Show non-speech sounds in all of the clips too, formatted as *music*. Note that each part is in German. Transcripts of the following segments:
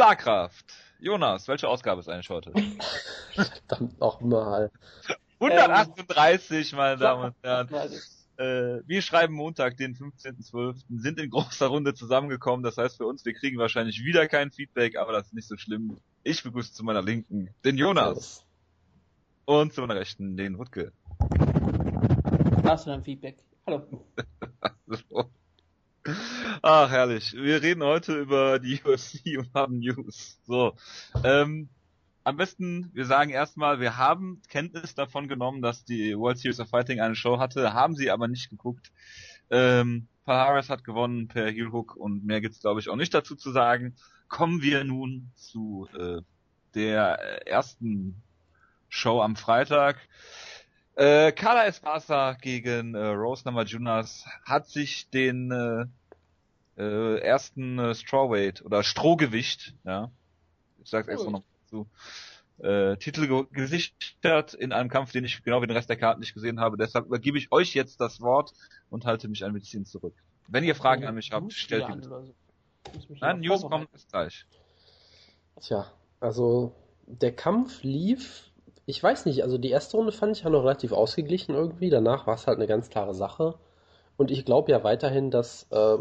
Schlagkraft. Jonas, welche Ausgabe ist eigentlich heute? *laughs* Verdammt nochmal. 138, meine Damen und Herren. Äh, wir schreiben Montag, den 15.12., sind in großer Runde zusammengekommen. Das heißt für uns, wir kriegen wahrscheinlich wieder kein Feedback, aber das ist nicht so schlimm. Ich begrüße zu meiner Linken den Jonas. Und zu meiner Rechten den Wutke. Hast du dein Feedback? Hallo. *laughs* Ach, herrlich. Wir reden heute über die *laughs* UFC und haben News. So. Ähm, am besten, wir sagen erstmal, wir haben Kenntnis davon genommen, dass die World Series of Fighting eine Show hatte, haben sie aber nicht geguckt. Ähm, Paul hat gewonnen per Heel Hook und mehr gibt's glaube ich auch nicht dazu zu sagen. Kommen wir nun zu äh, der ersten Show am Freitag. Äh, Carla Espasa gegen äh, Rose Namajunas hat sich den äh, äh, ersten äh, Strawweight oder Strohgewicht, ja, ich sag's extra noch dazu, äh, Titel ge gesichert in einem Kampf, den ich genau wie den Rest der Karten nicht gesehen habe. Deshalb übergebe ich euch jetzt das Wort und halte mich ein bisschen zurück. Wenn ihr Fragen an mich habt, stellt die bitte. Nein, News kommt gleich. Tja, also der Kampf lief ich weiß nicht, also die erste Runde fand ich ja noch relativ ausgeglichen irgendwie. Danach war es halt eine ganz klare Sache. Und ich glaube ja weiterhin, dass äh,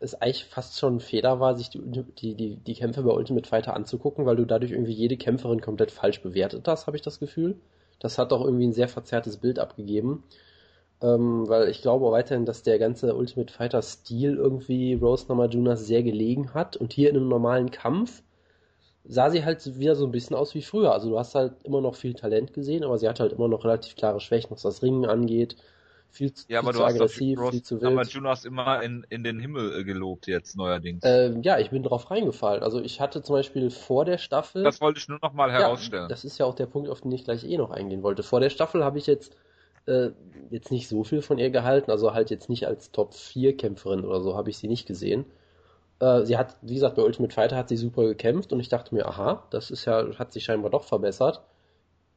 es eigentlich fast schon ein Fehler war, sich die, die, die, die Kämpfe bei Ultimate Fighter anzugucken, weil du dadurch irgendwie jede Kämpferin komplett falsch bewertet hast, habe ich das Gefühl. Das hat doch irgendwie ein sehr verzerrtes Bild abgegeben. Ähm, weil ich glaube weiterhin, dass der ganze Ultimate Fighter Stil irgendwie Rose Namajunas sehr gelegen hat. Und hier in einem normalen Kampf sah sie halt wieder so ein bisschen aus wie früher. Also du hast halt immer noch viel Talent gesehen, aber sie hat halt immer noch relativ klare Schwächen, was das Ringen angeht. Viel, ja, viel zu aggressiv, viel zu wild. Aber Jonas immer in, in den Himmel äh, gelobt jetzt neuerdings. Ähm, ja, ich bin drauf reingefallen. Also ich hatte zum Beispiel vor der Staffel. Das wollte ich nur noch mal herausstellen. Ja, das ist ja auch der Punkt, auf den ich gleich eh noch eingehen wollte. Vor der Staffel habe ich jetzt äh, jetzt nicht so viel von ihr gehalten, also halt jetzt nicht als Top 4 Kämpferin oder so habe ich sie nicht gesehen. Äh, sie hat, wie gesagt, bei Ultimate Fighter hat sie super gekämpft und ich dachte mir, aha, das ist ja, hat sich scheinbar doch verbessert.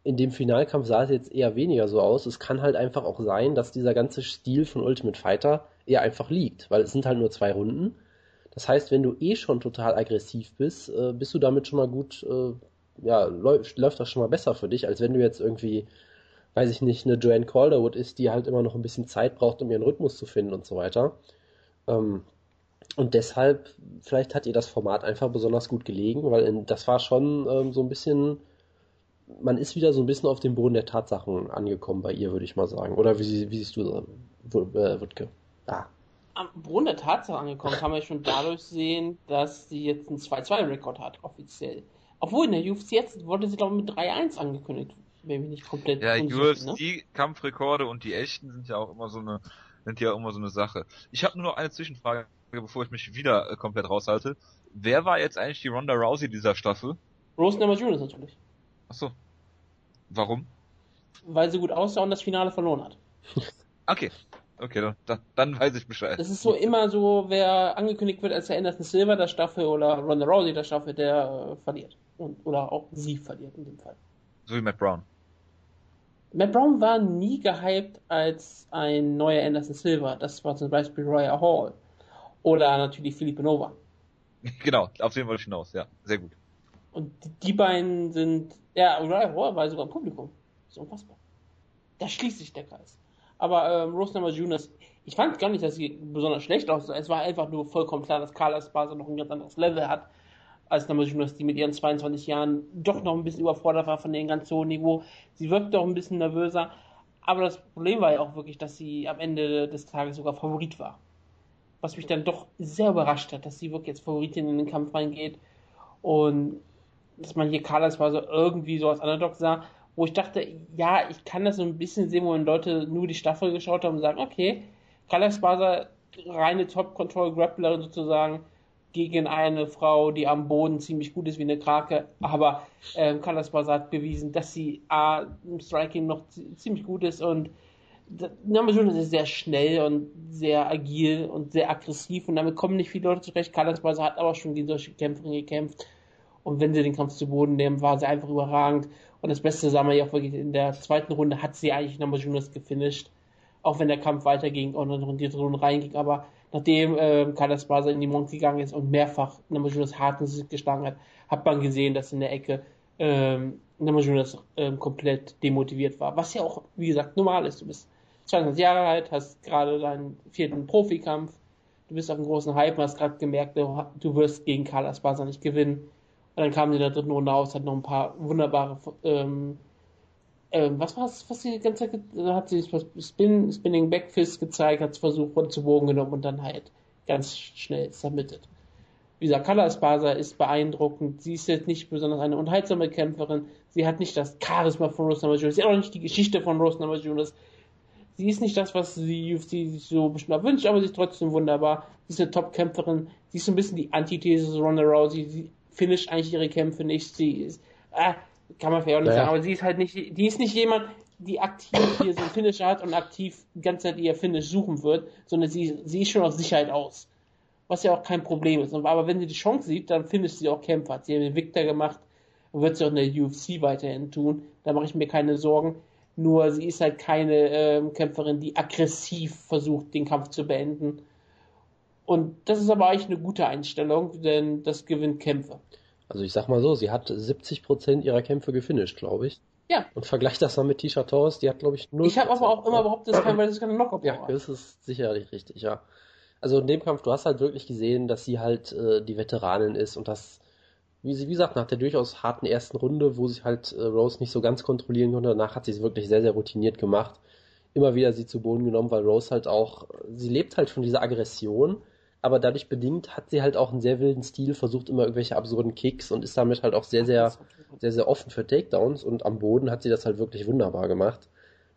In dem Finalkampf sah es jetzt eher weniger so aus. Es kann halt einfach auch sein, dass dieser ganze Stil von Ultimate Fighter eher einfach liegt, weil es sind halt nur zwei Runden. Das heißt, wenn du eh schon total aggressiv bist, äh, bist du damit schon mal gut, äh, ja, läuft, läuft das schon mal besser für dich, als wenn du jetzt irgendwie, weiß ich nicht, eine Joanne Calderwood ist, die halt immer noch ein bisschen Zeit braucht, um ihren Rhythmus zu finden und so weiter. Ähm, und deshalb, vielleicht hat ihr das Format einfach besonders gut gelegen, weil das war schon ähm, so ein bisschen, man ist wieder so ein bisschen auf dem Boden der Tatsachen angekommen bei ihr, würde ich mal sagen. Oder wie, wie siehst du das, äh, Wutke? Ah. Am Boden der Tatsachen angekommen kann man ja schon dadurch sehen, dass sie jetzt einen 2-2-Rekord hat, offiziell. Obwohl in der UFC jetzt wurde sie, glaube ich, mit 3-1 angekündigt, wenn mich nicht komplett Ja, UFC-Kampfrekorde ne? und die echten sind ja auch immer so eine, sind ja immer so eine Sache. Ich habe nur noch eine Zwischenfrage bevor ich mich wieder äh, komplett raushalte. Wer war jetzt eigentlich die Ronda Rousey dieser Staffel? Rose Namajunas natürlich. Achso. Warum? Weil sie gut aussah und das Finale verloren hat. *laughs* Okay. Okay, dann, dann weiß ich Bescheid. Das ist so immer so, wer angekündigt wird als der Anderson Silver der Staffel oder Ronda Rousey der Staffel, der äh, verliert. Und, oder auch sie verliert in dem Fall. So wie Matt Brown. Matt Brown war nie gehypt als ein neuer Anderson Silver. Das war zum Beispiel Royal Hall. Oder natürlich Philippe Nova. *laughs* Genau, auf den wollte ich hinaus, ja. Sehr gut. Und die beiden sind, ja, Uriah Hall war sogar im Publikum. Das ist unfassbar. Da schließt sich der Kreis. Aber ähm, Rose Namajunas, ich fand gar nicht, dass sie besonders schlecht aussah. Es war einfach nur vollkommen klar, dass Carla Esparza noch ein ganz anderes Level hat als Namajunas, die mit ihren 22 Jahren doch noch ein bisschen überfordert war von dem ganz hohen Niveau. Sie wirkte auch ein bisschen nervöser. Aber das Problem war ja auch wirklich, dass sie am Ende des Tages sogar Favorit war was mich dann doch sehr überrascht hat, dass sie wirklich jetzt Favoritin in den Kampf reingeht und dass man hier Carlos war so irgendwie so als Underdog sah, wo ich dachte, ja, ich kann das so ein bisschen sehen, wo Leute nur die Staffel geschaut haben und sagen, okay, Carlos Barza, reine Top-Control-Grapplerin sozusagen, gegen eine Frau, die am Boden ziemlich gut ist wie eine Krake, aber ähm, Carlos Barza hat bewiesen, dass sie A, im Striking noch ziemlich gut ist und Namajunas ist sehr schnell und sehr agil und sehr aggressiv und damit kommen nicht viele Leute zurecht. Carlos Barza hat aber schon gegen solche Kämpferinnen gekämpft und wenn sie den Kampf zu Boden nehmen, war sie einfach überragend und das Beste sagen wir ja auch wirklich in der zweiten Runde hat sie eigentlich Namajunas gefinisht, auch wenn der Kampf weiterging und in die dritte Runde reinging, aber nachdem äh, Carlos Barza in die Mond gegangen ist und mehrfach Namajunas hart ins Gesicht geschlagen hat, hat man gesehen, dass in der Ecke ähm, Namajunas ähm, komplett demotiviert war. Was ja auch, wie gesagt, normal ist. Du bist 22 Jahre alt, hast gerade deinen vierten Profikampf, du bist auf einem großen Hype und hast gerade gemerkt, du, du wirst gegen Carlos Barza nicht gewinnen. Und dann kam sie in der dritten Runde aus, hat noch ein paar wunderbare ähm, ähm, was war es, was sie die ganze Zeit, hat sie Spin, Spinning Backfist gezeigt, hat es versucht, runter zu Bogen genommen und dann halt ganz schnell submitted. Wie gesagt, Kala Espasa ist beeindruckend. Sie ist jetzt nicht besonders eine unterhaltsame Kämpferin. Sie hat nicht das Charisma von Rose Namajunas. Sie hat auch nicht die Geschichte von Rose Namajunas. Sie ist nicht das, was die UFC sich so bestimmt wünscht, aber sie ist trotzdem wunderbar. Sie ist eine Top-Kämpferin. Sie ist so ein bisschen die Antithese zu Ronda Rousey. Sie finisht eigentlich ihre Kämpfe nicht. Sie ist, äh, kann man vielleicht auch nicht naja. sagen, aber sie ist halt nicht, die ist nicht jemand, die aktiv hier so ein Finisher hat und aktiv die ganze Zeit ihr Finish suchen wird, sondern sie, sie ist schon auf Sicherheit aus. Was ja auch kein Problem ist. Aber wenn sie die Chance sieht, dann finisht sie auch Kämpfer. Hat sie den Victor gemacht und wird sie auch in der UFC weiterhin tun. Da mache ich mir keine Sorgen. Nur sie ist halt keine ähm, Kämpferin, die aggressiv versucht, den Kampf zu beenden. Und das ist aber eigentlich eine gute Einstellung, denn das gewinnt Kämpfe. Also ich sag mal so, sie hat 70% ihrer Kämpfe gefinisht, glaube ich. Ja. Und vergleich das mal mit Tisha Torres, die hat, glaube ich, null. Ich habe aber auch immer behauptet, das kann, weil das keine Knockout Ja, das ist sicherlich richtig, ja. Also in dem Kampf, du hast halt wirklich gesehen, dass sie halt äh, die Veteranin ist und das, wie sie, wie gesagt, nach der durchaus harten ersten Runde, wo sie halt äh, Rose nicht so ganz kontrollieren konnte, danach hat sie es wirklich sehr, sehr routiniert gemacht. Immer wieder sie zu Boden genommen, weil Rose halt auch, sie lebt halt von dieser Aggression aber dadurch bedingt hat sie halt auch einen sehr wilden Stil, versucht immer irgendwelche absurden Kicks und ist damit halt auch sehr, sehr, sehr, sehr offen für Takedowns und am Boden hat sie das halt wirklich wunderbar gemacht.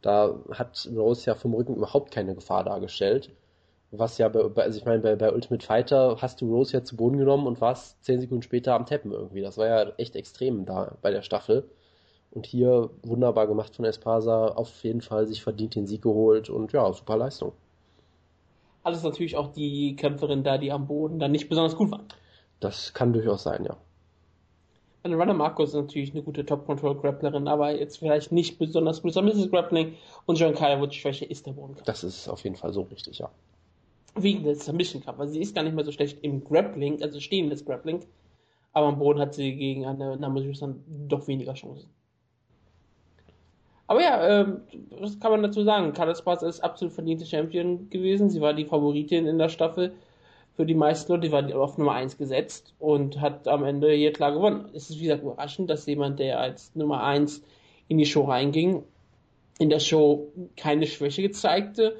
Da hat Rose ja vom Rücken überhaupt keine Gefahr dargestellt. Was ja bei, also ich meine, bei, bei Ultimate Fighter hast du Rose ja zu Boden genommen und warst zehn Sekunden später am Tappen irgendwie. Das war ja echt extrem da bei der Staffel. Und hier wunderbar gemacht von Espasa, auf jeden Fall sich verdient den Sieg geholt und ja, super Leistung alles natürlich auch die Kämpferin da, die am Boden dann nicht besonders gut war. Das kann durchaus sein, ja. Eine Runner Marcos ist natürlich eine gute Top-Control-Grapplerin, aber jetzt vielleicht nicht besonders gut. Sondern ist Grappling und John Kyle Schwäche ist der Bodenkampf. Das ist auf jeden Fall so richtig, ja. Wegen des Submission-Kampf. Also sie ist gar nicht mehr so schlecht im Grappling, also stehendes Grappling. Aber am Boden hat sie gegen eine Namajunas dann doch weniger Chancen. Aber ja, ähm, was kann man dazu sagen? Carlos ist absolut verdiente Champion gewesen. Sie war die Favoritin in der Staffel für die meisten Leute. Die war auf Nummer 1 gesetzt und hat am Ende hier klar gewonnen. Es ist wie gesagt überraschend, dass jemand, der als Nummer 1 in die Show reinging, in der Show keine Schwäche gezeigte,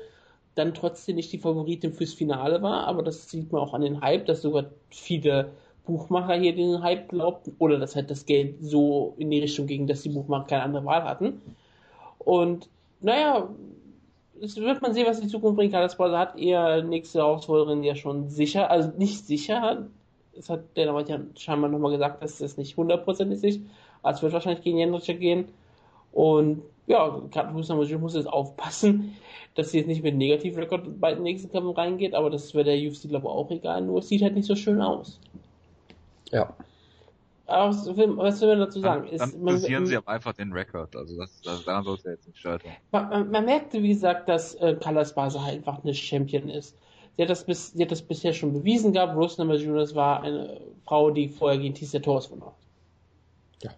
dann trotzdem nicht die Favoritin fürs Finale war. Aber das sieht man auch an den Hype, dass sogar viele Buchmacher hier den Hype glaubten oder dass halt das Geld so in die Richtung ging, dass die Buchmacher keine andere Wahl hatten. Und naja, es wird man sehen, was die Zukunft bringt. Bowser hat eher nächste Herausforderin ja schon sicher, also nicht sicher. Es hat der Norbert ja scheinbar nochmal gesagt, dass das nicht hundertprozentig ist. Also es wird wahrscheinlich gegen Jendricek gehen. Und ja, Katrusa muss jetzt aufpassen, dass sie jetzt nicht mit Negativrekord bei den nächsten Kampf reingeht, aber das wäre der UFC, glaube ich, auch egal, nur es sieht halt nicht so schön aus. Ja. Was will, was will man dazu sagen? Dann, dann basieren sie aber einfach den Rekord. Also das, das daran soll es ja jetzt nicht scheitern. Man, man, man, merkte, wie gesagt, dass äh, Callas Base halt einfach eine Champion ist. Sie hat das, bis, sie hat das bisher schon bewiesen gehabt. Rose Namajunas war eine Frau, die vorher gegen Tisa Torres verloren hat. Ja,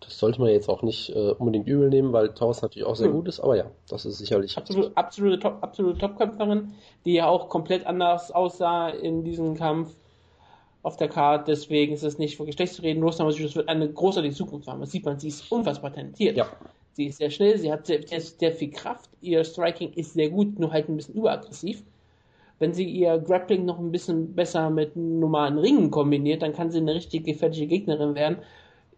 das sollte man jetzt auch nicht äh, unbedingt übel nehmen, weil Torres natürlich auch sehr hm. gut ist. Aber ja, das ist sicherlich... Absolut, absolute, Top, absolute Topkämpferin, die ja auch komplett anders aussah in diesem Kampf auf der Karte, deswegen ist es nicht wirklich schlecht zu reden. Rose Namajunas wird eine großartige Zukunft haben. Das sieht man, sie ist unfassbar talentiert. Ja. Sie ist sehr schnell, sie hat sehr, sehr, sehr, viel Kraft, ihr Striking ist sehr gut, nur halt ein bisschen überaggressiv. Wenn sie ihr Grappling noch ein bisschen besser mit normalen Ringen kombiniert, dann kann sie eine richtig gefährliche Gegnerin werden.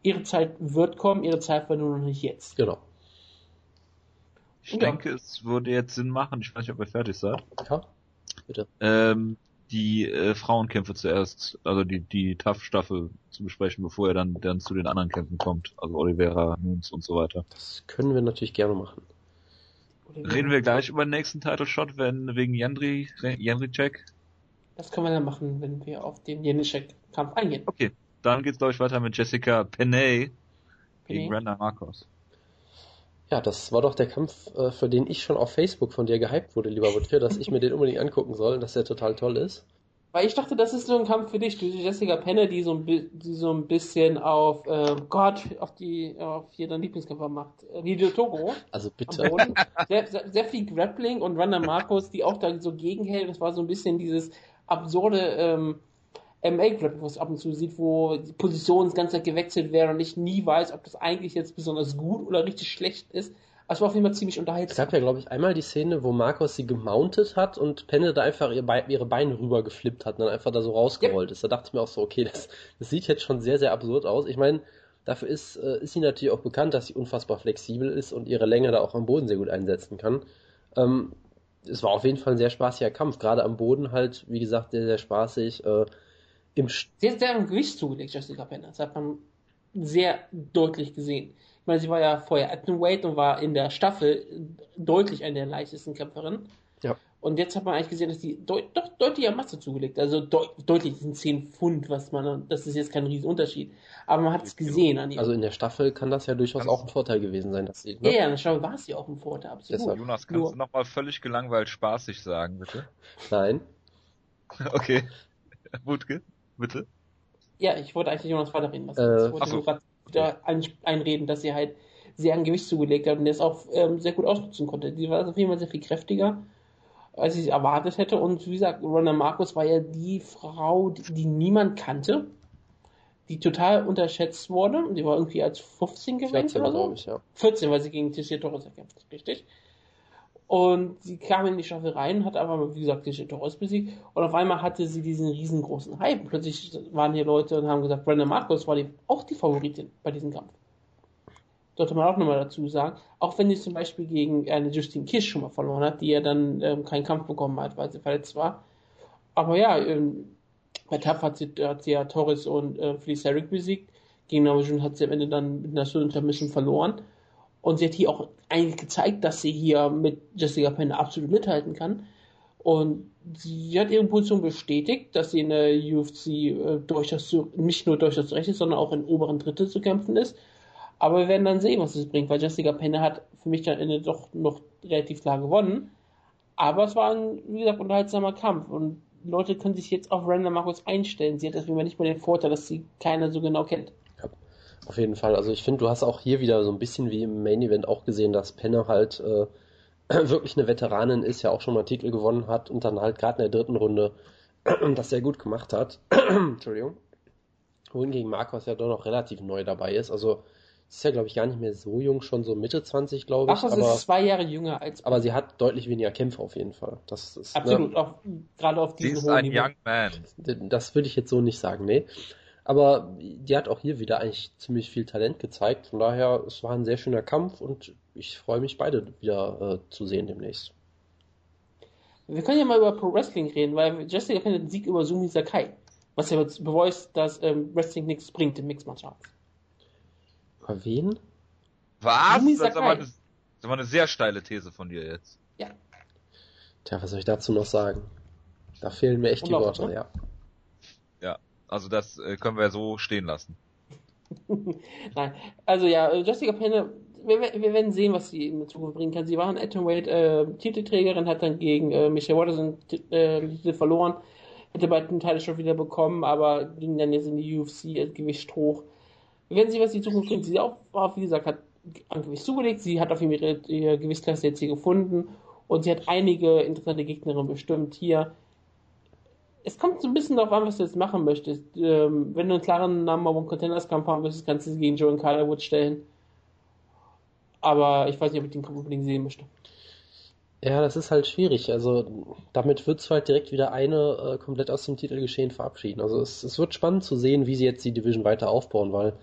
Ihre Zeit wird kommen, ihre Zeit war nur noch nicht jetzt. Genau. Ich ja. denke, es würde jetzt Sinn machen, ich weiß nicht, ob ihr fertig seid. Ja, bitte. Ähm, die äh, Frauenkämpfe zuerst, also die, die Tough-Staffel zu besprechen, bevor er dann, dann zu den anderen Kämpfen kommt. Also Oliveira, Nunes und so weiter. Das können wir natürlich gerne machen. Reden wir gleich über den nächsten Title Shot, wenn wegen Jandri, Jandricek? Das können wir dann machen, wenn wir auf den Jandricek-Kampf eingehen. Okay, dann geht's glaube ich weiter mit Jessica Penney gegen Brenda Marcos. Ja, das war doch der Kampf, äh, für den ich schon auf Facebook von dir gehypt wurde, lieber Wutke, dass ich mir den unbedingt angucken soll und dass der total toll ist. Weil ich dachte, das ist so ein Kampf für dich, du Jessica Penner, die so ein, die so ein bisschen auf äh, Gott, auf die, auf hier dein Lieblingskämpfer macht. Äh, Hideo Togo. Also bitte. Sehr, sehr, sehr, viel Grappling und Randa Marcos, die auch da so gegenhält. Das war so ein bisschen dieses absurde ähm, MA-Grappling, was ab und zu sieht, wo die Positionen ganz Zeit gewechselt werden und ich nie weiß, ob das eigentlich jetzt besonders gut oder richtig schlecht ist. Also war auf jeden Fall ziemlich unterhaltsam. Es gab ja, glaube ich, einmal die Szene, wo Marcos sie gemountet hat und Penne da einfach ihr Be ihre Beine rüber geflippt hat und dann einfach da so rausgerollt yep. ist. Da dachte ich mir auch so, okay, das, das sieht jetzt schon sehr, sehr absurd aus. Ich meine, dafür ist, äh, ist sie natürlich auch bekannt, dass sie unfassbar flexibel ist und ihre Länge da auch am Boden sehr gut einsetzen kann. Ähm, es war auf jeden Fall ein sehr spaßiger Kampf. Gerade am Boden halt, wie gesagt, sehr, sehr spaßig. Äh, im sie hat sehr am Gewicht zugelegt, Jessica Penner. Das hat man sehr deutlich gesehen. Ich meine, sie war ja vorher Atomweight und war in der Staffel deutlich eine der leichtesten Kämpferinnen. Ja. Und jetzt hat man eigentlich gesehen, dass die deut doch deutlich an Masse zugelegt. Also de deutlich sind 10 Pfund, was man, das ist jetzt kein Riesenunterschied. Aber man hat es gesehen an ihr. Also in der Staffel kann das ja durchaus auch ein Vorteil gewesen sein, dass sie. Ne? Ja, ja, in der Staffel war es ja auch ein Vorteil, absolut. Deshalb. Jonas, kannst Nur... du nochmal völlig gelangweilt spaßig sagen, bitte? Nein. *laughs* okay. *laughs* Wutke, bitte? Ja, ich wollte eigentlich Jonas weiterreden lassen. Äh, ich wollte nur gerade ein, einreden, dass sie halt sehr an Gewicht zugelegt hat und der es auch ähm, sehr gut ausnutzen konnte. Die war auf jeden Fall sehr viel kräftiger, als ich es erwartet hätte. Und wie gesagt, Ronda Marcos war ja die Frau, die, die niemand kannte, die total unterschätzt wurde. Die war irgendwie als 15 gewählt oder so. Ich, ja. 14, weil sie gegen Tissier Torres erkämpft hat, richtig? Und sie kam in die Staffel rein, hat aber, wie gesagt, die Torres besiegt. Und auf einmal hatte sie diesen riesengroßen Hype. Plötzlich waren hier Leute und haben gesagt, Brenda Marcos war die, auch die Favoritin bei diesem Kampf. Sollte man auch nochmal dazu sagen. Auch wenn sie zum Beispiel gegen eine Justine Kish schon mal verloren hat, die ja dann ähm, keinen Kampf bekommen hat, weil sie verletzt war. Aber ja, ähm, bei TAF hat sie, hat sie ja Torres und äh, Felice Herrick besiegt. Gegen Namjoon hat sie am Ende dann mit einer Intermission verloren. Und sie hat hier auch eigentlich gezeigt, dass sie hier mit Jessica Penn absolut mithalten kann. Und sie hat ihre Position bestätigt, dass sie in der UFC äh, durchaus zu, nicht nur durchaus Recht ist, sondern auch in oberen Drittel zu kämpfen ist. Aber wir werden dann sehen, was es bringt, weil Jessica Penne hat für mich dann Ende doch noch relativ klar gewonnen. Aber es war ein, wie gesagt, unterhaltsamer Kampf und Leute können sich jetzt auf Random Marcos einstellen. Sie hat deswegen nicht mehr den Vorteil, dass sie keiner so genau kennt. Auf jeden Fall. Also ich finde, du hast auch hier wieder so ein bisschen wie im Main Event auch gesehen, dass Penner halt äh, *clears throat* wirklich eine Veteranin ist, ja auch schon mal Titel gewonnen hat und dann halt gerade in der dritten Runde *clears throat* das sehr gut gemacht hat. *clears throat* Entschuldigung. Wohingegen Marcos ja doch noch relativ neu dabei ist. Also ist ja, glaube ich, gar nicht mehr so jung, schon so Mitte 20, glaube ich. Ach, aber, ist zwei Jahre jünger als. Aber sie hat deutlich weniger Kämpfe auf jeden Fall. Das ist, Absolut, ne, auch, gerade auf diesem Sie ist ein Niveau. Young Man. Das würde ich jetzt so nicht sagen, nee. Aber die hat auch hier wieder eigentlich ziemlich viel Talent gezeigt. Von daher, es war ein sehr schöner Kampf und ich freue mich, beide wieder äh, zu sehen demnächst. Wir können ja mal über Pro Wrestling reden, weil Jessica findet einen Sieg über Sumi Sakai. Was ja beweist, dass ähm, Wrestling nichts bringt im Mixed Martial Arts. Über wen? Was? Sumi das ist, aber eine, das ist aber eine sehr steile These von dir jetzt. Ja. Tja, was soll ich dazu noch sagen? Da fehlen mir echt die Worte, ne? ja. Also das äh, können wir so stehen lassen. *laughs* Nein, also ja, Jessica Penne, wir, wir, werden sehen, was sie in der Zukunft bringen kann. Sie war ein Atomweight äh, Titelträgerin, hat dann gegen äh, Michelle Watterson äh, Titel verloren, hätte bald den Teil schon wieder bekommen, aber ging dann jetzt in die UFC als Gewicht hoch. Wir werden sehen, was die Zukunft bringt. Sie auch, wie gesagt, hat an Gewicht zugelegt, sie hat auf ihre, ihre Gewichtsklasse jetzt hier gefunden und sie hat einige interessante Gegnerinnen bestimmt hier es kommt so ein bisschen darauf an, was du jetzt machen möchtest. Ähm, wenn du einen klaren Number One Contenders Kampf haben möchtest, kannst du es gegen Joe Calderwood stellen. Aber ich weiß nicht, ob ich den Kampf unbedingt sehen möchte. Ja, das ist halt schwierig. Also damit wird es halt direkt wieder eine äh, komplett aus dem Titelgeschehen verabschieden. Also es, es, wird spannend zu sehen, wie sie jetzt die Division weiter aufbauen, weil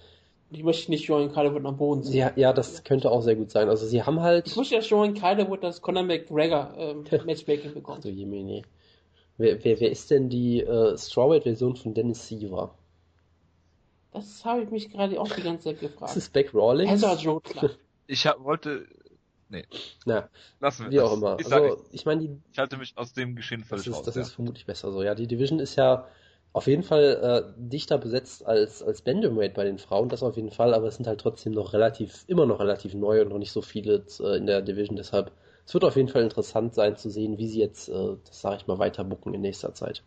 ich möchte nicht Joan Calderwood am Boden sehen. Ja, ja, das könnte auch sehr gut sein. Also sie haben halt. Ich möchte, dass Joan Calderwood das Conor McGregor ähm, *laughs* Matchmaking bekommt. So Jemini. Wer, wer, wer ist denn die äh, Strawweight-Version von Dennis Siever? Das habe ich mich gerade auch die ganze Zeit gefragt. Das ist Beck Rawlings? *laughs* Ich hab, wollte. Nee. Na, Lassen wir Wie auch immer. Ich, also, ich meine, die. Ich halte mich aus dem Geschehen völlig das ist, Das ja. ist vermutlich besser so. Ja, die Division ist ja Auf jeden Fall äh, dichter besetzt als, als Bantamweight bei den Frauen, das auf jeden Fall, aber es sind halt trotzdem noch relativ, immer noch relativ neu und noch nicht so viele äh, in der Division, deshalb es wird auf jeden Fall interessant sein zu sehen, wie sie jetzt, äh, das sage ich mal, weiter bucken in nächster Zeit.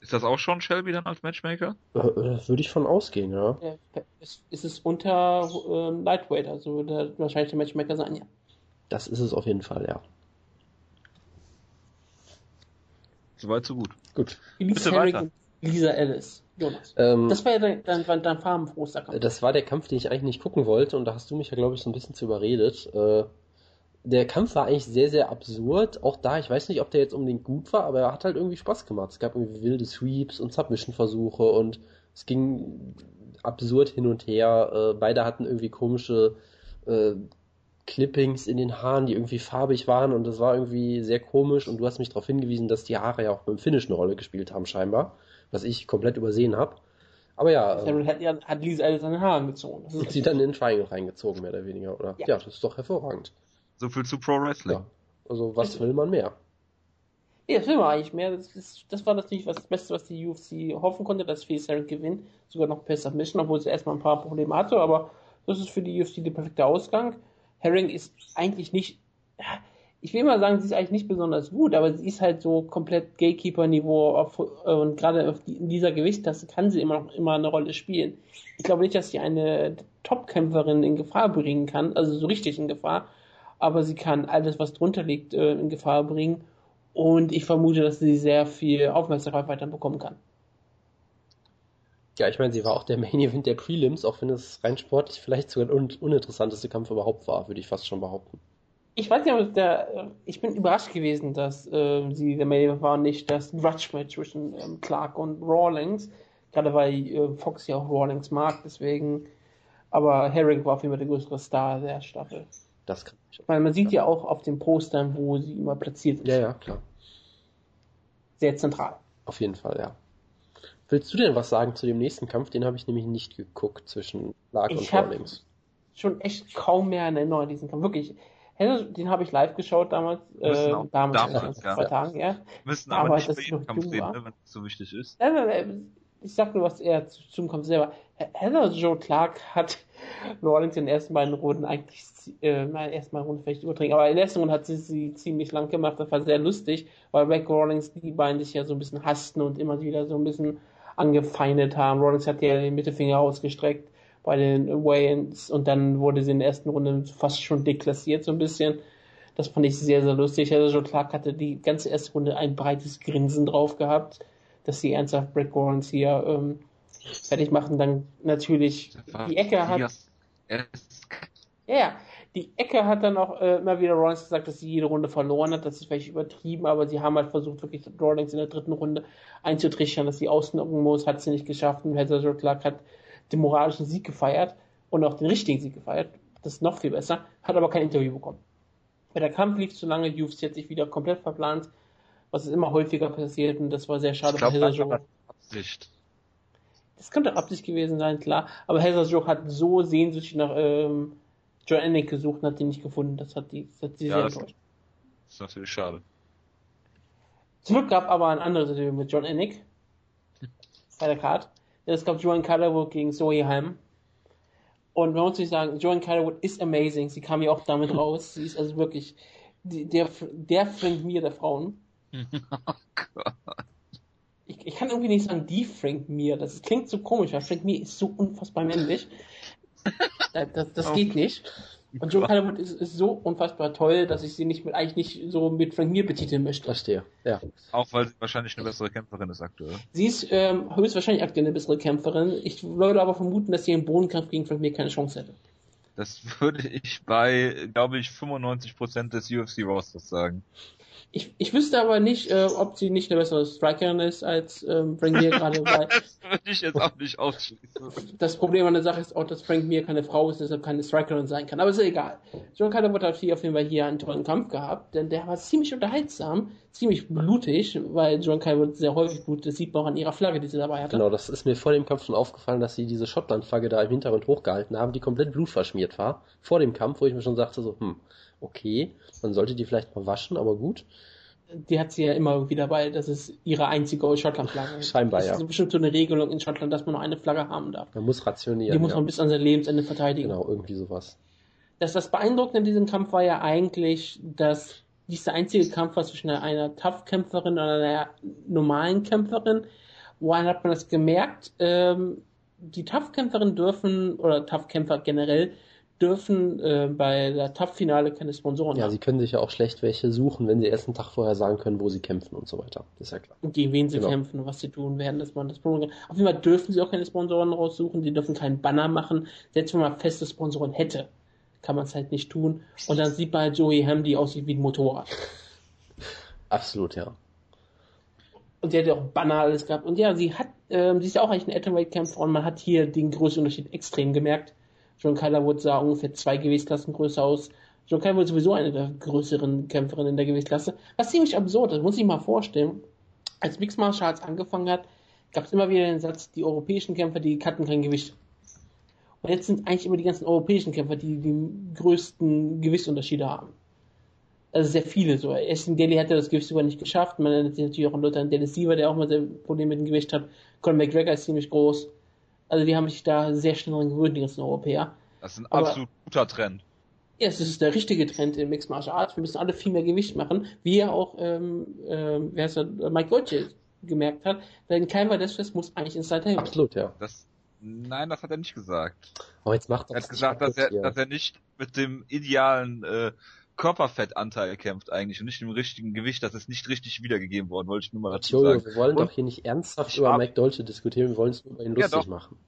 Ist das auch schon Shelby dann als Matchmaker? Äh, äh würde ich von ausgehen, ja. ja ist, ist es unter äh, Lightweight, also wird er wahrscheinlich der Matchmaker sein, ja. Das ist es auf jeden Fall, ja. Soweit, so gut. Gut. Bitte weiter. Lisa Ellis. Jonas. Ähm, das war ja dein, dein, dein farbenfroster Kampf. Das war der Kampf, den ich eigentlich nicht gucken wollte und da hast du mich ja, glaube ich, so ein bisschen zu überredet. Äh, der Kampf war eigentlich sehr, sehr absurd. Auch da, ich weiß nicht, ob der jetzt unbedingt gut war, aber er hat halt irgendwie Spaß gemacht. Es gab irgendwie wilde Sweeps und Submission-Versuche und es ging absurd hin und her. Äh, beide hatten irgendwie komische äh, Clippings in den Haaren, die irgendwie farbig waren und das war irgendwie sehr komisch und du hast mich darauf hingewiesen, dass die Haare ja auch beim Finish eine Rolle gespielt haben scheinbar was ich komplett übersehen habe. Aber ja. Samuel hat, ja, *laughs* hat Lisa alle seine Haare gezogen. Und sie dann in den Triangle reingezogen, mehr oder weniger, oder? Ja, ja das ist doch hervorragend. So viel zu Pro Wrestling. Ja. Also, was will man mehr? Nee, das will man eigentlich mehr. Das, ist, das war natürlich was, das Beste, was die UFC hoffen konnte, dass Phil Sarah gewinnt. Sogar noch per Submission, obwohl sie erstmal ein paar Probleme hatte, aber das ist für die UFC der perfekte Ausgang. Herring ist eigentlich nicht, ich will mal sagen, sie ist eigentlich nicht besonders gut, aber sie ist halt so komplett Gatekeeper-Niveau äh, und gerade in dieser Gewichtsklasse kann sie immer noch immer eine Rolle spielen. Ich glaube nicht, dass sie eine Top-Kämpferin in Gefahr bringen kann, also so richtig in Gefahr, aber sie kann alles, was drunter liegt, äh, in Gefahr bringen und ich vermute, dass sie sehr viel Aufmerksamkeit weiter bekommen kann. Ja, ich meine, sie war auch der Main Event der Prelims, auch wenn es rein sportlich vielleicht sogar der uninteressanteste Kampf überhaupt war, würde ich fast schon behaupten ich weiß nicht, der, ich bin überrascht gewesen, dass äh, sie der Main war nicht das Grudge-Match zwischen ähm, Clark und Rawlings. Gerade weil äh, Fox ja auch Rawlings mag, deswegen. Aber Herring war auf jeden Fall der größere Star der Staffel. Das kann ich. Weil man sieht ja auch auf den Postern, wo sie immer platziert ist. Ja, ja, klar. Sehr zentral. Auf jeden Fall, ja. Willst du denn was sagen zu dem nächsten Kampf? Den habe ich nämlich nicht geguckt zwischen Clark ich und Rawlings. Schon echt kaum mehr eine Erinnerung an diesen Kampf. Wirklich den habe ich live geschaut damals. Äh, damals, damals ja. vor Tagen, ja. Müssen aber, aber nicht bei jedem Kampf sehen, ne, wenn es so wichtig ist. Ich sag nur was eher zum Kampf selber. Heather Joe Clark hat *laughs* Orleans in den ersten beiden Runden eigentlich, äh, ersten beiden Runden vielleicht übertrinken, aber in der ersten Runde hat sie sie ziemlich lang gemacht. Das war sehr lustig, weil Black Rawlings die beiden sich ja so ein bisschen hassten und immer wieder so ein bisschen angefeindet haben. Rawlings hat ja den Mittelfinger ausgestreckt bei den Wayans und dann wurde sie in der ersten Runde fast schon deklassiert so ein bisschen. Das fand ich sehr, sehr lustig. Also Joe Clark hatte die ganze erste Runde ein breites Grinsen drauf gehabt, dass sie ernsthaft Brett Gorans hier ähm, fertig machen. Dann natürlich die Ecke hat. Ja, die Ecke hat dann auch äh, immer wieder Rollins gesagt, dass sie jede Runde verloren hat. Das ist vielleicht übertrieben, aber sie haben halt versucht, wirklich Rollins in der dritten Runde einzutrichtern, dass sie ausnocken muss. Hat sie nicht geschafft. Und Joe Clark hat den moralischen Sieg gefeiert und auch den richtigen Sieg gefeiert. Das ist noch viel besser, hat aber kein Interview bekommen. Weil der Kampf lief zu lange, UFC hat sich wieder komplett verplant, was ist immer häufiger passiert und das war sehr schade ich glaub, für Absicht. Das könnte Absicht gewesen sein, klar. Aber Joe hat so sehnsüchtig nach ähm, John Ennick gesucht und hat ihn nicht gefunden. Das hat, die, das hat sie ja, sehr enttäuscht. Das ist natürlich schade. Zum Glück gab aber ein anderes Interview mit John Ennick *laughs* bei der Card. Es gab Joan Calderwood gegen Zoe Ham. Und man muss sich sagen, Joan Calderwood ist amazing. Sie kam ja auch damit *laughs* raus. Sie ist also wirklich die, der, der Frank Mir der Frauen. *laughs* Oh Gott. Ich, ich, kann irgendwie nicht sagen, die Frank Mir. Das klingt so komisch, weil Frank Mir ist so unfassbar männlich. *laughs* das, das, das oh. geht nicht. Und Joe Calderwood ist, ist, so unfassbar toll, dass ich sie nicht mit, eigentlich nicht so mit Frank Mir betiteln möchte. Verstehe, ja. Auch weil sie wahrscheinlich eine bessere Kämpferin ist aktuell. Sie ist ähm, höchstwahrscheinlich aktuell eine bessere Kämpferin. Ich würde aber vermuten, dass sie im Bodenkampf gegen Frank Mir keine Chance hätte. Das würde ich bei, glaube ich, 95% des UFC-Rosters sagen. Ich, ich wüsste aber nicht, äh, ob sie nicht eine bessere Strikerin ist als ähm, Frank Mir gerade. *laughs* Weil das würde ich jetzt auch nicht ausschließen. Das Problem an der Sache ist auch, dass Frank Mir keine Frau ist, deshalb keine Strikerin sein kann. Aber ist ja egal. John Calderwood hat hier auf jeden Fall hier einen tollen Kampf gehabt, denn der war ziemlich unterhaltsam, ziemlich blutig, weil John Calderwood sehr häufig blutet. Das sieht man auch an ihrer Flagge, die sie dabei hatte. Genau, das ist mir vor dem Kampf schon aufgefallen, dass sie diese Schottland-Flagge da im Hintergrund hochgehalten haben, die komplett blutverschmiert war. Vor dem Kampf, wo ich mir schon sagte so, hm, okay, man sollte die vielleicht mal waschen, aber gut. die hat sie ja immer irgendwie dabei. *laughs* Das ist ihre einzige Schottland-Flagge. Scheinbar, das ja. ist bestimmt so eine Regelung in Schottland, dass man nur eine Flagge haben darf. Man muss rationieren. Die muss ja. man bis an sein Lebensende verteidigen. Genau, irgendwie sowas. Das, das Beeindruckende in diesem Kampf war ja eigentlich, dass dies der einzige Kampf war zwischen einer Tough-Kämpferin und einer normalen Kämpferin. Woran hat man das gemerkt? Ähm, die Tough-Kämpferin dürfen, oder Tough-Kämpfer generell, dürfen äh, bei der Tough-Finale keine Sponsoren Ja, haben. sie können sich ja auch schlecht welche suchen, wenn sie erst einen Tag vorher sagen können, wo sie kämpfen und so weiter. Das ist ja klar. Und gegen wen sie Genau. kämpfen und was sie tun werden, dass man das Problem Auf jeden Fall dürfen sie auch keine Sponsoren raussuchen, die dürfen keinen Banner machen. Selbst wenn man feste Sponsoren hätte, kann man es halt nicht tun. Und dann sieht man halt Joey Ham, die aussieht wie ein Motorrad. *laughs* Absolut, ja. Und sie hat ja auch Banner alles gehabt. Und ja, sie hat, ähm, sie ist ja auch eigentlich ein Atomweight-Kämpfer und man hat hier den größten Unterschied extrem gemerkt. John Calderwood sah ungefähr zwei Gewichtsklassen größer aus. John Calderwood ist sowieso eine der größeren Kämpferinnen in der Gewichtsklasse. Was ziemlich absurd ist, muss ich mal vorstellen. Als Mixed Martial Arts angefangen hat, gab es immer wieder den Satz, die europäischen Kämpfer, die cutten kein Gewicht. Und jetzt sind eigentlich immer die ganzen europäischen Kämpfer, die die größten Gewichtsunterschiede haben. Also sehr viele so. Ashton Daly hat ja das Gewicht sogar nicht geschafft. Man nennt sich natürlich auch einen Luther an Dennis Siever, der auch mal sehr Probleme mit dem Gewicht hat. Conor McGregor ist ziemlich groß. Also die haben sich da sehr schnell dran gewöhnt, die ganzen Europäer. Das ist ein Aber- absolut guter Trend. Ja, es ist der richtige Trend in Mixed Martial Arts. Wir müssen alle viel mehr Gewicht machen, wie ja auch ähm, ähm, wer heißt der, Mike Goethe gemerkt hat. Denn kein Vadesfest muss eigentlich ins Light Heavyweight. Absolut, ja. Das, nein, das hat er nicht gesagt. Aber jetzt macht Er das hat gesagt, dass er, dass er nicht mit dem idealen äh, Körperfettanteil kämpft eigentlich und nicht im richtigen Gewicht. Das ist nicht richtig wiedergegeben worden, wollte ich nur mal dazu sagen. wir wollen Und- doch hier nicht ernsthaft über hab- Mike Dolce diskutieren, wir wollen es nur über ihn Ja, lustig doch. machen.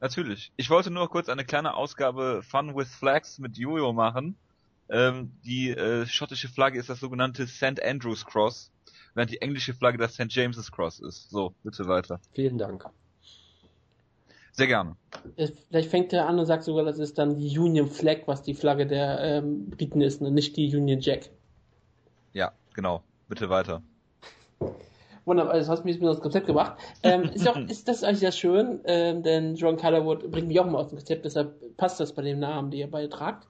Natürlich. Ich wollte nur kurz eine kleine Ausgabe Fun with Flags mit Jojo machen. Ähm, die äh, schottische Flagge ist das sogenannte St. Andrews Cross, während die englische Flagge das St. James's Cross ist. So, bitte weiter. Vielen Dank. Sehr gerne. Vielleicht fängt er an und sagt sogar, das ist dann die Union Flag, was die Flagge der ähm, Briten ist, und nicht die Union Jack. Ja, genau. Bitte weiter. Wunderbar, das hast du mich aus dem Konzept gebracht. Ähm, ist, auch, *laughs* ist das eigentlich sehr schön, ähm, denn John Calderwood bringt mich auch mal aus dem Konzept, deshalb passt das bei dem Namen, den ihr beide tragt.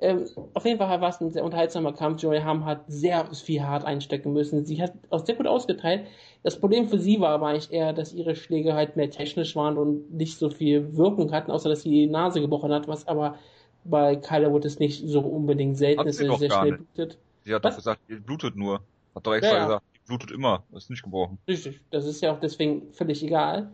Ähm, auf jeden Fall war es ein sehr unterhaltsamer Kampf. Joey Ham hat sehr viel hart einstecken müssen. Sie hat auch sehr gut ausgeteilt. Das Problem für sie war aber eigentlich eher, dass ihre Schläge halt mehr technisch waren und nicht so viel Wirkung hatten, außer dass sie die Nase gebrochen hat, was aber bei Calderwood ist nicht so unbedingt selten Hat ist, sie dass sie sehr schnell nicht. blutet. Sie hat Was? doch gesagt, die blutet nur. Hat doch extra Ja, ja. gesagt, die blutet immer. Ist nicht gebrochen. Richtig, das ist ja auch deswegen völlig egal.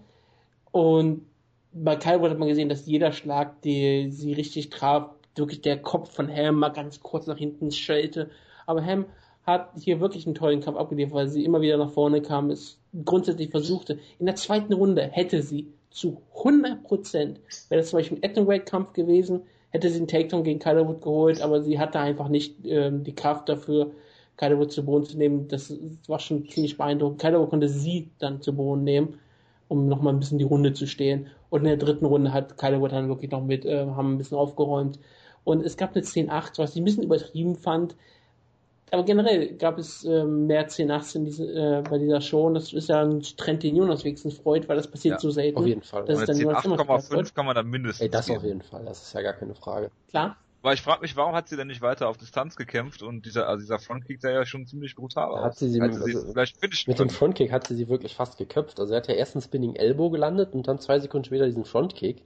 Und bei Calwood hat man gesehen, dass jeder Schlag, die sie richtig traf, wirklich der Kopf von Ham mal ganz kurz nach hinten schellte. Aber Ham hat hier wirklich einen tollen Kampf abgeliefert, weil sie immer wieder nach vorne kam, es grundsätzlich versuchte. In der zweiten Runde hätte sie zu 100 Prozent, wäre das zum Beispiel ein Atomweight-Kampf gewesen, hätte sie einen Takedown gegen Calderwood geholt, aber sie hatte einfach nicht ähm, die Kraft dafür, Calderwood zu Boden zu nehmen. Das war schon ziemlich beeindruckend. Calderwood konnte sie dann zu Boden nehmen, um nochmal ein bisschen die Runde zu stehen. Und in der dritten Runde hat Calderwood dann wirklich noch mit, äh, haben ein bisschen aufgeräumt. Und es gab eine 10-8, was ich ein bisschen übertrieben fand. Aber generell gab es äh, mehr 10-8 in diese, äh, bei dieser Show. Und das ist ja ein Trend, den Jonas wenigstens freut, weil das passiert Ja, so selten. Auf jeden Fall. Das Und ist dann den nur das immer 8,5 kann man dann mindestens Ey, das geben. auf jeden Fall, das ist ja gar keine Frage. Klar. Weil ich frage mich, warum hat sie denn nicht weiter auf Distanz gekämpft und dieser, also dieser Frontkick sah ja schon ziemlich brutal aus. Hat sie sie- also- vielleicht finishen Mit dem. Frontkick hat sie sie wirklich fast geköpft. Also er hat ja erst einen Spinning Elbow gelandet und dann zwei Sekunden später diesen Frontkick.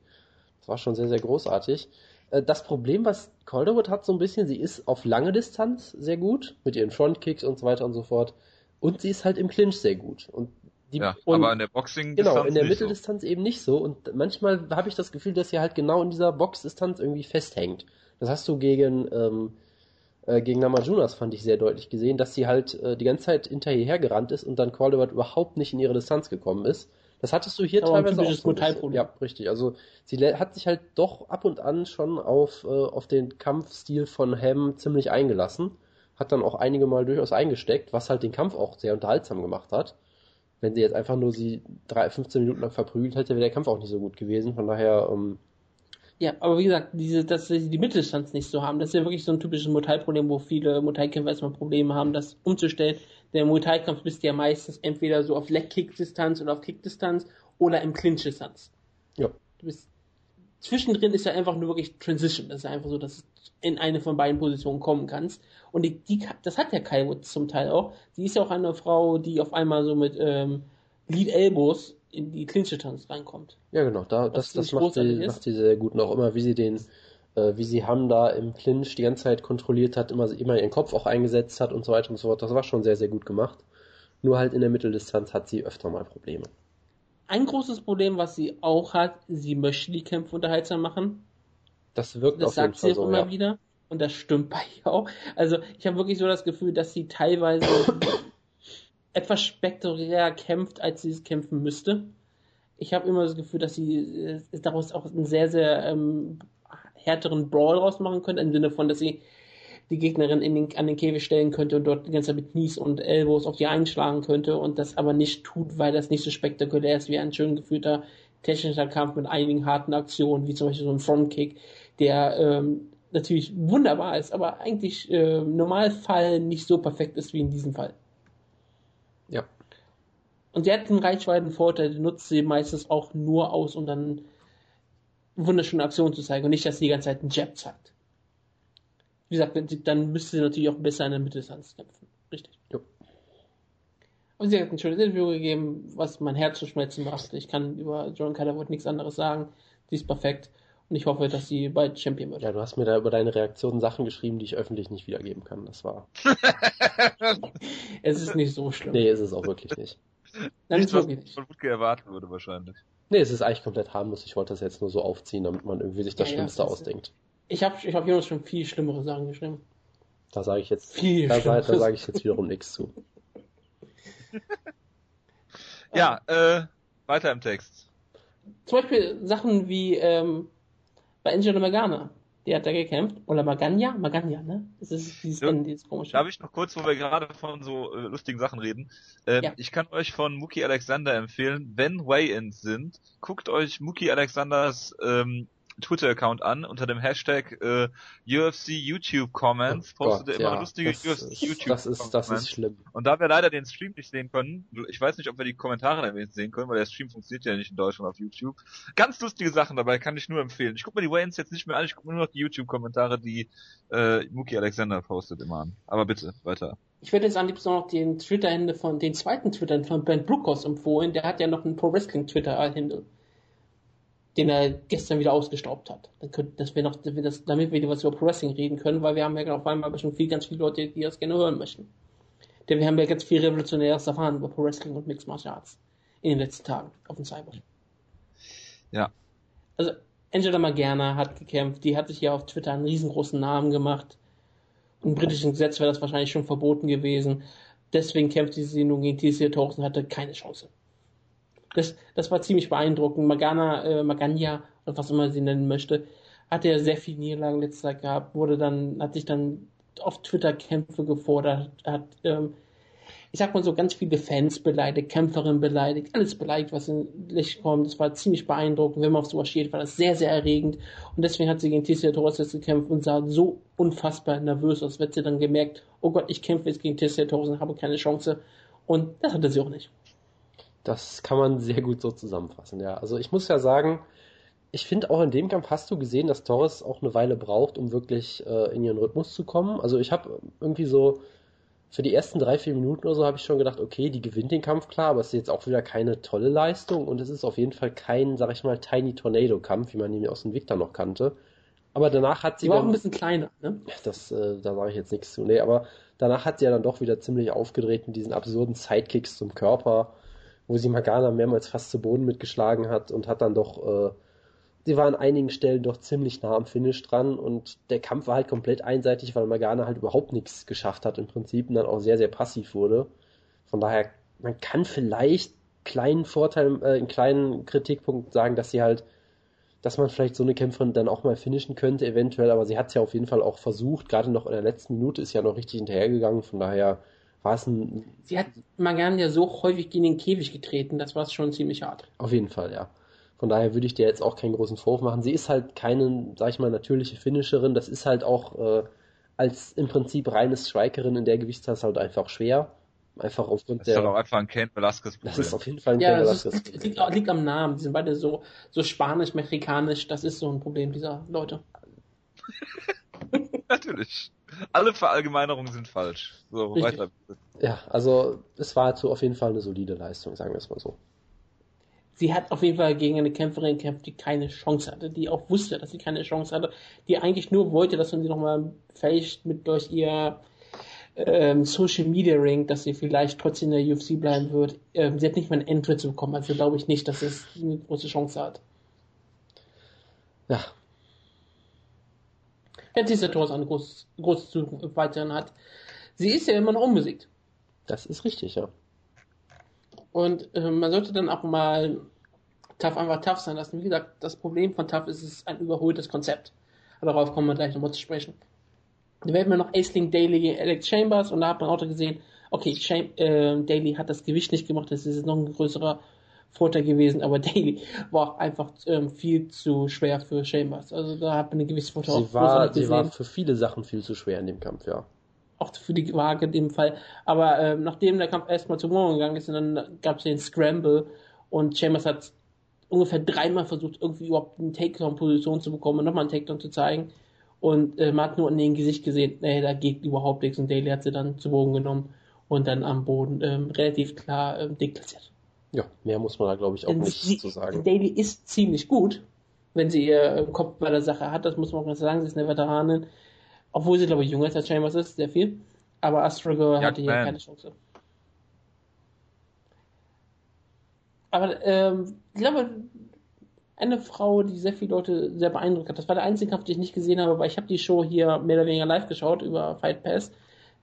Das war schon sehr, sehr großartig. Äh, Das Problem, was Calderwood hat so ein bisschen, sie ist auf lange Distanz sehr gut, mit ihren Frontkicks und so weiter und so fort. Und sie ist halt im Clinch sehr gut. Und die, Ja, und aber in der Boxing Genau, in der nicht so. Mitteldistanz eben nicht so. Und manchmal habe ich das Gefühl, dass sie halt genau in dieser Boxdistanz irgendwie festhängt. Das hast du gegen, ähm, äh, gegen Namajunas, fand ich sehr deutlich gesehen, dass sie halt äh, die ganze Zeit hinter ihr hergerannt ist und dann Calderwood überhaupt nicht in ihre Distanz gekommen ist. Das hattest du hier Aber teilweise auch so. Muay-Thai-Problem. Ja, richtig. Also sie hat sich halt doch ab und an schon auf, äh, auf den Kampfstil von Ham ziemlich eingelassen. Hat dann auch einige Mal durchaus eingesteckt, was halt den Kampf auch sehr unterhaltsam gemacht hat. Wenn sie jetzt einfach nur sie drei, 15 Minuten lang verprügelt hätte, wäre der Kampf auch nicht so gut gewesen. Von daher, ähm, Ja, aber wie gesagt, diese, dass sie die Mitteldistanz nicht so haben, das ist ja wirklich so ein typisches Muay Thai-Problem, wo viele Muay Thai-Kämpfer erstmal Probleme haben, das umzustellen. Der Muay Thai-Kampf bist du ja meistens entweder so auf Leg-Kick-Distanz oder auf Kick-Distanz oder im Clinch-Distanz. Ja. Du bist zwischendrin ist ja einfach nur wirklich Transition. Das ist einfach so, dass du in eine von beiden Positionen kommen kannst. Und die, die, das hat ja Kai Woods zum Teil auch. Sie ist ja auch eine Frau, die auf einmal so mit ähm, Lead Elbows in die Clinch-Tanz reinkommt. Ja, genau, da, das, das macht, sie, macht sie sehr gut. Und auch immer, wie sie den, äh, wie sie Han da im Clinch die ganze Zeit kontrolliert hat, immer, immer ihren Kopf auch eingesetzt hat und so weiter und so fort. Das war schon sehr, sehr gut gemacht. Nur halt in der Mitteldistanz hat sie öfter mal Probleme. Ein großes Problem, was sie auch hat, sie möchte die Kämpfe unterhaltsam machen. Das wirkt Das auf jeden sagt sie Fall auch so, immer ja. wieder. Und das stimmt bei ihr auch. Also ich habe wirklich so das Gefühl, dass sie teilweise *coughs* etwas spektakulärer kämpft, als sie es kämpfen müsste. Ich habe immer das Gefühl, dass sie äh, daraus auch einen sehr, sehr ähm, härteren Brawl rausmachen könnte, im Sinne von, dass sie die Gegnerin in den, an den Käfig stellen könnte und dort die ganze Zeit mit Knies und Elbows auf die einschlagen könnte und das aber nicht tut, weil das nicht so spektakulär ist wie ein schön geführter technischer Kampf mit einigen harten Aktionen, wie zum Beispiel so ein Frontkick, der ähm, natürlich wunderbar ist, aber eigentlich äh, im Normalfall nicht so perfekt ist wie in diesem Fall. Ja. Und sie hat einen Reichweitenvorteil, den nutzt sie meistens auch nur aus, um dann wunderschöne Aktionen zu zeigen und nicht, dass sie die ganze Zeit einen Jab zeigt. Wie gesagt, dann müsste sie natürlich auch besser in der Mitteldistanz kämpfen. Richtig. Jo. Und sie hat ein schönes Interview gegeben, was mein Herz zu schmelzen macht. Ich kann über John Calderwood nichts anderes sagen. Sie ist perfekt. Und ich hoffe, dass sie bald Champion wird. Ja, du hast mir da über deine Reaktionen Sachen geschrieben, die ich öffentlich nicht wiedergeben kann. Das war. *laughs* Es ist nicht so schlimm. Nee, ist es auch wirklich nicht. Nein, Nicht, ist was wirklich nicht. von Wutke erwarten würde wahrscheinlich. Nee, es ist eigentlich komplett harmlos. Ich wollte das jetzt nur so aufziehen, damit man irgendwie sich das Ja, ja, Schlimmste das ist- ausdenkt. Ich habe ich hab Jonas schon viel schlimmere Sachen geschrieben. Da sage ich jetzt, Viel da, da Schlimmeres. sage ich jetzt wiederum nichts zu. *laughs* Ja, äh, weiter im Text. Zum Beispiel Sachen wie ähm, bei Angela Magana. Die hat da gekämpft. Oder Magana? Magana, ne? Das ist dieses Ja. Dieses komische. Darf ich noch kurz, wo wir gerade von so äh, lustigen Sachen reden? Ähm, Ja. Ich kann euch von Mookie Alexander empfehlen, wenn Weigh-ins sind, guckt euch Mookie Alexanders ähm, Twitter-Account an unter dem Hashtag äh, UFC YouTube Comments. Oh Postet Gott, er immer ja, lustige das UFC ist, YouTube das ist, das ist schlimm. Und da wir leider den Stream nicht sehen können, ich weiß nicht, ob wir die Kommentare damit sehen können, weil der Stream funktioniert ja nicht in Deutschland auf YouTube. Ganz lustige Sachen dabei, kann ich nur empfehlen. Ich gucke mir die Waynes jetzt nicht mehr an, ich gucke nur noch die YouTube-Kommentare, die äh, Mookie Alexander postet immer an. Aber bitte, weiter. Ich werde jetzt am liebsten noch den Twitter-Hände von, den zweiten Twitter von Ben Brookhaus empfohlen. Der hat ja noch einen Pro Wrestling Twitter-Hände, den er gestern wieder ausgestaubt hat. Dann könnt, dass wir noch, das, damit wir was über Pro Wrestling reden können, weil wir haben ja auf einmal schon viel, ganz viele Leute, die das gerne hören möchten. Denn wir haben ja ganz viel Revolutionäres erfahren über Pro Wrestling und Mixed Martial Arts in den letzten Tagen auf dem Cyber. Ja. Also, Angela Magerna hat gekämpft, die hat sich ja auf Twitter einen riesengroßen Namen gemacht. Im britischen Gesetz wäre das wahrscheinlich schon verboten gewesen. Deswegen kämpfte sie nun gegen TC und hatte keine Chance. Das, das war ziemlich beeindruckend. Magana, äh, Magania, oder was immer sie nennen möchte, hatte ja sehr viele Niederlagen letztes Jahr gehabt, wurde dann, hat sich dann auf Twitter Kämpfe gefordert, hat, ähm, ich sag mal so, ganz viele Fans beleidigt, Kämpferinnen beleidigt, alles beleidigt, was in Licht kommt. Das war ziemlich beeindruckend. Wenn man auf sowas steht, war das sehr, sehr erregend. Und deswegen hat sie gegen Tessia Torres jetzt gekämpft und sah so unfassbar nervös aus, als sie dann gemerkt, oh Gott, ich kämpfe jetzt gegen Tessia Torres und habe keine Chance. Und das hatte sie auch nicht. Das kann man sehr gut so zusammenfassen, ja. Also ich muss ja sagen, ich finde auch in dem Kampf hast du gesehen, dass Torres auch eine Weile braucht, um wirklich äh, in ihren Rhythmus zu kommen. Also ich habe irgendwie so für die ersten drei, vier Minuten oder so habe ich schon gedacht, okay, die gewinnt den Kampf klar, aber es ist jetzt auch wieder keine tolle Leistung und es ist auf jeden Fall kein, sag ich mal, Tiny Tornado Kampf, wie man ihn aus dem Victor noch kannte. Aber danach hat sie war auch ein bisschen kleiner, ne? das, äh, da sage ich jetzt nichts zu. Nee, aber danach hat sie ja dann doch wieder ziemlich aufgedreht mit diesen absurden Sidekicks zum Körper, wo sie Magana mehrmals fast zu Boden mitgeschlagen hat und hat dann doch, äh, sie war an einigen Stellen doch ziemlich nah am Finish dran und der Kampf war halt komplett einseitig, weil Magana halt überhaupt nichts geschafft hat im Prinzip und dann auch sehr, sehr passiv wurde. Von daher, man kann vielleicht kleinen Vorteil, äh, einen kleinen Kritikpunkt sagen, dass sie halt dass man vielleicht so eine Kämpferin dann auch mal finishen könnte, eventuell, aber sie hat es ja auf jeden Fall auch versucht, gerade noch in der letzten Minute ist ja noch richtig hinterhergegangen, von daher war es ein, Sie hat Magana ja so häufig gegen den Käfig getreten, das war schon ziemlich hart. auf jeden Fall, ja. Von daher würde ich dir jetzt auch keinen großen Vorwurf machen. Sie ist halt keine, sag ich mal, natürliche Finisherin, das ist halt auch äh, als im Prinzip reines Strikerin in der Gewichtsklasse halt einfach schwer. Einfach aufgrund Das ist der. doch auch einfach ein Kane Velasquez das Problem. ist auf jeden Fall ein Ja, das Velasquez. ist, liegt, liegt am Namen. Die sind beide so, so spanisch, mexikanisch. Das ist so ein Problem dieser Leute. *laughs* Natürlich. Alle Verallgemeinerungen sind falsch. So, weiter. Ja, also es war zu auf jeden Fall eine solide Leistung, sagen wir es mal so. Sie hat auf jeden Fall gegen eine Kämpferin gekämpft, die keine Chance hatte, die auch wusste, dass sie keine Chance hatte, die eigentlich nur wollte, dass man sie nochmal vielleicht mit durch ihr ähm, Social Media Ring, dass sie vielleicht trotzdem in der UFC bleiben wird. Ähm, sie hat nicht mal einen Eintritt bekommen, also glaube ich nicht, dass es eine große Chance hat. Ja, der Tor eine große, große Zukunft weiterhin hat. Sie ist ja immer noch unbesiegt. das ist richtig, ja. Und äh, man sollte dann auch mal tough einfach tough sein lassen. Wie gesagt, das Problem von tough ist, es ist ein überholtes Konzept. Aber darauf kommen wir gleich nochmal zu sprechen. Dann werden wir noch Aisling Daily gegen Alex Chambers und da hat man auch gesehen, okay, Cham äh, Daly hat das Gewicht nicht gemacht, das ist noch ein größerer Vorteil gewesen, aber *laughs* Daly war auch einfach ähm, viel zu schwer für Chambers. Also da hat man eine gewisse Vorteil Sie war, sie war für viele Sachen viel zu schwer in dem Kampf, ja. auch für die Waage in dem Fall. Aber ähm, nachdem der Kampf erstmal zu Morgen gegangen ist, und dann gab es den Scramble und Chambers hat ungefähr dreimal versucht, irgendwie überhaupt eine Takedown-Position zu bekommen und nochmal einen Takedown zu zeigen. Und äh, man hat nur in dem Gesicht gesehen, nee, da geht überhaupt nichts. Und Daly hat sie dann zu Boden genommen und dann am Boden ähm, relativ klar ähm, deklassiert. Ja, mehr muss man da, glaube ich, auch Denn nicht sie, zu sagen. Daly ist ziemlich gut, wenn sie ihr Kopf bei der Sache hat. Das muss man auch ganz sagen. Sie ist eine Veteranin. Obwohl sie, glaube ich, jünger ist als Chambers ist, sehr viel. Aber Astra Girl Ja, hatte hier keine Chance. Aber ähm, ich glaube, eine Frau, die sehr viele Leute sehr beeindruckt hat, das war der einzige Kampf, den ich nicht gesehen habe, weil ich habe die Show hier mehr oder weniger live geschaut über Fight Pass.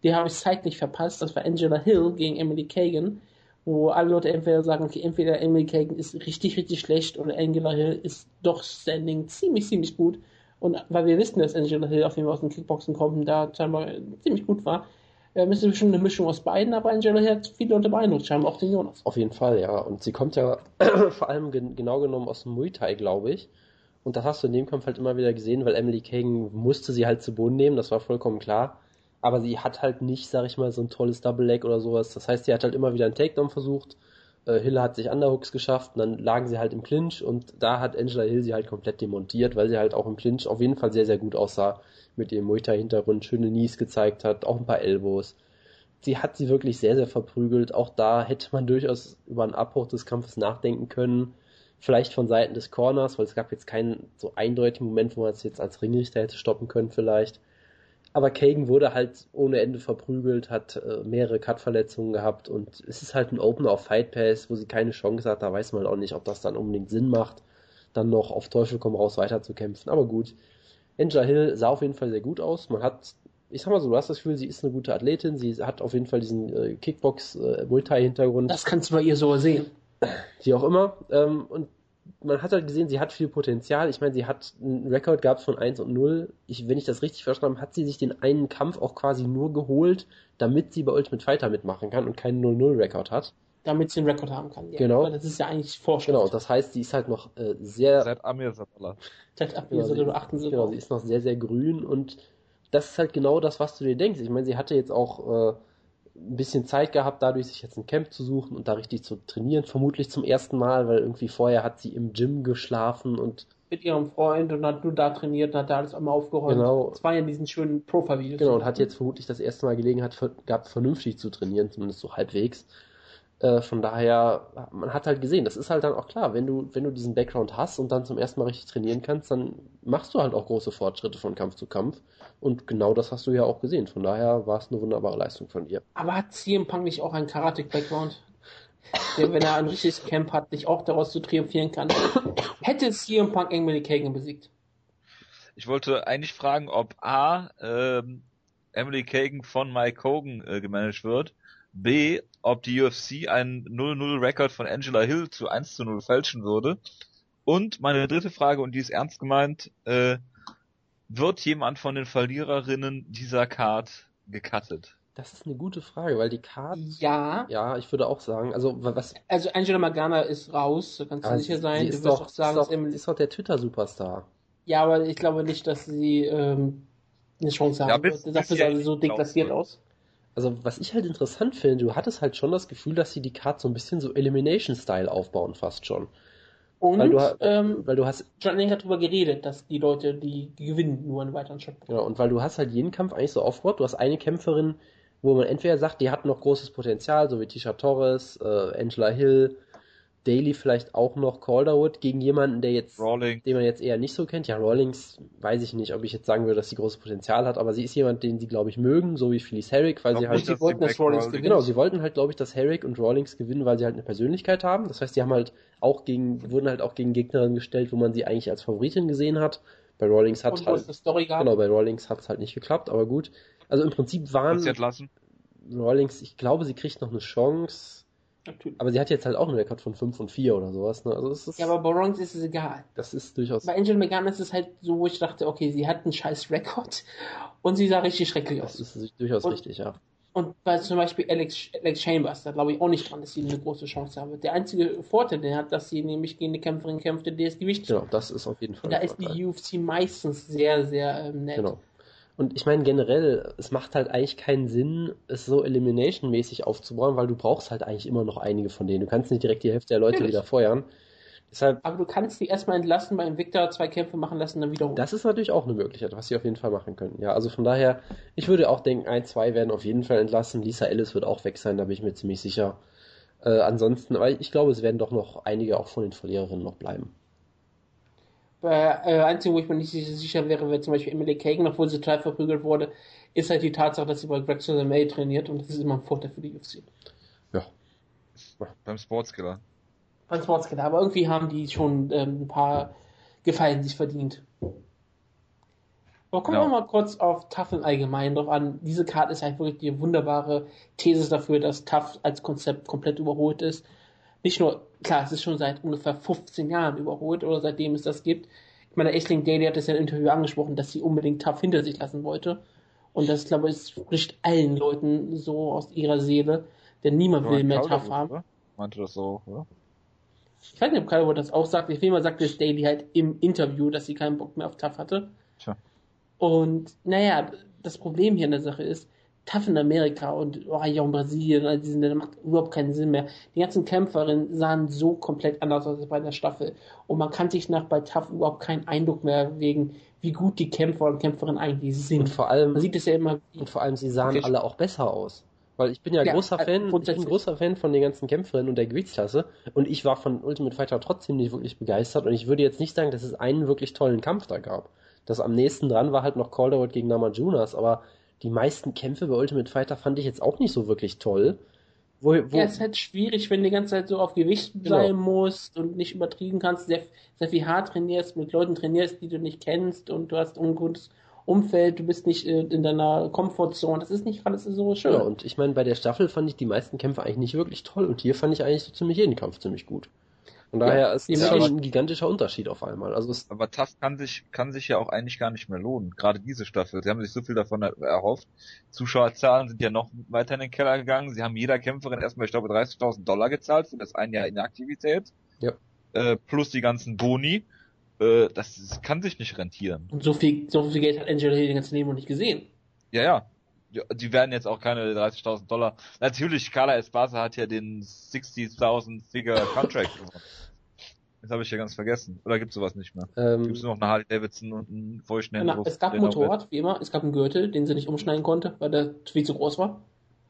Die habe ich zeitlich verpasst. Das war Angela Hill gegen Emily Kagan, wo alle Leute entweder sagen, okay, entweder Emily Kagan ist richtig, richtig schlecht oder Angela Hill ist doch standing ziemlich, ziemlich gut. Und weil wir wissen, dass Angela Hill auf jeden Fall aus dem Kickboxen kommt und da scheinbar ziemlich gut war, ist es bestimmt eine Mischung aus beiden, aber Angela Hill hat viele Leute beeindruckt, scheinbar auch den Jonas. Auf jeden Fall, ja. Und sie kommt ja *clears throat* vor allem gen genau genommen aus dem Muay Thai, glaube ich. Und das hast du in dem Kampf halt immer wieder gesehen, weil Emily Kagan musste sie halt zu Boden nehmen, das war vollkommen klar. Aber sie hat halt nicht, sag ich mal, so ein tolles Double Leg oder sowas. Das heißt, sie hat halt immer wieder einen Takedown versucht. Äh, Hill hat sich Underhooks geschafft und dann lagen sie halt im Clinch und da hat Angela Hill sie halt komplett demontiert, weil sie halt auch im Clinch auf jeden Fall sehr, sehr gut aussah. Mit ihrem Muay Thai Hintergrund, schöne Knees gezeigt hat, auch ein paar Elbows. Sie hat sie wirklich sehr, sehr verprügelt. Auch da hätte man durchaus über einen Abbruch des Kampfes nachdenken können. Vielleicht von Seiten des Corners, weil es gab jetzt keinen so eindeutigen Moment, wo man es jetzt als Ringrichter hätte stoppen können vielleicht. Aber Kagan wurde halt ohne Ende verprügelt, hat äh, mehrere Cut-Verletzungen gehabt und es ist halt ein Opener auf Fight Pass, wo sie keine Chance hat. Da weiß man auch nicht, ob das dann unbedingt Sinn macht, dann noch auf Teufel komm raus weiterzukämpfen. Aber gut. Angela Hill sah auf jeden Fall sehr gut aus. Man hat, ich sag mal so, du hast das Gefühl, sie ist eine gute Athletin. Sie hat auf jeden Fall diesen äh, Kickbox-Multi-Hintergrund. Das kannst du bei ihr so sehen. wie auch immer. Ähm, und man hat halt gesehen, sie hat viel Potenzial. Ich meine, sie hat einen Rekord gehabt von 1 und 0. Ich, wenn ich das richtig verstanden habe, hat sie sich den einen Kampf auch quasi nur geholt, damit sie bei Ultimate Fighter mitmachen kann und keinen 0-0-Rekord hat. Damit sie einen Rekord haben kann. Ja. Genau. Weil das ist ja eigentlich Vorschrift. Genau, das heißt, sie ist halt noch äh, sehr Seit Amir Sabala. Seit ab Genau, achten sie genau, drauf. sie ist noch sehr, sehr grün und das ist halt genau das, was du dir denkst. Ich meine, sie hatte jetzt auch äh, ein bisschen Zeit gehabt, dadurch sich jetzt ein Camp zu suchen und da richtig zu trainieren, vermutlich zum ersten Mal, weil irgendwie vorher hat sie im Gym geschlafen und mit ihrem Freund und hat nur da trainiert und hat da alles einmal aufgeräumt. Genau. Das war ja in diesen schönen Profile-Videos. genau und hat jetzt vermutlich das erste Mal Gelegenheit gehabt, vernünftig zu trainieren, zumindest so halbwegs. Äh, von daher, man hat halt gesehen, das ist halt dann auch klar, wenn du, wenn du diesen Background hast und dann zum ersten Mal richtig trainieren kannst, dann machst du halt auch große Fortschritte von Kampf zu Kampf. Und genau das hast du ja auch gesehen. Von daher war es eine wunderbare Leistung von ihr. Aber hat CM Punk nicht auch einen Karate-Background? Der, wenn er ein richtiges Camp hat, nicht auch daraus zu triumphieren kann. Hätte CM Punk Emily Kagan besiegt? Ich wollte eigentlich fragen, ob A, ähm, Emily Kagan von Mike Hogan äh, gemanagt wird, B, ob die UFC einen 0-0-Rekord von Angela Hill zu 1 zu 0 fälschen würde. Und meine dritte Frage, und die ist ernst gemeint, äh, wird jemand von den Verliererinnen dieser Card gecuttet? Das ist eine gute Frage, weil die Card, Ja. ja, ich würde auch sagen, also wa- was, Also Angela Magana ist raus, da kannst du aber sicher sein. sie Du ist doch, auch sagen, ist dass doch, Emily... ist doch der Twitter-Superstar. Ja, aber ich glaube nicht, dass sie ähm, eine Chance haben Ja, bis- wird. Dafür bis sah sie so deklassiert aus. Also was ich halt interessant finde, du hattest halt schon das Gefühl, dass sie die Card so ein bisschen so Elimination-Style aufbauen, fast schon. Und Weil du, ähm, weil du hast, John Lenk hat darüber geredet, dass die Leute, die gewinnen, nur einen weiteren Shot bekommen. genau, und weil du hast halt jeden Kampf eigentlich so aufgebaut, du hast eine Kämpferin, wo man entweder sagt, die hat noch großes Potenzial, so wie Tisha Torres, äh, Angela Hill, Daly vielleicht auch noch, Calderwood, gegen jemanden, der jetzt Rawling. den man jetzt eher nicht so kennt. Ja, Rawlings weiß ich nicht, ob ich jetzt sagen würde, dass sie großes Potenzial hat, aber sie ist jemand, den sie, glaube ich, mögen, so wie Phyllis Herrick, weil sie halt. nicht, sie wollten, dass Rollins Back- gewinnt. Genau, sie wollten halt, glaube ich, dass Herrick und Rawlings gewinnen, weil sie halt eine Persönlichkeit haben. Das heißt, die haben halt auch gegen, wurden halt auch gegen Gegnerinnen gestellt, wo man sie eigentlich als Favoritin gesehen hat. Bei Rawlings hat halt, genau, bei Rawlings hat es halt nicht geklappt, aber gut. Also im Prinzip waren Sie. Rawlings, ich glaube, sie kriegt noch eine Chance, Natürlich. aber sie hat jetzt halt auch einen Rekord von 5 und 4 oder sowas, ne? Also es ist, Ja, aber bei Rollins ist es egal. das ist durchaus, Bei Angel McGann ist es halt so, wo ich dachte, okay, sie hat einen scheiß Rekord und sie sah richtig schrecklich das aus. ist durchaus Und- richtig, ja. Und bei zum Beispiel Alex, Alex Chambers, da glaube ich auch nicht dran, dass sie eine große Chance haben wird. Der einzige Vorteil, den hat, dass sie nämlich gegen eine Kämpferin kämpfte, der ist gewichtig. Genau, das ist auf jeden Fall. Und da ist die UFC meistens sehr, sehr ähm, nett. Genau. Und ich meine generell, es macht halt eigentlich keinen Sinn, es so Elimination-mäßig aufzubauen, weil du brauchst halt eigentlich immer noch einige von denen. Du kannst nicht direkt die Hälfte der Leute Natürlich. wieder feuern. Deshalb, Aber du kannst die erstmal entlassen, bei Invicta zwei Kämpfe machen lassen, dann wiederholen. das ist natürlich auch eine Möglichkeit, was sie auf jeden Fall machen können. Ja, also von daher, ich würde auch denken, ein, zwei werden auf jeden Fall entlassen. Lisa Ellis wird auch weg sein, da bin ich mir ziemlich sicher. Äh, ansonsten, aber ich glaube, es werden doch noch einige auch von den Verliererinnen noch bleiben. Bei äh, einzigen, wo ich mir nicht sicher, wäre, wäre zum Beispiel Emily Kagan, obwohl sie total verprügelt wurde, ist halt die Tatsache, dass sie bei Greg May trainiert und das ist immer ein Vorteil für die UFC. Ja. Beim Sportskiller. Beim Sportskiller, aber irgendwie haben die schon ähm, ein paar Gefallen sich verdient. Aber kommen Ja. wir mal kurz auf Tough im Allgemeinen drauf an. Diese Karte ist halt wirklich die wunderbare These dafür, dass Tough als Konzept komplett überholt ist. Nicht nur, klar, es ist schon seit ungefähr 15 Jahren überholt oder seitdem es das gibt. Ich meine, Aisling Daly hat es ja im Interview angesprochen, dass sie unbedingt Tough hinter sich lassen wollte. Und das, glaube ich, spricht allen Leuten so aus ihrer Seele, denn niemand will mehr Tough haben. Oder? Meinte das so, oder? Ich weiß nicht, ob Calwood das auch sagt. Auf jeden Fall sagte es Daly halt im Interview, dass sie keinen Bock mehr auf Tough hatte. Tja. Und naja, das Problem hier in der Sache ist, Tough in Amerika und oh, ja, auch in Brasilien, all diese Länder macht überhaupt keinen Sinn mehr. Die ganzen Kämpferinnen sahen so komplett anders aus als bei der Staffel. Und man kann sich nach bei Tough überhaupt keinen Eindruck mehr wegen, wie gut die Kämpfer und Kämpferinnen eigentlich Und sind. vor allem, Man sieht es ja immer. Und vor allem, sie sahen Okay. alle auch besser aus. Weil ich bin ja, Ja, großer äh, Fan, ich bin großer Fan von den ganzen Kämpferinnen und der Gewichtsklasse. Und ich war von Ultimate Fighter trotzdem nicht wirklich begeistert. Und ich würde jetzt nicht sagen, dass es einen wirklich tollen Kampf da gab. Das am nächsten dran war halt noch Calderwood gegen Namajunas. Aber die meisten Kämpfe bei Ultimate Fighter fand ich jetzt auch nicht so wirklich toll. Wo, wo, Ja, es ist halt schwierig, wenn du die ganze Zeit so auf Gewicht Genau. sein musst und nicht übertrieben kannst, sehr, sehr viel hart trainierst, mit Leuten trainierst, die du nicht kennst und du hast ein ungutes Umfeld, du bist nicht äh, in deiner Komfortzone. Das ist nicht alles so schön. ja, und ich meine, bei der Staffel fand ich die meisten Kämpfe eigentlich nicht wirklich toll. Und hier fand ich eigentlich so ziemlich jeden Kampf ziemlich gut. Von Ja, daher ist die es Ja, schon ein gigantischer Unterschied auf einmal. Also es, Aber TAF kann sich, kann sich ja auch eigentlich gar nicht mehr lohnen. Gerade diese Staffel. Sie haben sich so viel davon er- erhofft. Zuschauerzahlen sind ja noch weiter in den Keller gegangen. Sie haben jeder Kämpferin erstmal, ich glaube, 30.000 Dollar gezahlt für das ein Jahr Inaktivität. Ja. Äh, plus die ganzen Boni. Äh, das ist, kann sich nicht rentieren. Und so viel, so viel Geld hat Angela Hill den ganzen Leben noch nicht gesehen. Ja, ja. Die werden jetzt auch keine 30.000 Dollar. Natürlich, Carla Esparza hat ja den 60.000 Figure Contract gewonnen. Das habe ich ja ganz vergessen. Oder gibt's sowas nicht mehr? ähm, Gibt's nur noch eine Harley Davidson und einen feuchten Na, es gab ein Motorrad, wie immer, es gab einen Gürtel, den sie nicht umschneiden konnte, weil der viel zu groß war.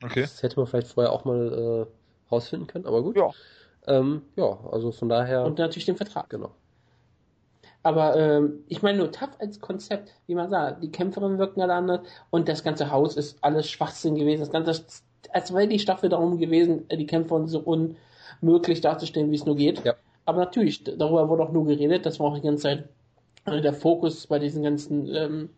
Okay. Das hätte man vielleicht vorher auch mal äh, rausfinden können, aber gut. Ja. Ähm, ja, also von daher, Und natürlich den Vertrag. genau. Aber ähm, ich meine nur tough als Konzept, wie man sagt, die Kämpferinnen wirken alle anders und das ganze Haus ist alles Schwachsinn gewesen. Das ganze, als wäre die Staffel darum gewesen, die Kämpferinnen so unmöglich darzustellen, wie es nur geht. Ja. Aber natürlich, darüber wurde auch nur geredet, das war auch die ganze Zeit äh, der Fokus bei diesen ganzen ähm,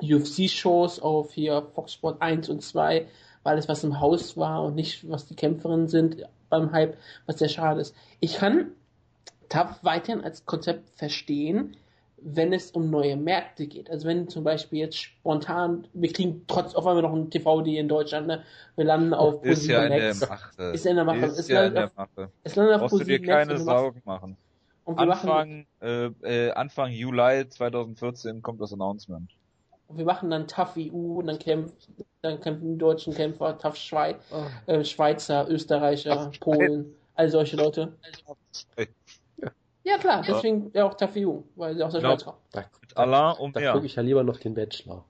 UFC-Shows auf hier Fox Sport 1 und 2, war alles, was im Haus war und nicht, was die Kämpferinnen sind beim Hype, was sehr schade ist. Ich kann TAP weiterhin als Konzept verstehen, wenn es um neue Märkte geht. Also wenn zum Beispiel jetzt spontan, wir kriegen trotz auf einmal noch ein TV-D in Deutschland, ne? wir landen auf Ist ja in der Max. Mache. Ist in der Mache. Ist Es ja in landet der auf- Mache. Es landet auf Brauchst du dir Max keine Sorgen machen. Wir machen, Anfang, äh, äh, Anfang Juli 2014 kommt das Announcement. Und wir machen dann Tough EU und dann kämpfen, dann kämpfen die deutschen Kämpfer, Tough Schweiz, Oh. äh, Schweizer, Österreicher, Polen, all solche Leute. Ja klar, deswegen ja auch Tough EU, weil sie aus der Genau. Schweiz kommen. Da, Alain und da mehr. gucke ich ja lieber noch den Bachelor.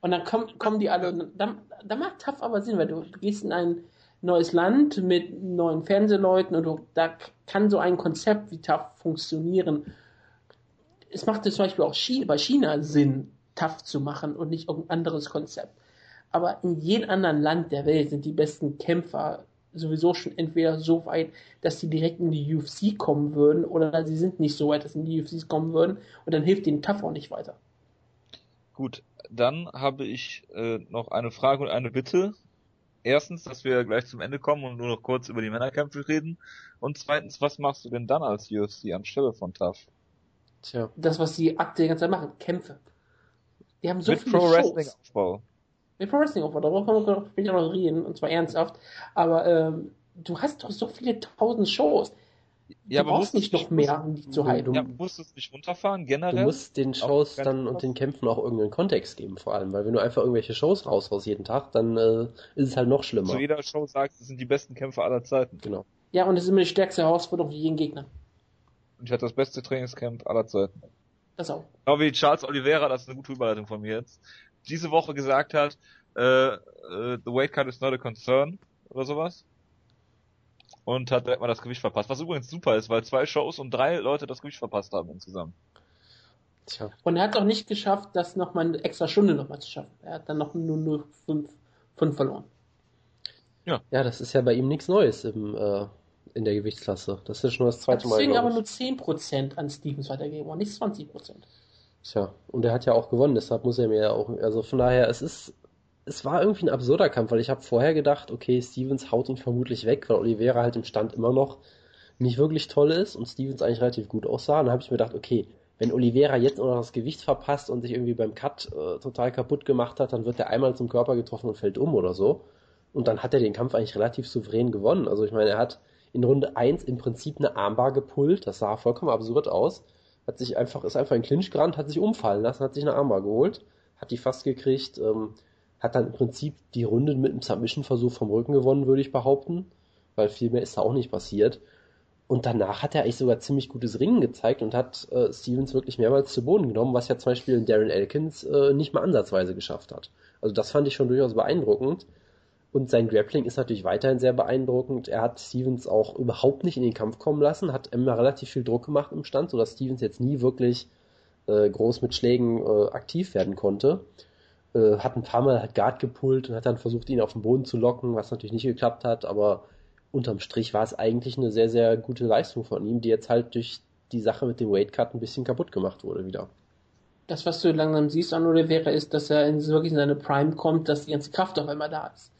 Und dann kommen, kommen die alle, dann macht Tough aber Sinn, weil du, du gehst in ein neues Land mit neuen Fernsehleuten und du, da kann so ein Konzept wie Tough funktionieren. Es macht zum Beispiel auch China, bei China Sinn, Tough zu machen und nicht irgendein anderes Konzept. Aber in jedem anderen Land der Welt sind die besten Kämpfer sowieso schon entweder so weit, dass sie direkt in die UFC kommen würden, oder sie sind nicht so weit, dass sie in die UFC kommen würden, und dann hilft ihnen Tough auch nicht weiter. Gut, dann habe ich äh, noch eine Frage und eine Bitte. Erstens, dass wir gleich zum Ende kommen und nur noch kurz über die Männerkämpfe reden. Und zweitens, was machst du denn dann als UFC anstelle von TAF? Tja, das, was die aktuell die ganze Zeit machen, Kämpfe. Die haben so Mit viele Pro. Wrestling Aufbau. Mit Pro Wrestling Aufbau, darüber können wir später noch reden, und zwar ernsthaft. Aber ähm, du hast doch so viele tausend Shows. Ja, du aber brauchst nicht noch mehr, um die zu du- Ja, musst du es nicht runterfahren, generell? du musst den Shows dann und den Kämpfen auch irgendeinen Kontext geben, vor allem. Weil wenn du einfach irgendwelche Shows raushaust jeden Tag, dann äh, ist es halt noch schlimmer. zu jeder Show sagst, das sind die besten Kämpfer aller Zeiten. Genau. Ja, und es ist immer die stärkste Herausforderung für jeden Gegner. Und ich hatte das beste Trainingscamp aller Zeiten. Das auch. Genau wie Charles Oliveira, das ist eine gute Überleitung von mir jetzt, diese Woche gesagt hat, äh, äh, the weight cut is not a concern oder sowas. Und hat direkt mal das Gewicht verpasst. Was übrigens super ist, weil zwei Shows und drei Leute das Gewicht verpasst haben insgesamt. Tja. Und er hat auch nicht geschafft, das nochmal eine extra Stunde nochmal zu schaffen. Er hat dann noch nur, nur fünf, fünf verloren. Ja, das ist ja bei ihm nichts Neues im, äh, in der Gewichtsklasse. Das ist ja schon das zweite Mal. Deswegen aber nur 10% an Stevens weitergeben und nicht 20%. Tja, und er hat ja auch gewonnen, deshalb muss er mir ja auch, also von daher, es ist, es war irgendwie ein absurder Kampf, weil ich habe vorher gedacht, okay, Stevens haut ihn vermutlich weg, weil Oliveira halt im Stand immer noch nicht wirklich toll ist und Stevens eigentlich relativ gut aussah. Und dann habe ich mir gedacht, okay, wenn Oliveira jetzt noch das Gewicht verpasst und sich irgendwie beim Cut äh, total kaputt gemacht hat, dann wird er einmal zum Körper getroffen und fällt um oder so. Und dann hat er den Kampf eigentlich relativ souverän gewonnen. Also ich meine, er hat in Runde 1 im Prinzip eine Armbar gepullt, das sah vollkommen absurd aus hat sich einfach, ist einfach in Clinch gerannt, hat sich umfallen lassen, hat sich eine Armbar geholt, hat die fast gekriegt, ähm, hat dann im Prinzip die Runde mit einem Submission-Versuch vom Rücken gewonnen, würde ich behaupten, weil viel mehr ist da auch nicht passiert. Und danach hat er eigentlich sogar ziemlich gutes Ringen gezeigt und hat äh, Stevens wirklich mehrmals zu Boden genommen, was ja zum Beispiel Darren Elkins äh, nicht mal ansatzweise geschafft hat. Also das fand ich schon durchaus beeindruckend. Und sein Grappling ist natürlich weiterhin sehr beeindruckend. Er hat Stevens auch überhaupt nicht in den Kampf kommen lassen, hat immer relativ viel Druck gemacht im Stand, sodass Stevens jetzt nie wirklich äh, groß mit Schlägen äh, aktiv werden konnte. Äh, hat ein paar Mal halt Guard gepullt und hat dann versucht, ihn auf den Boden zu locken, was natürlich nicht geklappt hat, aber unterm Strich war es eigentlich eine sehr, sehr gute Leistung von ihm, die jetzt halt durch die Sache mit dem Weight Cut ein bisschen kaputt gemacht wurde wieder. Das, was du langsam siehst an Oliveira, ist, dass er in, wirklich in seine Prime kommt, dass die ganze Kraft auf einmal da ist.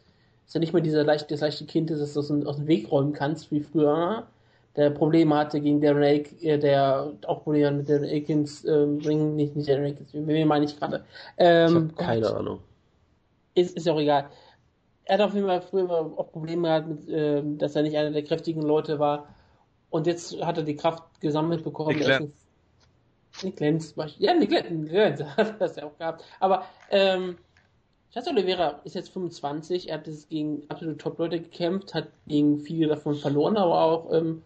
Dass er nicht mehr dieser leicht, das leichte Kind ist, dass du es aus, aus dem Weg räumen kannst, wie früher, der Probleme hatte gegen Darren Ake, äh, der auch Probleme mit Darren Akins, ähm, Ring, nicht, nicht Darren Akins, wen meine ich gerade? Ähm, keine Gott, Ahnung. Ist, ist ja auch egal. Er hat auf jeden Fall früher auch Probleme gehabt, mit, ähm, dass er nicht einer der kräftigen Leute war. Und jetzt hat er die Kraft gesammelt bekommen. Nick ist Lenz, ja, Nick Lenz *laughs* hat das ja auch gehabt. Aber ähm, Charles Oliveira ist jetzt 25, er hat jetzt gegen absolute Top-Leute gekämpft, hat gegen viele davon verloren, aber auch ähm,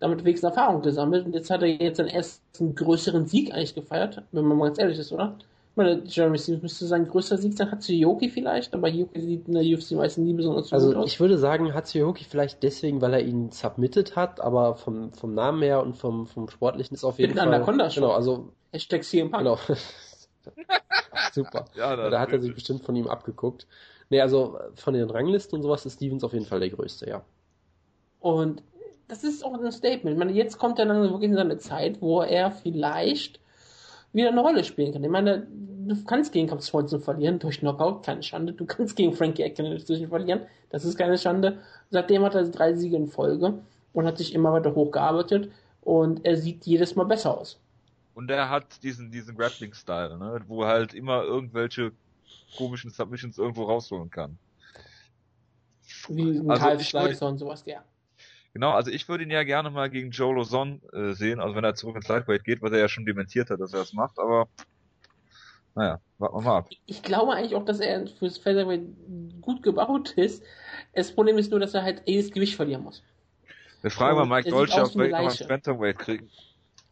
damit wenigstens Erfahrung gesammelt. Und jetzt hat er jetzt seinen ersten größeren Sieg eigentlich gefeiert, wenn man mal ganz ehrlich ist, oder? Ich meine, Jeremy Stevens müsste sein größter Sieg sein, Hatsuyoki vielleicht, aber Yoki sieht in der UFC meistens nie besonders gut Also aus. ich würde sagen, Hatsuyoki vielleicht deswegen, weil er ihn submitted hat, aber vom, vom Namen her und vom, vom Sportlichen ist auf jeden Mit Fall. Anaconda schon. Genau, also Hashtag CM Punk. genau. *laughs* *laughs* Super. Ja, Da, hat er sich bestimmt von ihm abgeguckt. Nee, also von den Ranglisten und sowas ist Stevens auf jeden Fall der größte, ja. Und das ist auch ein Statement. Ich meine, jetzt kommt er dann wirklich in seine Zeit, wo er vielleicht wieder eine Rolle spielen kann. Ich meine, du kannst gegen Caps Swanson verlieren durch Knockout, keine Schande. Du kannst gegen Frankie Atkins inzwischen verlieren, das ist keine Schande. Seitdem hat er drei Siege in Folge und hat sich immer weiter hochgearbeitet und er sieht jedes Mal besser aus. Und er hat diesen, diesen Grappling-Style, ne, wo er halt immer irgendwelche komischen Submissions irgendwo rausholen kann. Wie ein Also Slicer und sowas, ja. Genau, also ich würde ihn ja gerne mal gegen Joe Lozon äh, sehen, also wenn er zurück ins Lightweight geht, was er ja schon dementiert hat, dass er das macht, aber Naja, warten wir mal ab. Ich glaube eigentlich auch, dass er fürs Featherweight gut gebaut ist. Das Problem ist nur, dass er halt jedes Gewicht verlieren muss. Wir fragen mal Mike Dolce, ob wir ihn noch Bantamweight kriegen.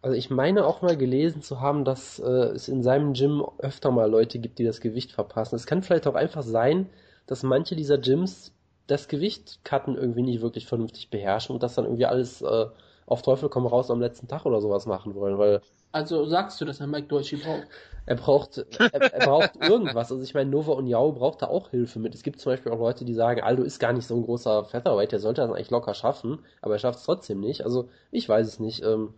Also ich meine auch mal gelesen zu haben, dass äh, es in seinem Gym öfter mal Leute gibt, die das Gewicht verpassen. Es kann vielleicht auch einfach sein, dass manche dieser Gyms das Gewicht cutten irgendwie nicht wirklich vernünftig beherrschen und das dann irgendwie alles äh, auf Teufel komm raus am letzten Tag oder sowas machen wollen, weil Also sagst du, dass er Mike Dolce braucht? er braucht, er, er braucht *laughs* irgendwas. Also ich meine, Nova und Yao braucht da auch Hilfe mit. Es gibt zum Beispiel auch Leute, die sagen, Aldo ist gar nicht so ein großer Featherweight, der sollte das eigentlich locker schaffen, aber er schafft es trotzdem nicht. Also ich weiß es nicht. Ähm,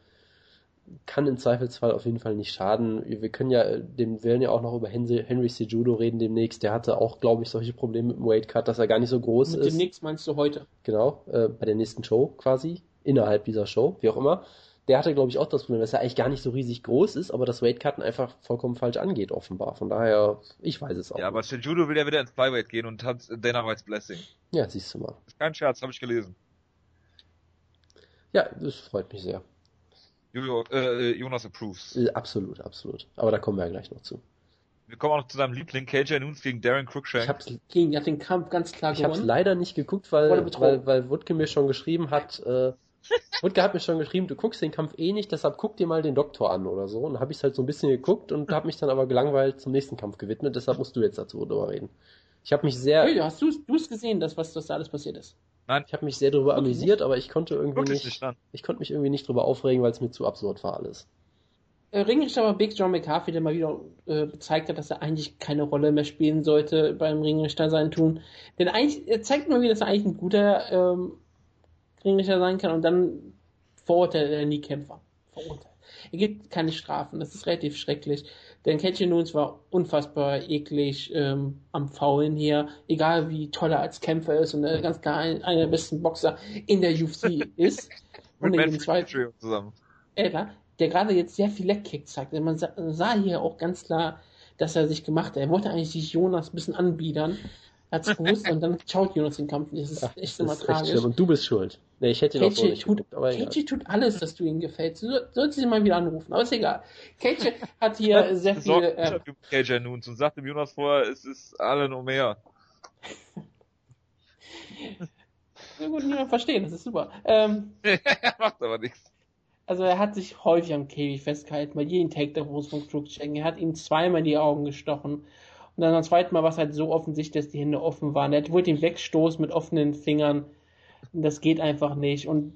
kann im Zweifelsfall auf jeden Fall nicht schaden. Wir können ja, äh, dem werden ja auch noch über Henry, Henry Sejudo reden demnächst. Der hatte auch, glaube ich, solche Probleme mit dem Weight Cut, dass er gar nicht so groß Mit ist. dem Nix meinst du heute? Genau, äh, bei der nächsten Show quasi, innerhalb dieser Show, wie auch immer. Der hatte, glaube ich, auch das Problem, dass er eigentlich gar nicht so riesig groß ist, aber das Weightcutten einfach vollkommen falsch angeht, offenbar. Von daher, ich weiß es auch. Ja, aber. Shinjudo will ja wieder ins Flyweight gehen und hat Dana White's Blessing. ja, siehst du mal. Kein Scherz, habe ich gelesen. Ja, das freut mich sehr. Julio, äh, Jonas approves. Absolut, absolut. Aber da kommen wir ja gleich noch zu. Wir kommen auch noch zu seinem Liebling KJ Noons gegen Darren Cruikshank. Ich hab's, Gegen, er hat den Kampf ganz klar ich hab's gewonnen. leider nicht geguckt, weil, weil, weil Wutke mir schon geschrieben hat, äh, *laughs* Wutke hat mir schon geschrieben, du guckst den Kampf eh nicht, deshalb guck dir mal den Doktor an oder so. Und dann habe ich halt so ein bisschen geguckt und habe mich dann aber gelangweilt zum nächsten Kampf gewidmet, deshalb musst du jetzt dazu drüber reden. Ich habe mich sehr, Hey, hast du es gesehen, das, was das da alles passiert ist? Ich habe mich sehr darüber amüsiert, aber ich konnte irgendwie Wirklich nicht, nicht ich konnte mich irgendwie nicht drüber aufregen, weil es mir zu absurd war alles. Äh, Ringrichter war Big John McCarthy, der mal wieder äh, gezeigt hat, dass er eigentlich keine Rolle mehr spielen sollte beim Ringrichter sein tun. Denn eigentlich, er zeigt mal wieder, dass er eigentlich ein guter ähm, Ringrichter sein kann und dann verurteilt er nie Kämpfer. Verurteilt. Er gibt keine Strafen, das ist relativ schrecklich. Denn Catchy Nunes war unfassbar eklig ähm, am Faulen hier, egal wie toll er als Kämpfer ist und er ganz klar ein, einer der besten Boxer in der UFC ist. *laughs* Mit Und in Man dem zweiten zusammen. Edler, der gerade jetzt sehr viel Leckkicks zeigt. Also Man sah, sah hier auch ganz klar, dass er sich gemacht hat. Er wollte eigentlich sich Jonas ein bisschen anbiedern. Er hat es gewusst und dann schaut Jonas den Kampf. Das ist Ach, echt das immer ist echt tragisch. schlimm. Und du bist schuld. Nee, ich hätte ihn auch so Keiichi nicht tut, geguckt, aber. Keiichi tut alles, dass du ihm gefällst. Du soll- sollst ihn mal wieder anrufen, aber ist egal. Keiichi hat hier *laughs* sehr ein äh, KJ Noons und sagt dem Jonas vorher, es ist Allen Omer. sehr *laughs* gut niemand verstehen, das ist super. Ähm, *laughs* Macht aber nichts. Also er hat sich häufig am Käfig festgehalten, bei jedem Takedown von Cruikshank. Er hat ihm zweimal in die Augen gestochen. Und dann beim zweiten Mal war es halt so offensichtlich, dass die Hände offen waren. Er wollte ihn wegstoßen mit offenen Fingern. Das geht einfach nicht. Und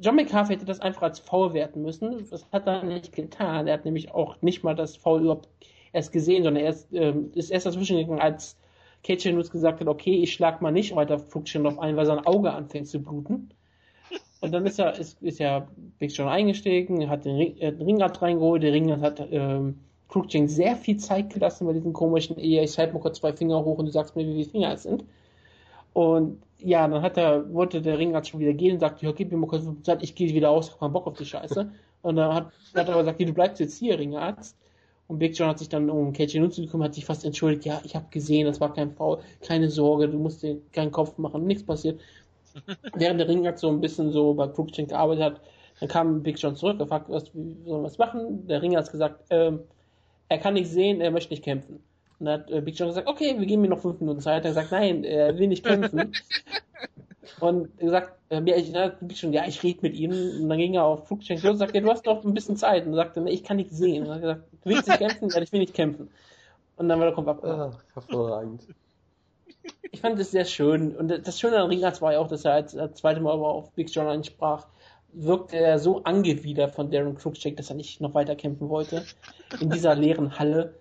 John McCarthy hätte das einfach als Foul werten müssen. Das hat er nicht getan. Er hat nämlich auch nicht mal das Foul überhaupt erst gesehen, sondern er ist, ähm, ist erst dazwischen gegangen, als Cage News gesagt hat, okay, ich schlag mal nicht weiter auf ein, weil sein Auge anfängt zu bluten. Und dann ist ja, ist, ist ja Big John eingestiegen, hat den, Ring, den Ringrad reingeholt. Der Ringrad hat ähm, Cruikshank sehr viel Zeit gelassen bei diesen komischen Ehe. Ich halte mal kurz zwei Finger hoch und du sagst mir, wie viele Finger es sind. Und ja, dann hat er, wollte der Ringrad schon wieder gehen und sagte, ja, gib mir mal kurz Zeit, ich gehe wieder aus, hab keinen Bock auf die Scheiße. *laughs* Und dann hat, hat er aber gesagt, du bleibst jetzt hier, Ringarzt. Und Big John hat sich dann um KJ Nutze gekümmert, hat sich fast entschuldigt, ja, ich habe gesehen, das war kein Foul, keine Sorge, du musst dir keinen Kopf machen, nichts passiert. *laughs* Während der Ringart so ein bisschen so bei Cruikshank gearbeitet hat, dann kam Big John zurück, er fragte, was, sollen wir was machen? Der Ringer hat gesagt, ähm, er kann nicht sehen, er möchte nicht kämpfen. Und dann hat äh, Big John gesagt, okay, wir geben ihm noch fünf Minuten Zeit. Er hat gesagt, nein, er will nicht kämpfen. *laughs* Und er sagt, äh, ja, ich, na, Big John, ja, ich rede mit ihm. Und dann ging er auf Cruikshank los und sagte, ja, du hast noch ein bisschen Zeit. Und er sagte, ich kann nicht sehen. Und er hat gesagt, du willst nicht kämpfen? Ja, ich will nicht kämpfen. Und dann war der Kampf abgebrochen. Ah, hervorragend. Ich fand es sehr schön. Und das Schöne an Ringarts war ja auch, dass er als, als zweite Mal auf Big John ansprach, wirkte er so angewidert von Darren Cruikshank, dass er nicht noch weiter kämpfen wollte. In dieser *laughs* leeren Halle.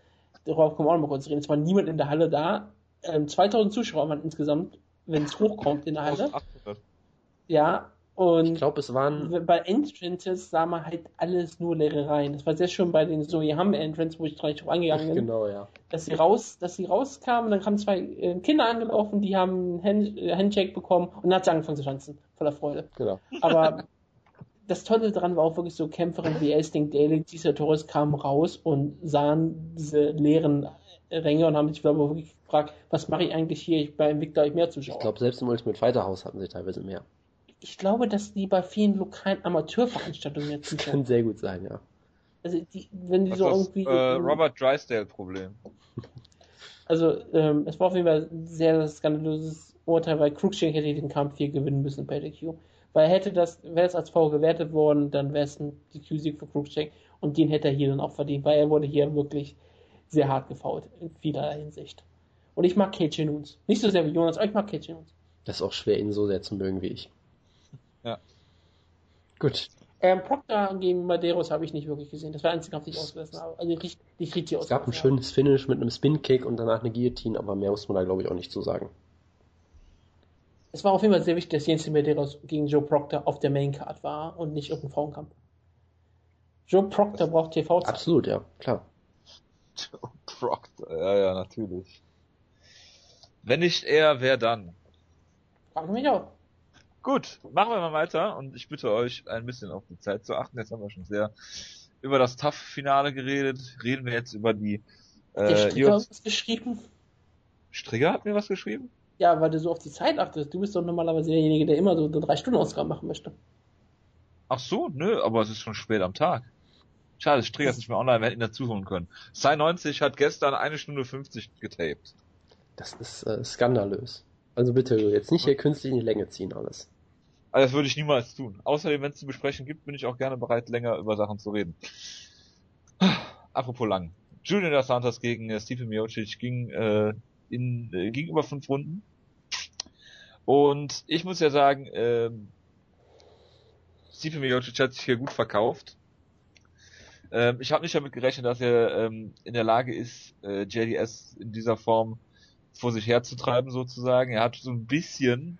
Darauf kommen wir auch noch mal kurz reden. Es war niemand in der Halle da. Ähm, 2000 Zuschauer waren insgesamt, wenn es hochkommt in der Halle. 1800. Ja. Ich Und glaube, es waren, bei Entrances sah man halt alles nur leere Reihen. Das war sehr schön bei den So Ham Entrance, wo ich gleich drauf eingegangen bin genau, ja. dass sie raus, dass sie rauskamen, dann kamen zwei äh, Kinder angelaufen, die haben einen Hand, äh, Handshake bekommen und dann hat sie angefangen zu tanzen, voller Freude. Genau. Aber *laughs* das Tolle daran war auch wirklich so Kämpferin wie Elsting Daly, dieser Torres kamen raus und sahen diese leeren Ränge und haben sich glaube ich wirklich gefragt, was mache ich eigentlich hier? Ich bei Invicta habe ich mehr Zuschauer. Ich glaube, selbst im Ultimate Fighter Haus hatten sie teilweise mehr. ich glaube, dass die bei vielen lokalen Amateurveranstaltungen mehr Das kann sehr gut sein, ja. Also, die, wenn die Was so ist irgendwie. das äh, Robert Drysdale-Problem? *laughs* Also, ähm, es war auf jeden Fall ein sehr skandalöses Urteil, weil Cruikshank hätte den Kampf hier gewinnen müssen bei DQ. Weil hätte das, wäre es als V gewertet worden, dann wäre es ein DQ-Sieg für Cruikshank und den hätte er hier dann auch verdient, weil er wurde hier wirklich sehr hart gefault in vielerlei Hinsicht. Und ich mag Cage Nunes. Nicht so sehr wie Jonas, aber ich mag Cage Nunes. Das ist auch schwer, ihn so sehr zu mögen wie ich. *laughs* Ja. Gut. Ähm, Proctor gegen Madeiros habe ich nicht wirklich gesehen. Das war der einzige Kampf, den ich ausgelassen habe. Also nicht, nicht richtig Es gab ein schönes Finish mit einem Spin-Kick und danach eine Guillotine, aber mehr muss man da glaube ich auch nicht zu sagen. Es war auf jeden Fall sehr wichtig, dass Jens Medeiros gegen Joe Proctor auf der Main Card war und nicht irgendein Frauenkampf. Joe Proctor braucht TV-Zeit. Absolut, ja, klar. Joe Proctor, ja, ja, natürlich. Wenn nicht er, wer dann? Frag mich auch. Gut, machen wir mal weiter und ich bitte euch ein bisschen auf die Zeit zu achten. Jetzt haben wir schon sehr über das Tough-Finale geredet. Reden wir jetzt über die Der äh, Stricker hat UFC was geschrieben. Strigger hat mir was geschrieben? Ja, weil du so auf die Zeit achtest. Du bist doch normalerweise derjenige, der immer so eine drei Stunden Ausgabe machen möchte. Ach so, nö, aber es ist schon spät am Tag. Schade, Strigger ist nicht mehr online, wir hätten ihn dazu holen können. Sai 90 hat gestern eine Stunde 50 getaped. Das ist äh, skandalös. Also bitte jetzt nicht hier künstlich in die Länge ziehen alles. Also das würde ich niemals tun. Außerdem, wenn es zu besprechen gibt, bin ich auch gerne bereit, länger über Sachen zu reden. Apropos lang. Julian Santos gegen äh, Stipe Miocic ging, äh, in, äh, ging über fünf Runden. Und ich muss ja sagen, ähm, Stipe Miocic hat sich hier gut verkauft. Ähm, ich habe nicht damit gerechnet, dass er ähm, in der Lage ist, äh, JDS in dieser Form vor sich herzutreiben sozusagen. Er hat so ein bisschen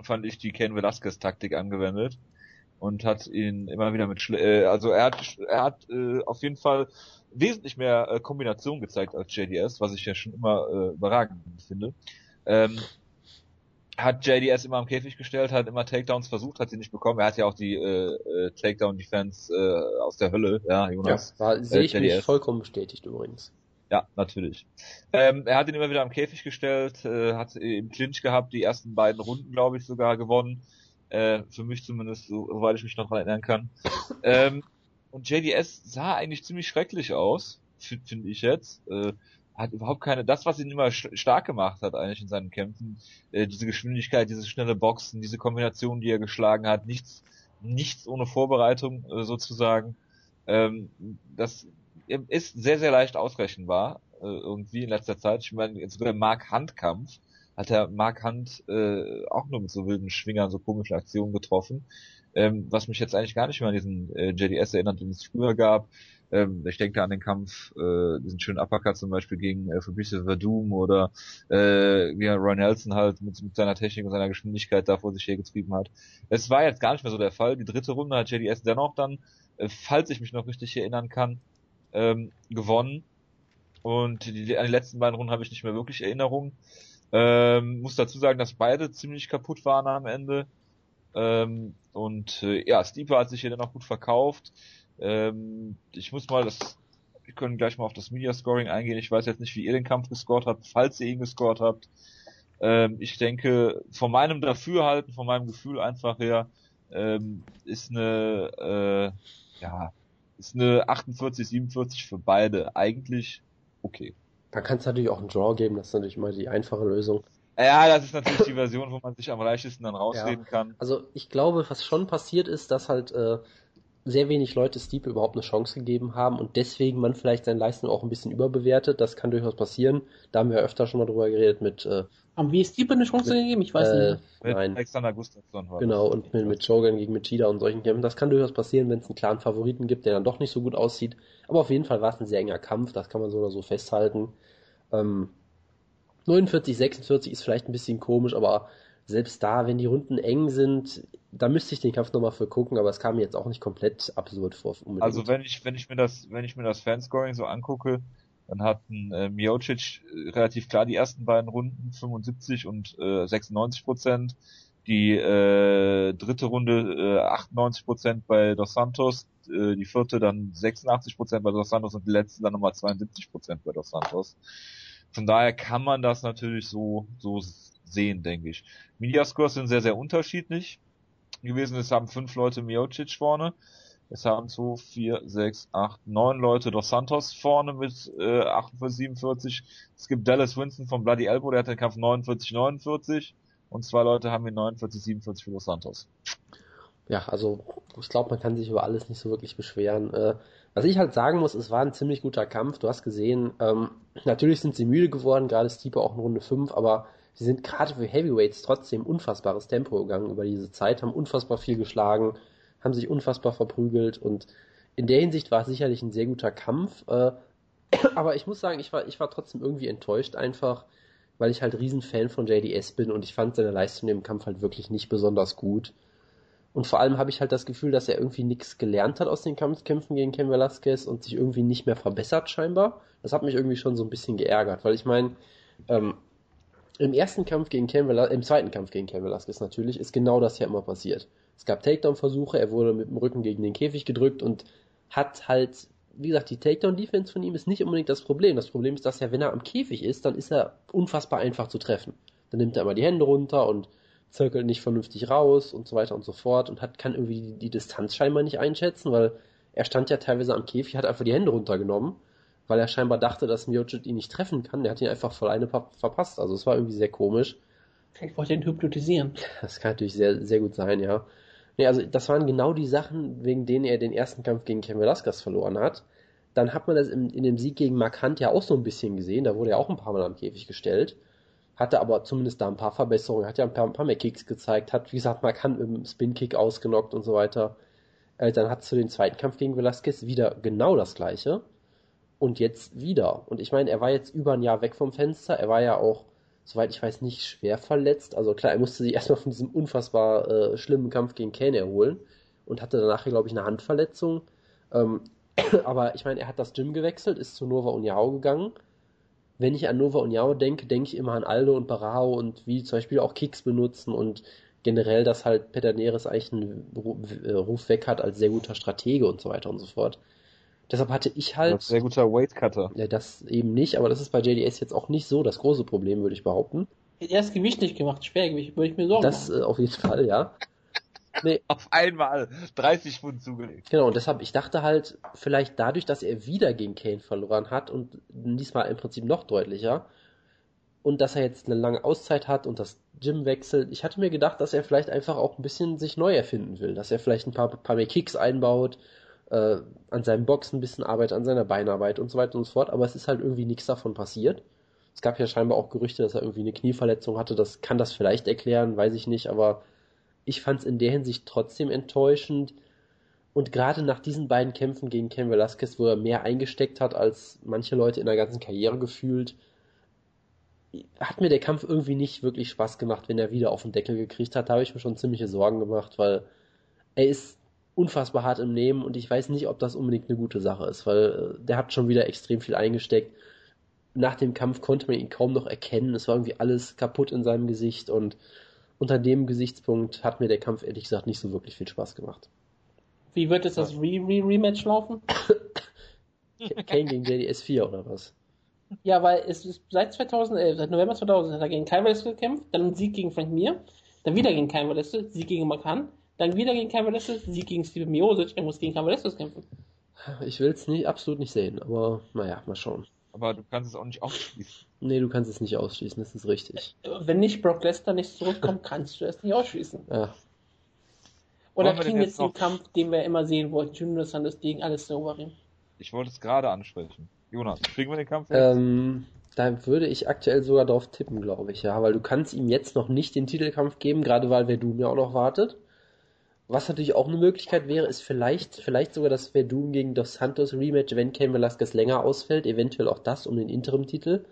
fand ich die Ken Velasquez Taktik angewendet und hat ihn immer wieder mit Schle äh, also er hat er hat äh, auf jeden Fall wesentlich mehr äh, Kombination gezeigt als JDS, was ich ja schon immer äh, überragend finde. Ähm, hat JDS immer am Käfig gestellt, hat immer Takedowns versucht, hat sie nicht bekommen. Er hat ja auch die äh, äh, Takedown Defense äh, aus der Hölle, ja, Jonas. War, sehe ich mich JDS. vollkommen bestätigt übrigens. Ja, natürlich. Ähm, er hat ihn immer wieder am Käfig gestellt, äh, hat im Clinch gehabt, die ersten beiden Runden, glaube ich, sogar gewonnen. Äh, für mich zumindest, so- soweit ich mich noch erinnern kann. Ähm, und JDS sah eigentlich ziemlich schrecklich aus, fi- finde ich jetzt. Äh, hat überhaupt keine, das, was ihn immer stark gemacht hat eigentlich in seinen Kämpfen, äh, diese Geschwindigkeit, diese schnelle Boxen, diese Kombination, die er geschlagen hat, nichts, nichts ohne Vorbereitung äh, sozusagen. Ähm, das ist sehr, sehr leicht ausrechenbar, äh, irgendwie in letzter Zeit. Ich meine, jetzt sogar Mark-Hand-Kampf hat der Mark Hunt äh, auch nur mit so wilden Schwingern, so komischen Aktionen getroffen, ähm, was mich jetzt eigentlich gar nicht mehr an diesen äh, JDS erinnert, den es früher gab. Ähm, ich denke an den Kampf, äh, diesen schönen Uppercut zum Beispiel gegen äh, Fabrice Verdum oder äh, wie er Roy Nelson halt mit, mit seiner Technik und seiner Geschwindigkeit da vor sich hergetrieben hat. Es war jetzt gar nicht mehr so der Fall. Die dritte Runde hat JDS dennoch dann, äh, falls ich mich noch richtig erinnern kann, ähm, gewonnen. Und die, an die letzten beiden Runden habe ich nicht mehr wirklich Erinnerungen. Ähm, muss dazu sagen, dass beide ziemlich kaputt waren am Ende. Ähm, und äh, ja, Stipe hat sich hier dann auch gut verkauft. Ähm, ich muss mal das, wir können gleich mal auf das Media Scoring eingehen. Ich weiß jetzt nicht, wie ihr den Kampf gescored habt, falls ihr ihn gescored habt. Ähm, ich denke, von meinem Dafürhalten, von meinem Gefühl einfach her, ähm, ist eine, äh, ja, ist eine 48, 47 für beide eigentlich okay. Man kann es natürlich auch einen Draw geben, das ist natürlich immer die einfache Lösung. Ja, das ist natürlich die Version, wo man sich am leichtesten dann rausreden kann. Also ich glaube, was schon passiert ist, dass halt äh, sehr wenig Leute Stipe überhaupt eine Chance gegeben haben und deswegen man vielleicht seine Leistung auch ein bisschen überbewertet. Das kann durchaus passieren. Da haben wir öfter schon mal drüber geredet mit, äh, Haben wir Stipe eine Chance Mit- gegeben? Ich weiß äh, nicht. Mit nein, Alexander Gustafsson war genau, das. und mit, mit Jogan gegen Machida und solchen Kämpfen. Das kann durchaus passieren, wenn es einen klaren Favoriten gibt, der dann doch nicht so gut aussieht. Aber auf jeden Fall war es ein sehr enger Kampf, das kann man so oder so festhalten. Ähm, 49, 46 ist vielleicht ein bisschen komisch, aber selbst da, wenn die Runden eng sind, da müsste ich den Kampf nochmal für gucken, aber es kam mir jetzt auch nicht komplett absurd vor. Unbedingt. Also wenn ich, wenn ich mir das, wenn ich mir das Fanscoring so angucke, dann hatten äh, Miocic äh, relativ klar die ersten beiden Runden 75 und äh, 96 Prozent. Die äh, dritte Runde äh, 98 Prozent bei Dos Santos, äh, die vierte dann 86 Prozent bei Dos Santos und die letzte dann nochmal 72 Prozent bei Dos Santos. Von daher kann man das natürlich so so sehen, denke ich. Mediascores sind sehr sehr unterschiedlich gewesen. Es haben fünf Leute Miocic vorne. Es haben 2, 4, 6, 8, 9 Leute Dos Santos vorne mit äh, 48, 47. Es gibt Dallas Winston von Bloody Elbow, der hat den Kampf 49, 49. Und zwei Leute haben ihn 49, 47 für Dos Santos. Ja, also ich glaube, man kann sich über alles nicht so wirklich beschweren. Äh, was ich halt sagen muss, es war ein ziemlich guter Kampf. Du hast gesehen, ähm, natürlich sind sie müde geworden, gerade Stipe auch in Runde 5, aber sie sind gerade für Heavyweights trotzdem unfassbares Tempo gegangen über diese Zeit, haben unfassbar viel geschlagen, haben sich unfassbar verprügelt und in der Hinsicht war es sicherlich ein sehr guter Kampf. Äh, *clears throat* aber ich muss sagen, ich war, ich war trotzdem irgendwie enttäuscht einfach, weil ich halt Riesenfan von JDS bin und ich fand seine Leistung im Kampf halt wirklich nicht besonders gut. Und vor allem habe ich halt das Gefühl, dass er irgendwie nichts gelernt hat aus den Kampfkämpfen gegen Ken Velasquez und sich irgendwie nicht mehr verbessert scheinbar. Das hat mich irgendwie schon so ein bisschen geärgert, weil ich meine, ähm, im ersten Kampf gegen Ken Velasquez, im zweiten Kampf gegen Ken Velasquez natürlich, ist genau das ja immer passiert. Es gab Takedown-Versuche, er wurde mit dem Rücken gegen den Käfig gedrückt und hat halt, wie gesagt, die Takedown-Defense von ihm ist nicht unbedingt das Problem. Das Problem ist, dass er, wenn er am Käfig ist, dann ist er unfassbar einfach zu treffen. Dann nimmt er immer die Hände runter und zirkelt nicht vernünftig raus und so weiter und so fort und hat, kann irgendwie die, die Distanz scheinbar nicht einschätzen, weil er stand ja teilweise am Käfig, hat einfach die Hände runtergenommen, weil er scheinbar dachte, dass Miocic ihn nicht treffen kann. Der hat ihn einfach voll eine verpasst. Also es war irgendwie sehr komisch. Vielleicht wollte er ihn hypnotisieren. Das kann natürlich sehr, sehr gut sein, ja. Nee, also das waren genau die Sachen, wegen denen er den ersten Kampf gegen Ken Velasquez verloren hat. Dann hat man das in, in dem Sieg gegen Markant ja auch so ein bisschen gesehen. Da wurde er auch ein paar Mal am Käfig gestellt hatte aber zumindest da ein paar Verbesserungen, hat ja ein paar, ein paar mehr Kicks gezeigt, hat, wie gesagt, man kann im Spin-Kick ausgenockt und so weiter. Äh, dann hat zu den zweiten Kampf gegen Velasquez wieder genau das gleiche. Und jetzt wieder. Und ich meine, er war jetzt über ein Jahr weg vom Fenster. Er war ja auch, soweit ich weiß, nicht schwer verletzt. Also klar, er musste sich *laughs* erstmal von diesem unfassbar äh, schlimmen Kampf gegen Kane erholen und hatte danach, glaube ich, eine Handverletzung. Ähm, *clears throat* aber ich meine, er hat das Gym gewechselt, ist zu Nova Uniao gegangen wenn ich an Nova Uniao denke, denke ich immer an Aldo und Barao und wie zum Beispiel auch Kicks benutzen und generell, dass halt Peter Neres eigentlich einen äh, Ruf weg hat als sehr guter Stratege und so weiter und so fort. Deshalb hatte ich halt. Sehr guter Weightcutter. Ja, das eben nicht, aber das ist bei JDS jetzt auch nicht so das große Problem, würde ich behaupten. Er hat das Gewicht nicht gemacht, Schwergewicht, würde ich mir sorgen. Das äh, auf jeden Fall, ja. *laughs* Nee. Auf einmal 30 Pfund zugelegt. Genau, und deshalb, ich dachte halt, vielleicht dadurch, dass er wieder gegen Kane verloren hat und diesmal im Prinzip noch deutlicher und dass er jetzt eine lange Auszeit hat und das Gym wechselt, ich hatte mir gedacht, dass er vielleicht einfach auch ein bisschen sich neu erfinden will, dass er vielleicht ein paar, paar mehr Kicks einbaut, äh, an seinem Boxen ein bisschen arbeitet, an seiner Beinarbeit und so weiter und so fort, aber es ist halt irgendwie nichts davon passiert. Es gab ja scheinbar auch Gerüchte, dass er irgendwie eine Knieverletzung hatte, das kann das vielleicht erklären, weiß ich nicht, aber ich fand es in der Hinsicht trotzdem enttäuschend. Und gerade nach diesen beiden Kämpfen gegen Ken Velasquez, wo er mehr eingesteckt hat als manche Leute in der ganzen Karriere gefühlt, hat mir der Kampf irgendwie nicht wirklich Spaß gemacht, wenn er wieder auf den Deckel gekriegt hat. Da habe ich mir schon ziemliche Sorgen gemacht, weil er ist unfassbar hart im Nehmen und ich weiß nicht, ob das unbedingt eine gute Sache ist, weil äh, der hat schon wieder extrem viel eingesteckt. Nach dem Kampf konnte man ihn kaum noch erkennen. Es war irgendwie alles kaputt in seinem Gesicht und unter dem Gesichtspunkt hat mir der Kampf ehrlich gesagt nicht so wirklich viel Spaß gemacht. Wie wird jetzt das Re-Re-Rematch laufen? Kane gegen JDS 4 oder was? Ja, weil es ist seit 2011, seit November 2000 hat er gegen Kai Velasquez gekämpft, dann ein Sieg gegen Frank Mir, dann wieder gegen Kai Velasquez, Sieg gegen Makan, dann wieder gegen Velasquez, Sieg gegen Steven Miosic, er muss gegen Velasquez kämpfen. Ich will es nicht, absolut nicht sehen, aber naja, mal schauen. Aber du kannst es auch nicht ausschließen. Nee, du kannst es nicht ausschließen, das ist richtig. Wenn nicht Brock Lesnar nicht zurückkommt, kannst du es nicht ausschließen. Ja. Oder kriegen wir jetzt den Kampf, den wir immer sehen wollten, Junior Sanders gegen Alistair Overeem? Ich wollte es gerade ansprechen. Jonas, kriegen wir den Kampf jetzt? Ähm, da würde ich aktuell sogar drauf tippen, glaube ich, ja, weil du kannst ihm jetzt noch nicht den Titelkampf geben, gerade weil Verdun ja auch noch wartet. Was natürlich auch eine Möglichkeit wäre, ist vielleicht, vielleicht sogar das Verdun gegen Dos Santos Rematch, wenn Cain Velasquez länger ausfällt, eventuell auch das um den Interim-Titel.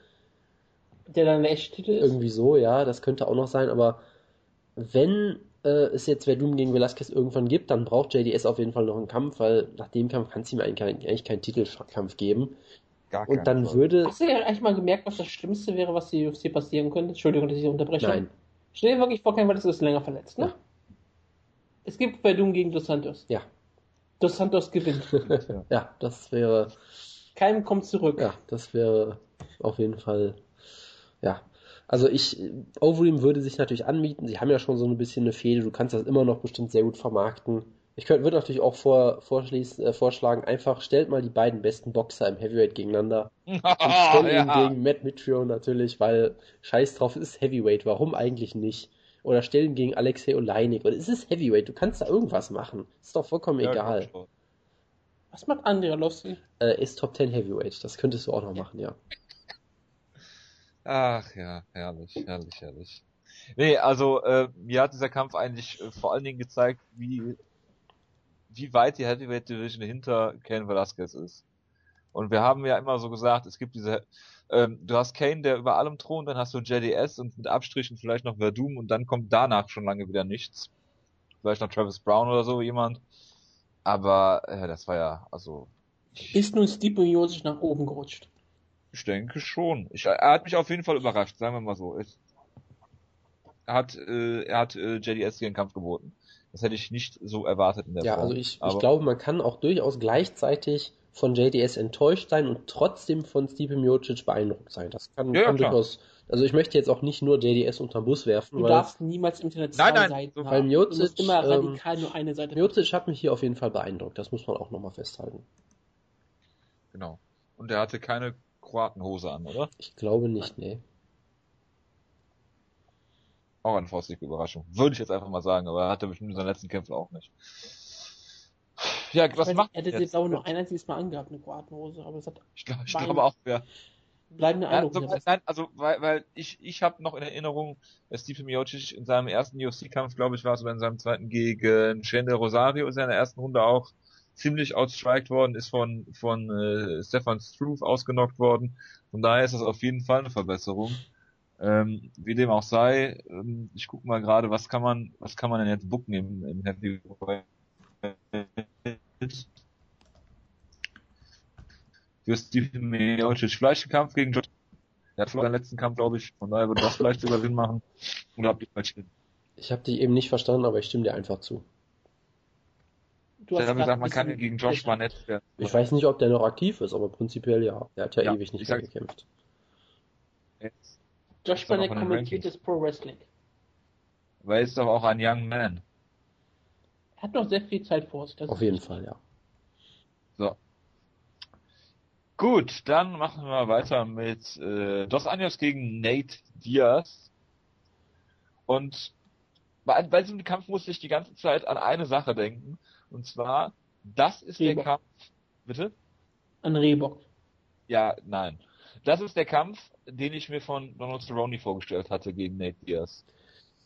Der dann der echte Titel ist? Irgendwie so, ja, das könnte auch noch sein, aber wenn äh, es jetzt Verdun gegen Velasquez irgendwann gibt, dann braucht JDS auf jeden Fall noch einen Kampf, weil nach dem Kampf kann es ihm eigentlich, eigentlich keinen Titelkampf geben. Gar und dann Fall. würde. Hast du ja eigentlich mal gemerkt, was das Schlimmste wäre, was die UFC passieren könnte? Entschuldigung, dass ich unterbreche. Nein. Stell dir wirklich vor, kein Velasquez ist länger verletzt, ne? Ja. Es gibt Verdun gegen Dos Santos. Ja. Dos Santos gewinnt. *laughs* ja, das wäre. Keinem kommt zurück. Ja, das wäre auf jeden Fall. Ja. Also ich, Overeem würde sich natürlich anmieten. Sie haben ja schon so ein bisschen eine Fehde. Du kannst das immer noch bestimmt sehr gut vermarkten. Ich könnte, würde natürlich auch vor, vorschließen, äh, vorschlagen, einfach stellt mal die beiden besten Boxer im Heavyweight gegeneinander *laughs* und stellt ihn ja. gegen Matt Mitchell natürlich, weil scheiß drauf, ist Heavyweight, warum eigentlich nicht? Oder stell ihn gegen Alexei Oleinik, oder es ist Heavyweight, du kannst da irgendwas machen. Ist doch vollkommen Ja, egal. Was macht Andrea Lowski? Äh, ist Top 10 Heavyweight, das könntest du auch noch machen, ja. Ach ja, herrlich, herrlich, herrlich. Nee, also äh, mir hat dieser Kampf eigentlich äh, vor allen Dingen gezeigt, wie wie weit die Heavyweight Division hinter Kane Velasquez ist. Und wir haben ja immer so gesagt, es gibt diese, ähm, du hast Kane, der über allem thront, dann hast du JDS und mit Abstrichen vielleicht noch Verdum und dann kommt danach schon lange wieder nichts. Vielleicht noch Travis Brown oder so jemand. Aber äh, das war ja, also Ist nun Stipe Miocic nach oben gerutscht? Ich denke schon. Ich, er hat mich auf jeden Fall überrascht, sagen wir mal so. Ich, er hat, äh, er hat äh, JDS hier einen Kampf geboten. Das hätte ich nicht so erwartet in der Ja, Form. also ich, ich glaube, man kann auch durchaus gleichzeitig von JDS enttäuscht sein und trotzdem von Stipe Miocic beeindruckt sein. Das kann, Ja, kann durchaus, also ich möchte jetzt auch nicht nur JDS unterm Bus werfen, Du weil darfst niemals im Internet zwei Nein, nein, Seiten. Weil Miocic, du musst immer ähm, radikal nur eine Seite Miocic hat mich hier auf jeden Fall beeindruckt. Das muss man auch nochmal festhalten. Genau. Und er hatte keine Kroatenhose an, oder? Ich glaube nicht, nee. Auch eine faustdicke Überraschung. Würde ich jetzt einfach mal sagen, aber er hatte bestimmt in seinen letzten Kämpfen auch nicht. Ja, was Weil macht Er hätte jetzt aber nur ein einziges Mal angehabt, eine Kroatenhose, aber es hat Ich, glaub, ich glaube auch, ja. bleibende Ja, Eindruck. so, hinterlassen. nein, also weil, weil ich ich habe noch in Erinnerung, dass Stipe Miocic in seinem ersten UFC-Kampf, glaube ich, war es oder in seinem zweiten gegen Shane Rosario in der ersten Runde auch ziemlich outstriked worden, ist von von äh, Stefan Struve ausgenockt worden. Von daher ist das auf jeden Fall eine Verbesserung. Ähm, wie dem auch sei, ähm, ich gucke mal gerade, was kann man was kann man denn jetzt booken im, im Heavyweight? Für Steve Miocic. Vielleicht ein Kampf gegen George er hat verloren den letzten Kampf, glaube ich. Von daher würde das vielleicht sogar Sinn machen. Oder habt ihr falsch hin? Ich habe dich eben nicht verstanden, aber ich stimme dir einfach zu. Du grad gesagt, man kann gegen Josh Barnett werden. Ich weiß nicht, ob der noch aktiv ist, aber prinzipiell ja. Der hat ja, Ja, ewig nicht ich mehr gekämpft. Josh Barnett kommentiert das Pro Wrestling. Weil er ist doch auch ein Young Man. Hat noch sehr viel Zeit vor sich. das Auf jeden. Fall, ja. So. Gut, dann machen wir weiter mit äh, Dos Anjos gegen Nate Diaz. Und bei, bei diesem Kampf musste ich die ganze Zeit an eine Sache denken. Und zwar, das ist der Reebok. Kampf. Bitte? An Rehbock. Ja, nein. Das ist der Kampf, den ich mir von Donald Cerrone vorgestellt hatte gegen Nate Diaz.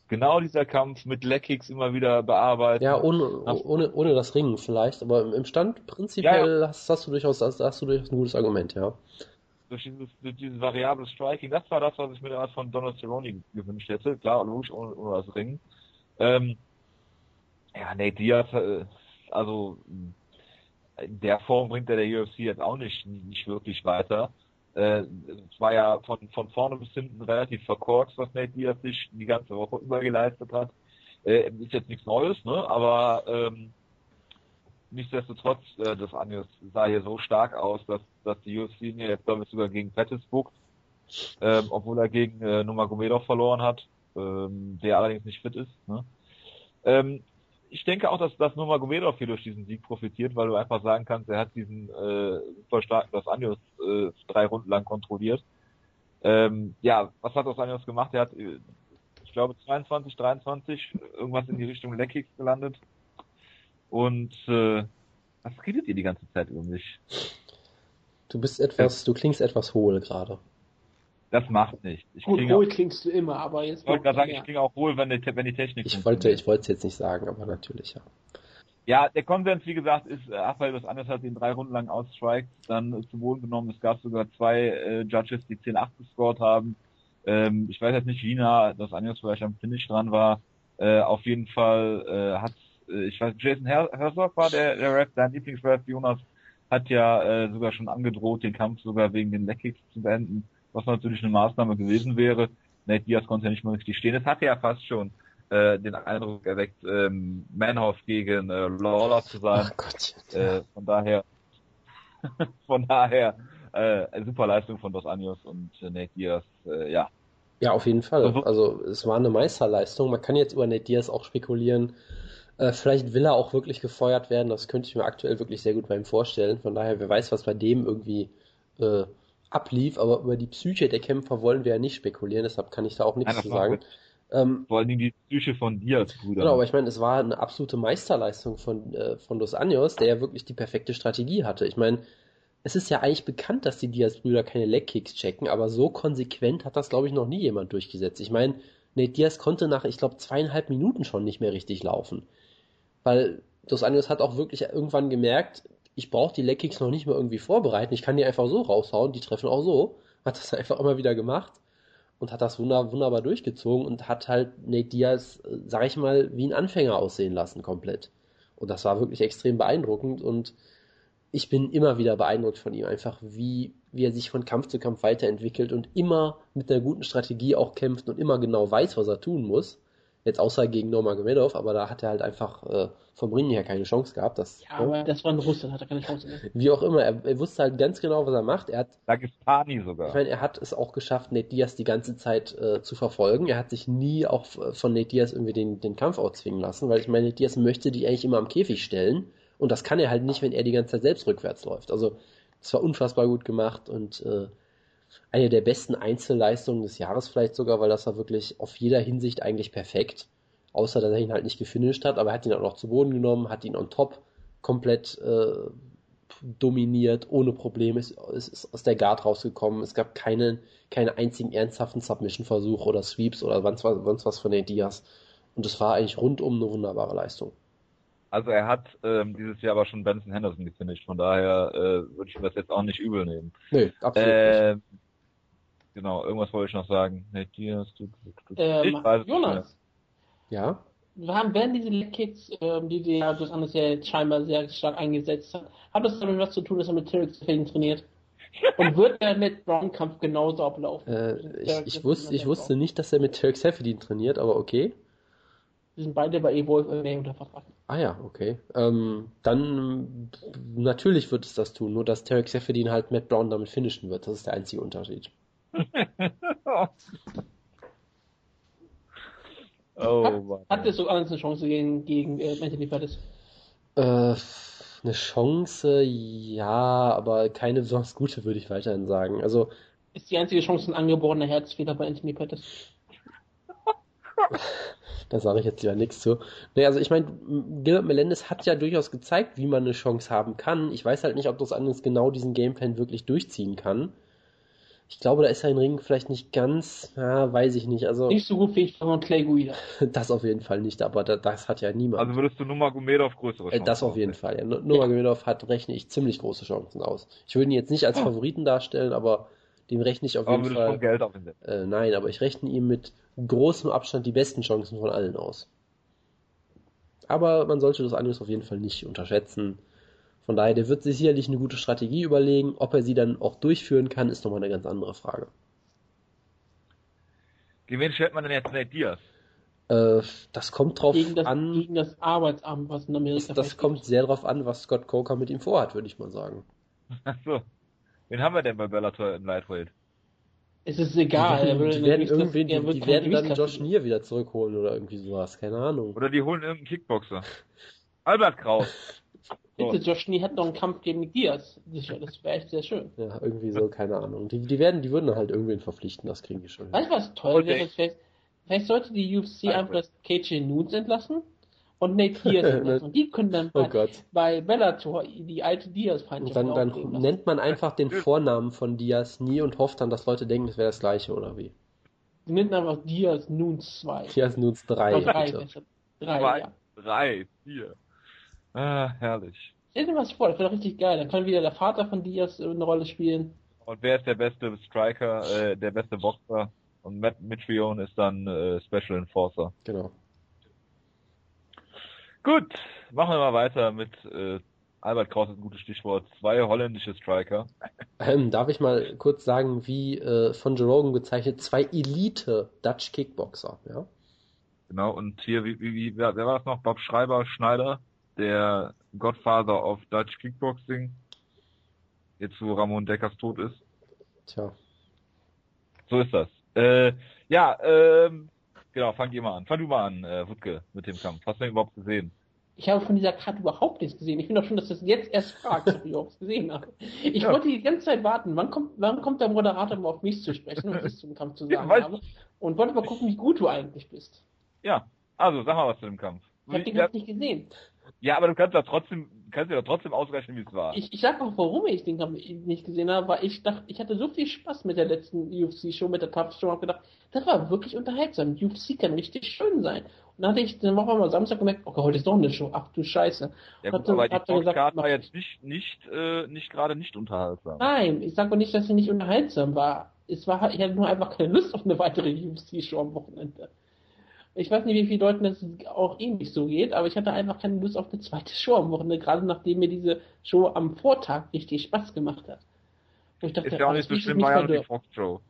Genau dieser Kampf mit Leckkicks immer wieder bearbeitet. Ja, ohne, ohne, ohne das Ringen vielleicht, aber im- Stand prinzipiell Hast, hast du durchaus, hast, hast du durchaus ein gutes Argument, ja. durch dieses, durch dieses variable Striking, das war das, was ich mir damals von Donald Cerrone gewünscht hätte. Klar, logisch, ohne, ohne das Ringen. Ähm, ja, Nate Diaz, äh, also in der Form bringt er der UFC jetzt auch nicht, nicht wirklich weiter. Äh, es war ja von, von vorne bis hinten relativ verkorkst, was Nate Diaz sich die ganze Woche über geleistet hat. Äh, ist jetzt nichts Neues, ne? aber ähm, nichtsdestotrotz, äh, das Anjos sah hier so stark aus, dass, dass die UFC ihn jetzt glaube ich sogar gegen Pettis buckt, ähm, obwohl er gegen äh, Nurmagomedov verloren hat, ähm, der allerdings nicht fit ist. Ne? Ähm, ich denke auch, dass, dass Nurmagomedov hier durch diesen Sieg profitiert, weil du einfach sagen kannst, er hat diesen äh, super starken Dos Anjos äh, drei Runden lang kontrolliert. Ähm, ja, was hat Dos Anjos gemacht? Er hat, äh, ich glaube, 22, 23, irgendwas in die Richtung Leckkicks gelandet. Und äh, was redet ihr die ganze Zeit über mich? Du bist etwas, du klingst etwas hohl gerade. Das macht nichts. Ich Gut, klinge wohl auch, klingst du immer, aber jetzt ich wollte gerade sagen, mehr. ich klinge auch wohl, wenn die, wenn die Technik Ich wollte, funktioniert. ich wollte es jetzt nicht sagen, aber natürlich, ja. Ja, der Konsens, wie gesagt, ist, äh, Rafael dos Anjos hat ihn drei Runden lang outstriked, dann zu Boden genommen. Es gab sogar zwei äh, Judges, die 10-8 gescored haben. Ähm, ich weiß jetzt nicht, wie nah dos Anjos vielleicht am Finish dran war. Äh, auf jeden Fall äh, hat, äh, ich weiß, Jason Her Herzog war der, der Rap, dein Lieblingsrap, Jonas, hat ja äh, sogar schon angedroht, den Kampf sogar wegen den Leckkicks zu beenden, was natürlich eine Maßnahme gewesen wäre. Nate Diaz konnte ja nicht mehr richtig stehen. Es hatte ja fast schon äh, den Eindruck erweckt, ähm, Manhoff gegen äh, Lawler zu sein. Gott. Äh, von daher, *laughs* von daher, äh, eine super Leistung von Dos Anjos und äh, Nate Diaz, äh, ja. Ja, auf jeden Fall. Also- Also es war eine Meisterleistung. Man kann jetzt über Nate Diaz auch spekulieren, Äh, vielleicht will er auch wirklich gefeuert werden, das könnte ich mir aktuell wirklich sehr gut bei ihm vorstellen. Von daher, wer weiß, was bei dem irgendwie äh, ablief, aber über die Psyche der Kämpfer wollen wir ja nicht spekulieren, deshalb kann ich da auch nichts Nein, zu sagen. Ähm, Vor Dingen die Psyche von Diaz, Bruder. Genau, aber ich meine, es war eine absolute Meisterleistung von, äh, von Dos Anjos, der ja wirklich die perfekte Strategie hatte. Ich meine, es ist ja eigentlich bekannt, dass die Diaz-Brüder keine Leg-Kicks checken, aber so konsequent hat das, glaube ich, noch nie jemand durchgesetzt. Ich meine, Nate Diaz konnte nach, ich glaube, zweieinhalb Minuten schon nicht mehr richtig laufen. Weil Dos Anjos hat auch wirklich irgendwann gemerkt, ich brauche die Leg-Kicks noch nicht mehr irgendwie vorbereiten, ich kann die einfach so raushauen, die treffen auch so. Hat das *laughs* einfach immer wieder gemacht und hat das wunder, wunderbar durchgezogen und hat halt Nate Diaz, äh, sag ich mal, wie ein Anfänger aussehen lassen komplett. Und das war wirklich extrem beeindruckend und ich bin immer wieder beeindruckt von ihm, einfach wie, wie er sich von Kampf zu Kampf weiterentwickelt und immer mit einer guten Strategie auch kämpft und immer genau weiß, was er tun muss. Jetzt außer gegen Nurmagomedov, aber da hat er halt einfach äh, vom Ringen her keine Chance gehabt. Das, Ja, aber das war ein Russe, da hat er keine Chance mehr. wie auch immer, er, er wusste halt ganz genau, was er macht. Er hat Dagestani ich sogar. meine, er hat es auch geschafft, Nate Diaz die ganze Zeit äh, zu verfolgen. Er hat sich nie auch von Nate Diaz irgendwie den, den Kampf auszwingen lassen, weil ich meine, Nate Diaz möchte die eigentlich immer am Käfig stellen. Und das kann er halt nicht, wenn er die ganze Zeit selbst rückwärts läuft. Also, das war unfassbar gut gemacht und äh, eine der besten Einzelleistungen des Jahres vielleicht sogar, weil das war wirklich auf jeder Hinsicht eigentlich perfekt. Außer, dass er ihn halt nicht gefinisht hat, aber er hat ihn auch noch zu Boden genommen, hat ihn on top komplett äh, dominiert, ohne Probleme, ist, ist, ist aus der Guard rausgekommen. Es gab keinen, keinen einzigen ernsthaften Submission-Versuch oder Sweeps oder sonst was, sonst was von den Diaz. Und es war eigentlich rundum eine wunderbare Leistung. Also er hat ähm, dieses Jahr aber schon Benson Henderson gefinisht, von daher äh, würde ich ihm das jetzt auch nicht übel nehmen. Nö, absolut nicht. Genau, irgendwas wollte ich noch sagen. Nee, Diaz, du, du, du, Ähm. Jonas, Ja? wir haben während diese Leg-Kicks, ähm, die der das anders ja jetzt scheinbar sehr stark eingesetzt hat, hat das damit was zu tun, dass er mit Zafin trainiert? *laughs* Und wird der mit Brown-Kampf genauso ablaufen? Äh, ich, ich, wusste, ich wusste Brown. nicht, dass er mit Turk Seferdin trainiert, aber okay. Die sind beide bei Evolve MMA unter Vertrag. Ah ja, okay. Ähm, dann natürlich wird es das tun, nur dass Tarek Seferdin halt Matt Brown damit finishen wird. Das ist der einzige Unterschied. Oh Hat, Mann. hat es so anders eine Chance gegen, gegen äh, Anthony Pettis? Äh, eine Chance, ja, aber keine besonders gute, würde ich weiterhin sagen. Also, Ist die einzige Chance ein angeborener Herzfehler bei Anthony Pettis? *laughs* da sage ich jetzt lieber nichts zu. Nee, also ich meine, Gilbert Melendez hat ja durchaus gezeigt, wie man eine Chance haben kann. Ich weiß halt nicht, ob das anderes genau diesen Gameplan wirklich durchziehen kann. Ich glaube, da ist sein Ring vielleicht nicht ganz, ja, weiß ich nicht. Also, Nicht so gut wie ich von Clay Guida. *laughs* das auf jeden Fall nicht, aber da, das hat ja niemand. Also würdest du Nurmagomedov größere Äh, Chancen Das auf jeden Fall. Ja. Nur Nurmagomedov hat, rechne ich ziemlich große Chancen aus. Ich würde ihn jetzt nicht als Favoriten darstellen, aber dem rechne ich auf Aber jeden Fall. Geld auf ihn? Äh, nein, aber ich rechne ihm mit großem Abstand die besten Chancen von allen aus. Aber man sollte das Anjus auf jeden Fall nicht unterschätzen. Von daher, der wird sich sicherlich eine gute Strategie überlegen. Ob er sie dann auch durchführen kann, ist nochmal eine ganz andere Frage. Gegen wen stellt man denn jetzt Nate Diaz? Äh, das kommt drauf Gegen das, an. gegen das Arbeitsamt, was in Amerika Das, das kommt sehr drauf an, was Scott Coker mit ihm vorhat, würde ich mal sagen. Achso. Wen haben wir denn bei Bellator im Lightweight? Es ist egal. die er will die in werden, irgendwie, die, die werden dann Josh Neer wieder zurückholen oder irgendwie sowas. Keine Ahnung. Oder die holen irgendeinen Kickboxer. Albert Kraus. *laughs* Bitte, Josh Nee hat noch einen Kampf gegen Diaz. Sicher, das wäre echt sehr schön. Ja, irgendwie so, keine Ahnung. Die, die werden, die würden dann halt irgendwen verpflichten, das kriegen die schon. Weißt du, was toll Okay. wäre? Vielleicht, vielleicht sollte die UFC einfach das KJ Nunes entlassen und Nate Diaz *laughs* entlassen. Und die können dann Oh bei, Bellator die alte Und Diaz-Feindschaft dann, dann nennt man einfach den *laughs* Vornamen von Diaz nie und hofft dann, dass Leute denken, es wäre das gleiche, oder wie? Die nennen einfach Diaz Nunes 2. Diaz Nunes 3, Oder drei, bitte. besser. Drei, Zwei, ja. drei, vier. Ah, herrlich. Stell dir was vor, das wäre doch richtig geil. Dann kann wieder der Vater von Diaz eine Rolle spielen. Und wer ist der beste Striker, äh, der beste Boxer? Und Matt Mitrione ist dann äh, Special Enforcer. Genau. Gut, machen wir mal weiter mit äh, Albert Kraus ist ein gutes Stichwort. Zwei holländische Striker. Ähm, darf ich mal kurz sagen, wie äh, von Joe Rogan bezeichnet, zwei Elite Dutch Kickboxer, ja? Genau, und hier, wie, wie, wie wer, wer war das noch? Bob Schreiber Schneider, der Godfather of Dutch Kickboxing. Jetzt, wo Ramon Deckers tot ist. Tja. So ist das. Äh, ja, ähm, genau, fang ihr mal an. Fang du mal an, äh, Wutke, mit dem Kampf. Hast du den überhaupt gesehen? Ich habe von dieser Karte überhaupt nichts gesehen. Ich bin doch schon, dass das jetzt erst fragt, ob ich es gesehen habe. Ich ja. wollte die ganze Zeit warten. Wann kommt, wann kommt der Moderator mal auf mich zu sprechen, was ich zum Kampf zu *laughs* sagen ja, habe? Und wollte mal gucken, wie gut du eigentlich bist. Ja, also sag mal was zu dem Kampf. Ich habe den Kampf nicht gesehen. Ja, aber du kannst ja trotzdem, kannst ja trotzdem ausrechnen, wie es war. Ich, ich sag auch, warum ich den Kampf nicht gesehen habe, weil ich dachte, ich hatte so viel Spaß mit der letzten UFC-Show, mit der Tough-Show, hab gedacht, das war wirklich unterhaltsam. UFC kann richtig schön sein. Und dann hatte ich, dann war mal Samstag gemerkt, okay, heute ist doch eine Show, ach du Scheiße. Ja, gut, aber die Boxcard war jetzt nicht, nicht, äh, nicht gerade nicht unterhaltsam. Nein, ich sag auch nicht, dass sie nicht unterhaltsam war. Es war, ich hatte nur einfach keine Lust auf eine weitere UFC-Show am Wochenende. Ich weiß nicht, wie viele Leuten das auch ähnlich so geht, aber ich hatte einfach keine Lust auf eine zweite Show am Wochenende, gerade nachdem mir diese Show am Vortag richtig Spaß gemacht hat. ich dachte, ist ja auch nicht so schlimm, war ja die Fox-Show.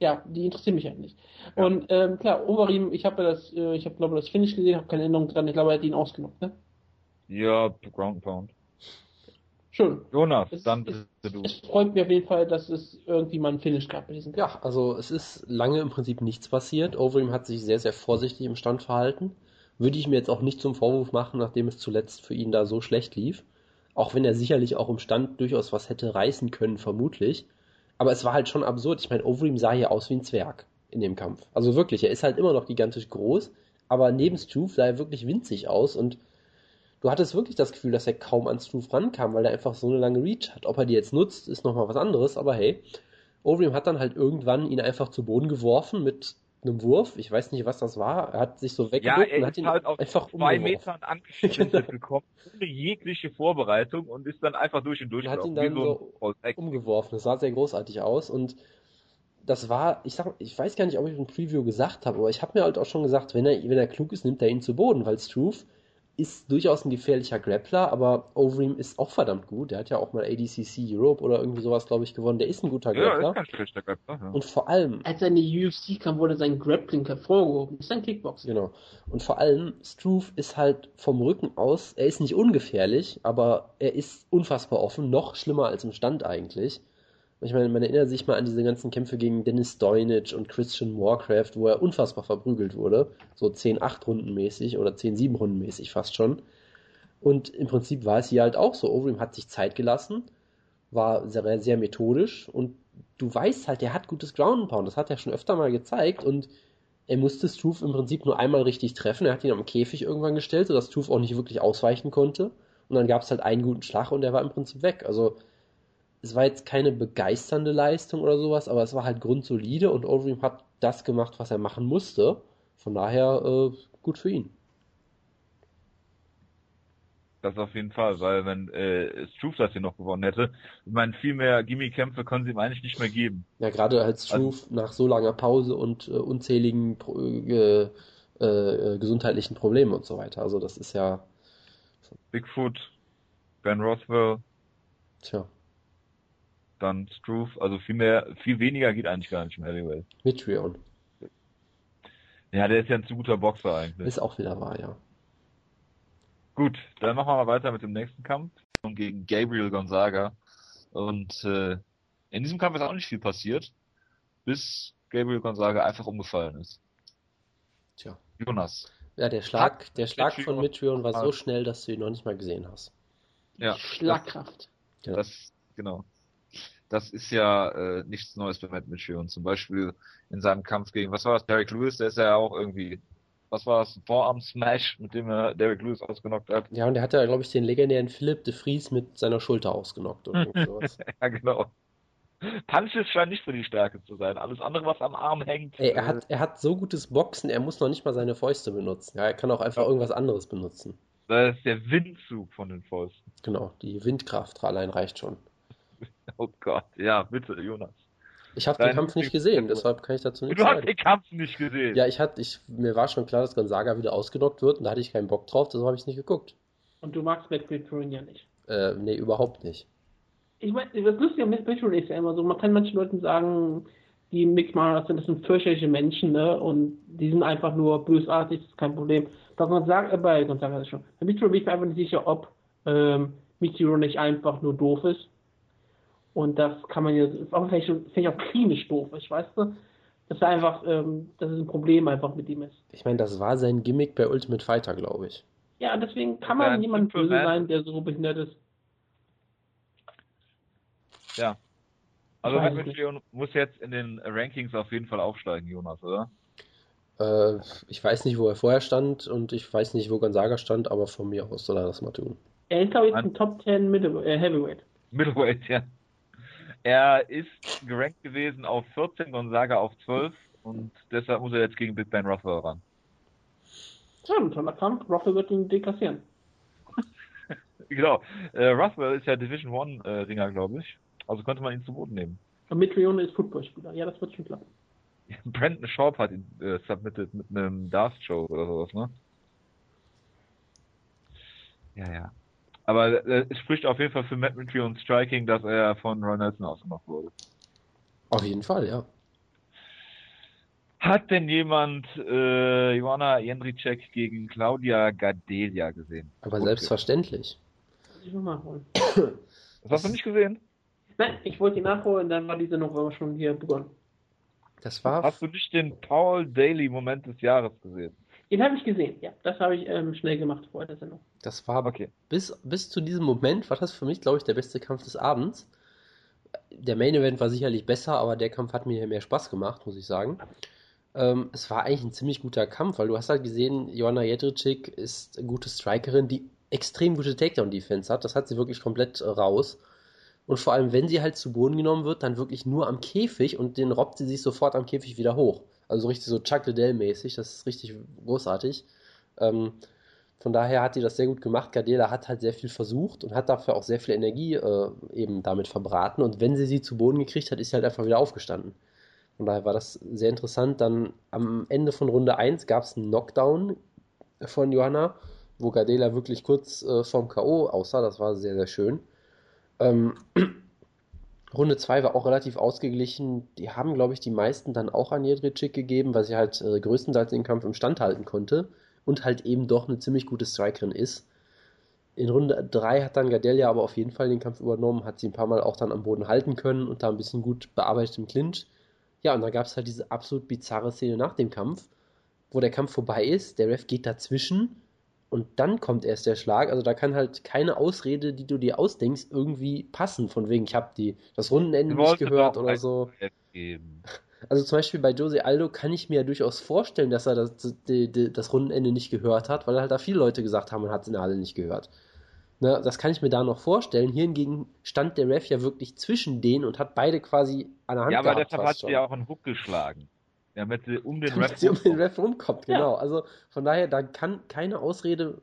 Ja, die interessieren mich halt nicht. Ja. Und ähm, klar, Overeem, ich habe das, äh, ich habe glaube das Finish gesehen, habe keine Erinnerung dran, ich glaube, er hat ihn ausgenockt, ne? Ja, Ground Pound. Schön. Jonas, es, dann bist es, du. Es freut mich auf jeden Fall, dass es irgendwie mal ein Finish gab bei diesem Ja, also es ist lange im Prinzip nichts passiert. Overeem hat sich sehr, sehr vorsichtig im Stand verhalten. Würde ich mir jetzt auch nicht zum Vorwurf machen, nachdem es zuletzt für ihn da so schlecht lief. Auch wenn er sicherlich auch im Stand durchaus was hätte reißen können, vermutlich. Aber es war halt schon absurd. Ich meine, Overeem sah hier aus wie ein Zwerg in dem Kampf. Also wirklich, er ist halt immer noch gigantisch groß, aber neben Struve sah er wirklich winzig aus und du hattest wirklich das Gefühl, dass er kaum an Struve rankam, weil er einfach so eine lange Reach hat. Ob er die jetzt nutzt, ist nochmal was anderes, aber hey, Overeem hat dann halt irgendwann ihn einfach zu Boden geworfen mit einem Wurf. Ich weiß nicht, was das war. Er hat sich so weggeguckt ja, und hat ihn halt auf einfach zwei Metern angeschnitten genau. bekommen, ohne jegliche Vorbereitung und ist dann einfach durch und durch. Und hat ihn dann so, so umgeworfen. Das sah sehr großartig aus und das war, ich sag, ich weiß gar nicht, ob ich im Preview gesagt habe, aber ich habe mir halt auch schon gesagt, wenn er, wenn er klug ist, nimmt er ihn zu Boden, weil Struve ist durchaus ein gefährlicher Grappler, aber Overeem ist auch verdammt gut. Der hat ja auch mal ADCC Europe oder irgendwie sowas, glaube ich, gewonnen. Der ist ein guter Grappler. Ja, ist kein schlechter Grappler. Ja. Und vor allem. Als er in die UFC kam, wurde sein Grappling hervorgehoben. Das ist ein Kickboxer. Genau. Und vor allem, Struve ist halt vom Rücken aus, er ist nicht ungefährlich, aber er ist unfassbar offen. Noch schlimmer als im Stand eigentlich. Ich meine, man erinnert sich mal an diese ganzen Kämpfe gegen Dennis Doinage und Christian Warcraft, wo er unfassbar verprügelt wurde. So 10-8 Runden mäßig oder 10-7 Runden mäßig fast schon. Und im Prinzip war es hier halt auch so. Overeem hat sich Zeit gelassen, war sehr, sehr methodisch und du weißt halt, er hat gutes Ground Pound. Das hat er schon öfter mal gezeigt und er musste Struve im Prinzip nur einmal richtig treffen. Er hat ihn am Käfig irgendwann gestellt, sodass Struve auch nicht wirklich ausweichen konnte. Und dann gab es halt einen guten Schlag und er war im Prinzip weg. Also es war jetzt keine begeisternde Leistung oder sowas, aber es war halt grundsolide und Overeem hat das gemacht, was er machen musste. Von daher äh, gut für ihn. Das auf jeden Fall, weil wenn äh, Struve das hier noch gewonnen hätte, ich meine, viel mehr Gimmie-Kämpfe können sie ihm eigentlich nicht mehr geben. Ja, gerade als Struve also, nach so langer Pause und äh, unzähligen äh, äh, gesundheitlichen Problemen und so weiter. Also das ist ja. Bigfoot, Ben Rothwell. Tja dann Struve, also viel mehr, viel weniger geht eigentlich gar nicht im Heavyweight. Mitrion. Ja, der ist ja ein zu guter Boxer eigentlich. Ist auch wieder wahr, ja. Gut, dann machen wir mal weiter mit dem nächsten Kampf gegen Gabriel Gonzaga. Und äh, in diesem Kampf ist auch nicht viel passiert, bis Gabriel Gonzaga einfach umgefallen ist. Tja. Jonas. Ja, der Schlag, der Schlag von Mitrion war so schnell, dass du ihn noch nicht mal gesehen hast. Ja. Schlagkraft. Ja. Das, genau das ist ja äh, nichts Neues bei Matt Mitchell. Und zum Beispiel in seinem Kampf gegen, was war das, Derek Lewis, der ist ja auch irgendwie, was war das, Vorarm-Smash, mit dem er Derek Lewis ausgenockt hat. Ja, und der hat ja, glaube ich, den legendären Philipp de Vries mit seiner Schulter ausgenockt. Oder sowas. *laughs* ja, genau. Punches scheint nicht so die Stärke zu sein. Alles andere, was am Arm hängt. Ey, er, hat, er hat so gutes Boxen, er muss noch nicht mal seine Fäuste benutzen. Ja, er kann auch einfach ja. irgendwas anderes benutzen. Das ist der Windzug von den Fäusten. Genau, die Windkraft allein reicht schon. *laughs* Oh Gott, ja, bitte, Jonas. Ich habe den Kampf nicht gesehen, deshalb kann ich dazu nichts sagen. Du hast den Kampf nicht gesehen? Ja, ich hatte, ich, mir war schon klar, dass Gonzaga wieder ausgenockt wird und da hatte ich keinen Bock drauf, deshalb habe ich es nicht geguckt. Und du magst Matt Victorian ja nicht? Äh, nee, überhaupt nicht. Ich meine, das Lustige an Matt Victorian ist ja immer so, man kann manchen Leuten sagen, die Mick Mara sind, das sind fürchterliche Menschen, ne, und die sind einfach nur bösartig, das ist kein Problem. Bei Gonzaga, äh, bei Gonzaga ist schon. Bei Victorian bin ich mir einfach nicht sicher, ob ähm, Michiro nicht einfach nur doof ist und das kann man ja, auch vielleicht, vielleicht auch klinisch doof ist, weißt du? Dass er einfach, ähm, dass es ein Problem einfach mit ihm ist. Ich meine, das war sein Gimmick bei Ultimate Fighter, glaube ich. Ja, deswegen kann Das man wäre niemand böse sein, der so behindert ist. Ja. Also Weiß. Mitrione muss jetzt in den Rankings auf jeden Fall aufsteigen, Jonas, oder? Äh, ich weiß nicht, wo er vorher stand und ich weiß nicht, wo Gonzaga stand, aber von mir aus soll er das mal tun. Er ist, glaube ich, ein Top 10 Middle äh, Heavyweight. Middleweight, ja. Er ist gerankt gewesen auf 14, Gonzaga auf 12 und deshalb muss er jetzt gegen Big Ben Rothwell ran. Ein toller Kampf. Roffel wird ihn deklassieren. *laughs* Genau. Äh, Rothwell ist ja Division One äh, Ringer, glaube ich. Also könnte man ihn zu Boden nehmen. Und Mitrione ist Footballspieler. Ja, das wird schon klappen. *laughs* Brandon Schaub hat ihn äh, submitted mit einem Darth Show oder sowas, ne? Ja, ja. Aber äh, es spricht auf jeden Fall für Matt Mitrione Striking, dass er von Ron Nelson ausgemacht wurde. Auf jeden Fall, ja. Hat denn jemand äh, Joanna Jędrzejczyk gegen Claudia Gadelia gesehen? Aber Okay. selbstverständlich. Muss ich mal nachholen. Das hast du nicht gesehen? Nein, ich wollte ihn nachholen, dann war diese noch schon hier begonnen. Das war Hast du nicht den Paul Daly Moment des Jahres gesehen? Den habe ich gesehen, ja. Das habe ich ähm, schnell gemacht vor der Sendung. Das war Okay. bis, bis zu diesem Moment war das für mich, glaube ich, der beste Kampf des Abends. Der Main Event war sicherlich besser, aber der Kampf hat mir mehr Spaß gemacht, muss ich sagen. Ähm, es war eigentlich ein ziemlich guter Kampf, weil du hast halt gesehen, Joanna Jedrzejczyk ist eine gute Strikerin, die extrem gute Takedown-Defense hat. Das hat sie wirklich komplett äh, raus. Und vor allem, wenn sie halt zu Boden genommen wird, dann wirklich nur am Käfig und den robbt sie sich sofort am Käfig wieder hoch. Also so richtig so Chuck Liddell-mäßig, das ist richtig großartig. Ähm, von daher hat die das sehr gut gemacht. Gardela hat halt sehr viel versucht und hat dafür auch sehr viel Energie äh, eben damit verbraten. Und wenn sie sie zu Boden gekriegt hat, ist sie halt einfach wieder aufgestanden. Von daher war das sehr interessant. Dann am Ende von Runde 1 gab es einen Knockdown von Johanna, wo Gardela wirklich kurz äh, vorm K.O. aussah. Das war sehr, sehr schön. Ähm, *clears throat* Runde 2 war auch relativ ausgeglichen. Die haben, glaube ich, die meisten dann auch an Jedrzejczyk gegeben, weil sie halt äh, größtenteils den Kampf im Stand halten konnte und halt eben doch eine ziemlich gute Strikerin ist. In Runde 3 hat dann Gadelia aber auf jeden Fall den Kampf übernommen, hat sie ein paar Mal auch dann am Boden halten können und da ein bisschen gut bearbeitet im Clinch. Ja, und dann gab es halt diese absolut bizarre Szene nach dem Kampf, wo der Kampf vorbei ist, der Ref geht dazwischen und dann kommt erst der Schlag. Also da kann halt keine Ausrede, die du dir ausdenkst, irgendwie passen. Von wegen, ich habe die das Rundenende nicht gehört oder so. Geben. Also zum Beispiel bei Jose Aldo kann ich mir ja durchaus vorstellen, dass er das, die, die, das Rundenende nicht gehört hat, weil halt da viele Leute gesagt haben, man hat es in der Halle nicht gehört. Ne, das kann ich mir da noch vorstellen. Hier hingegen stand der Ref ja wirklich zwischen denen und hat beide quasi an der Hand Ja, aber gehabt. deshalb hat sie ja auch einen Hook geschlagen. Damit sie um den *laughs* Damit Ref sie um den. Ref rumkommt, Ja. genau. Also von daher, da kann keine Ausrede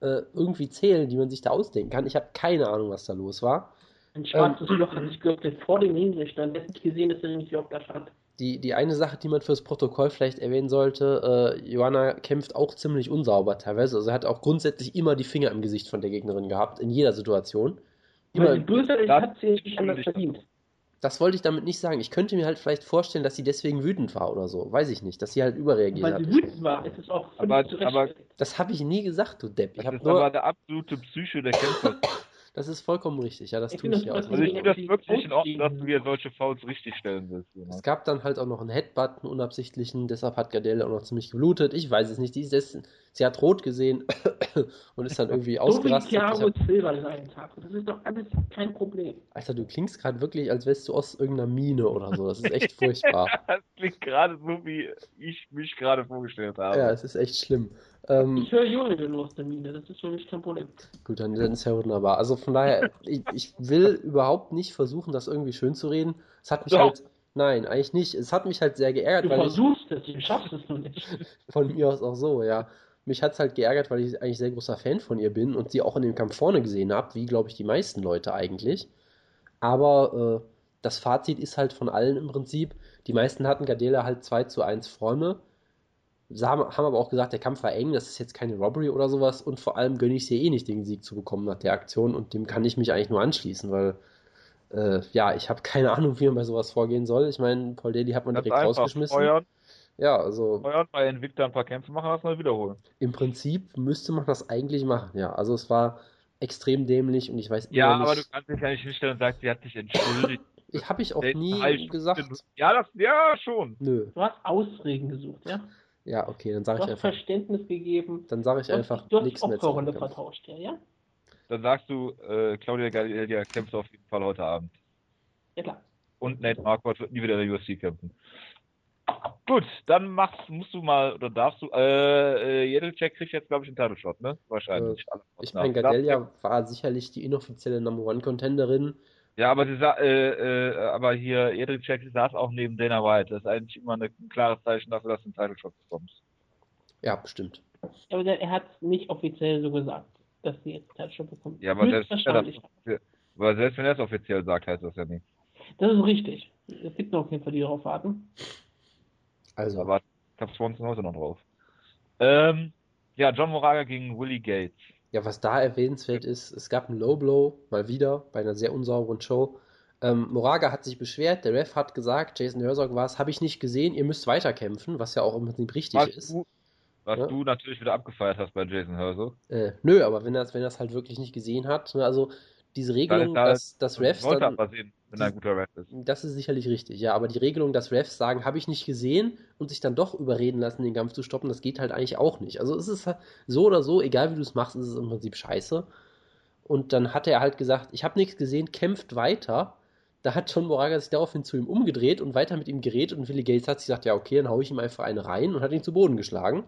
äh, irgendwie zählen, die man sich da ausdenken kann. Ich habe keine Ahnung, was da los war. Ein schwarzes Loch hat sich geöffnet vor dem Ring stand. Der hat nicht gesehen, dass er nicht überhaupt da stand. Die, die eine Sache, die man fürs Protokoll vielleicht erwähnen sollte, äh, Joanna kämpft auch ziemlich unsauber teilweise. Also hat auch grundsätzlich immer die Finger im Gesicht von der Gegnerin gehabt, in jeder Situation. Weil Immer, die Böse hat sie nicht anders verdient. das wollte ich damit nicht sagen. Ich könnte mir halt vielleicht vorstellen, dass sie deswegen wütend war oder so. Weiß ich nicht, dass sie halt überreagiert Weil hat. sie wütend war, ist es auch Aber- zurechtgelegt. Das habe ich nie gesagt, du Depp. Ich Das habe ist aber nur, der absolute Psyche der Kämpfer. *coughs* das ist vollkommen richtig. Ja, das Ich tue ich ja auch. Also ich finde das wirklich in Ordnung, dass du dir solche Fouls richtig stellen willst. Es Jonas. gab dann halt auch noch einen Headbutt, einen unabsichtlichen, deshalb hat Gardelle auch noch ziemlich geblutet. Ich weiß es nicht. Die ist sie hat rot gesehen *coughs* und ist dann irgendwie So wie ausgerastet. Ich Thiago hab, Silva den einen Tag. Das ist doch alles kein Problem. Alter, du klingst gerade wirklich, als wärst du aus irgendeiner Mine oder so. Das ist echt furchtbar. *laughs* Das klingt gerade so, wie ich mich gerade vorgestellt habe. Ja, es ist echt schlimm. Ähm, Ich höre aus der Mine, das ist für mich kein Problem. gut, dann, dann ist ja wunderbar. Also von daher, ich, ich will überhaupt nicht versuchen, das irgendwie schön zu reden. Es hat mich Doch. halt, nein, eigentlich nicht. Es hat mich halt sehr geärgert, Du weil ich, versuchst es, du schaffst es nur nicht. *laughs* Von mir aus auch so, ja. Mich hat's halt geärgert, weil ich eigentlich sehr großer Fan von ihr bin und sie auch in dem Kampf vorne gesehen habe, wie glaube ich die meisten Leute eigentlich. Aber äh, das Fazit ist halt von allen im Prinzip, die meisten hatten Gardela halt 2 zu 1 vorne, Sie haben, haben aber auch gesagt, der Kampf war eng, das ist jetzt keine Robbery oder sowas und vor allem gönne ich es ihr eh nicht, den Sieg zu bekommen nach der Aktion und dem kann ich mich eigentlich nur anschließen, weil äh, ja, ich habe keine *laughs* Ahnung, wie man bei sowas vorgehen soll. Ich meine, Paul Daly hat man Ganz direkt rausgeschmissen. Feuern, Ja, also feuern, bei Invicta ein paar Kämpfe machen, das mal wiederholen. im Prinzip müsste man das eigentlich machen, ja. Also es war extrem dämlich und ich weiß immer Ja, nicht. aber du kannst dich ja nicht hinstellen und sagst, sie hat dich entschuldigt. *laughs* ich habe ich auch nie gesagt. Ja, das, ja, schon. Nö. Du hast Ausreden gesucht, ja? Ja, okay, dann sage ich einfach, Verständnis gegeben. dann sage ich Und einfach du hast nichts die mehr zu dem Opferrolle vertauscht, ja, ja? Dann sagst du, äh, Claudia Gadelia kämpft auf jeden Fall heute Abend. Ja, klar. Und Nate Marquardt wird nie wieder in der UFC kämpfen. Gut, dann machst, musst du mal, oder darfst du, äh, äh Jedelcheck kriegt jetzt, glaube ich, einen Title Shot, ne? Wahrscheinlich. Was Ich meine, Gadelia war sicherlich die inoffizielle Number One Contenderin. Ja, aber sie sa äh, äh, aber hier, Jedelcheck saß auch neben Dana White. Das ist eigentlich immer eine- ein klares Zeichen dafür, dass du einen Title Shot bekommst. Ja, bestimmt. Aber der, er hat nicht offiziell so gesagt, dass sie jetzt Touchdown bekommen. Ja, aber selbst, Höchstwahrscheinlich. aber selbst wenn er es offiziell sagt, heißt das ja nicht. Das ist richtig. Es gibt noch auf jeden Fall, die darauf warten. Also, Aber ich hab Swanson heute noch drauf. Ähm, ja, John Moraga gegen Willie Gates. Ja, was da erwähnenswert ist, es gab einen Low Blow, mal wieder, bei einer sehr unsauberen Show. Ähm, Moraga hat sich beschwert, der Ref hat gesagt, Jason Herzog war es, habe ich nicht gesehen, ihr müsst weiterkämpfen, was ja auch im Prinzip richtig Was, ist. du, was Ja. du natürlich wieder abgefeiert hast bei Jason Herzog. Äh, nö, aber wenn er es wenn er's halt wirklich nicht gesehen hat, ne, also diese Regelung, Da- da- dass, dass Refs dann, sehen, wenn er ein guter Ref ist. das ist sicherlich richtig, ja, aber die Regelung, dass Refs sagen, habe ich nicht gesehen und sich dann doch überreden lassen, den Kampf zu stoppen, das geht halt eigentlich auch nicht. Also es ist halt so oder so, egal wie du es machst, ist es im Prinzip scheiße. Und dann hat er halt gesagt, ich habe nichts gesehen, kämpft weiter. Da hat John Moraga sich daraufhin zu ihm umgedreht und weiter mit ihm geredet und Willie Gates hat sich gesagt, ja okay, dann hau ich ihm einfach eine rein und hat ihn zu Boden geschlagen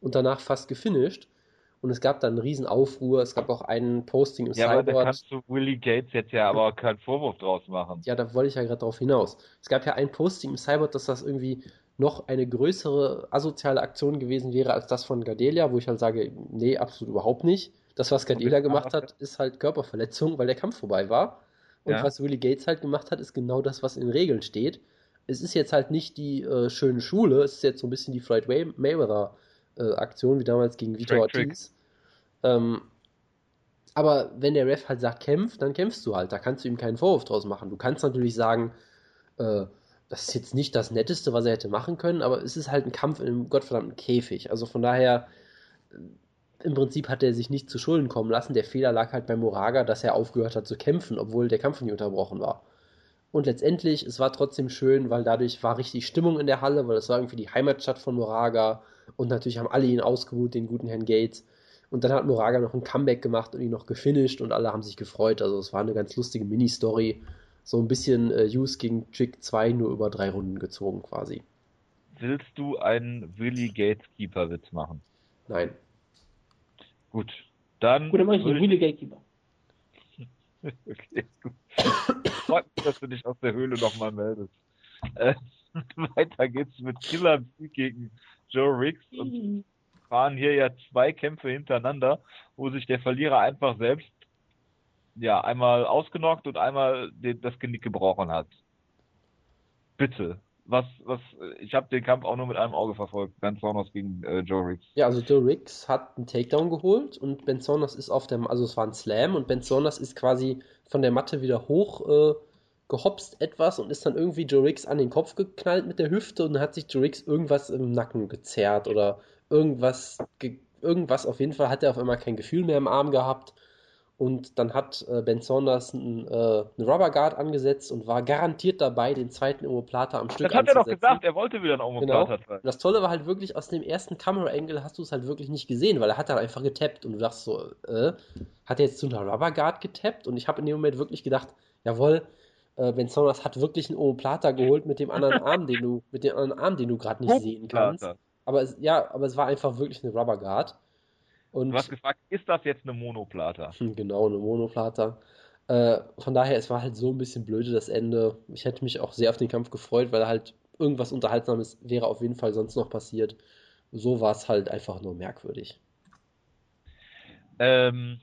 und danach fast gefinisht. Und es gab dann einen riesen Aufruhr, es gab auch einen Posting im Ja, aber da Cyborg. kannst du Willie Gates jetzt ja aber keinen Vorwurf draus machen. Ja, da wollte ich ja gerade drauf hinaus. Es gab ja ein Posting im Cyborg, dass das irgendwie noch eine größere asoziale Aktion gewesen wäre als das von Gadelia, wo ich halt sage, nee, absolut überhaupt nicht. Das, was Gadelia gemacht hat, ist halt Körperverletzung, weil der Kampf vorbei war. Und Ja. was Willie Gates halt gemacht hat, ist genau das, was in den Regeln steht. Es ist jetzt halt nicht die äh, schöne Schule, es ist jetzt so ein bisschen die Floyd Mayweather äh, Aktion, wie damals gegen Vitor. Ortiz. Ähm, aber wenn der Ref halt sagt, kämpf, dann kämpfst du halt. Da kannst du ihm keinen Vorwurf draus machen. Du kannst natürlich sagen, äh, das ist jetzt nicht das Netteste, was er hätte machen können, aber es ist halt ein Kampf in einem gottverdammten Käfig. Also von daher, äh, im Prinzip hat er sich nicht zu Schulden kommen lassen. Der Fehler lag halt bei Moraga, dass er aufgehört hat zu kämpfen, obwohl der Kampf nicht unterbrochen war. Und letztendlich, es war trotzdem schön, weil dadurch war richtig Stimmung in der Halle, weil es war irgendwie die Heimatstadt von Moraga und natürlich haben alle ihn ausgebuht, den guten Herrn Gates. Und dann hat Moraga noch ein Comeback gemacht und ihn noch gefinisht und alle haben sich gefreut. Also es war eine ganz lustige Mini-Story. So ein bisschen äh, Hughes gegen Trick 2 nur über drei Runden gezogen quasi. Willst du einen Willie Gates Keeper-Witz machen? Nein. Gut. Dann. Gut, dann mache ich den Wheelie Gatekeeper. *laughs* Okay, gut. Freut mich, dass du dich aus der Höhle nochmal meldest. Äh, *laughs* weiter geht's mit Killer B gegen Joe Riggs und fahren hier ja zwei Kämpfe hintereinander, wo sich der Verlierer einfach selbst ja einmal ausgenockt und einmal das Genick gebrochen hat. Bitte. Was, was, ich habe den Kampf auch nur mit einem Auge verfolgt. Ben Saunders gegen äh, Joe Riggs. Ja, also Joe Riggs hat einen Takedown geholt und Ben Saunders ist auf dem, also es war ein Slam und Ben Saunders ist quasi von der Matte wieder hoch äh, gehopst etwas und ist dann irgendwie Joe Riggs an den Kopf geknallt mit der Hüfte und hat sich Joe Riggs irgendwas im Nacken gezerrt oder irgendwas, ge irgendwas auf jeden Fall hat er auf einmal kein Gefühl mehr im Arm gehabt und dann hat äh, Ben Saunders einen, äh, einen Rubber Guard angesetzt und war garantiert dabei, den zweiten Omoplata am Stück Das hat er doch gesagt, er wollte wieder einen Genau. Omoplata zeigen. Und das Tolle war halt wirklich, aus dem ersten Camera-Angle hast du es halt wirklich nicht gesehen, weil er hat dann einfach getappt und du dachtest so, äh, hat er jetzt zu einer Rubber Guard getappt? Und ich habe in dem Moment wirklich gedacht, jawohl, äh, Ben Saunders hat wirklich einen Omoplata geholt mit dem anderen Arm, den du, mit dem anderen Arm, den du gerade nicht sehen kannst. Aber es, ja, aber es war einfach wirklich eine Rubber Guard. Und Du hast gefragt, ist das jetzt eine Monoplata? hm, Genau, eine Monoplata. Äh, von daher, es war halt so ein bisschen blöde das Ende. Ich hätte mich auch sehr auf den Kampf gefreut, weil halt irgendwas Unterhaltsames wäre auf jeden Fall sonst noch passiert. So war es halt einfach nur merkwürdig. Ähm.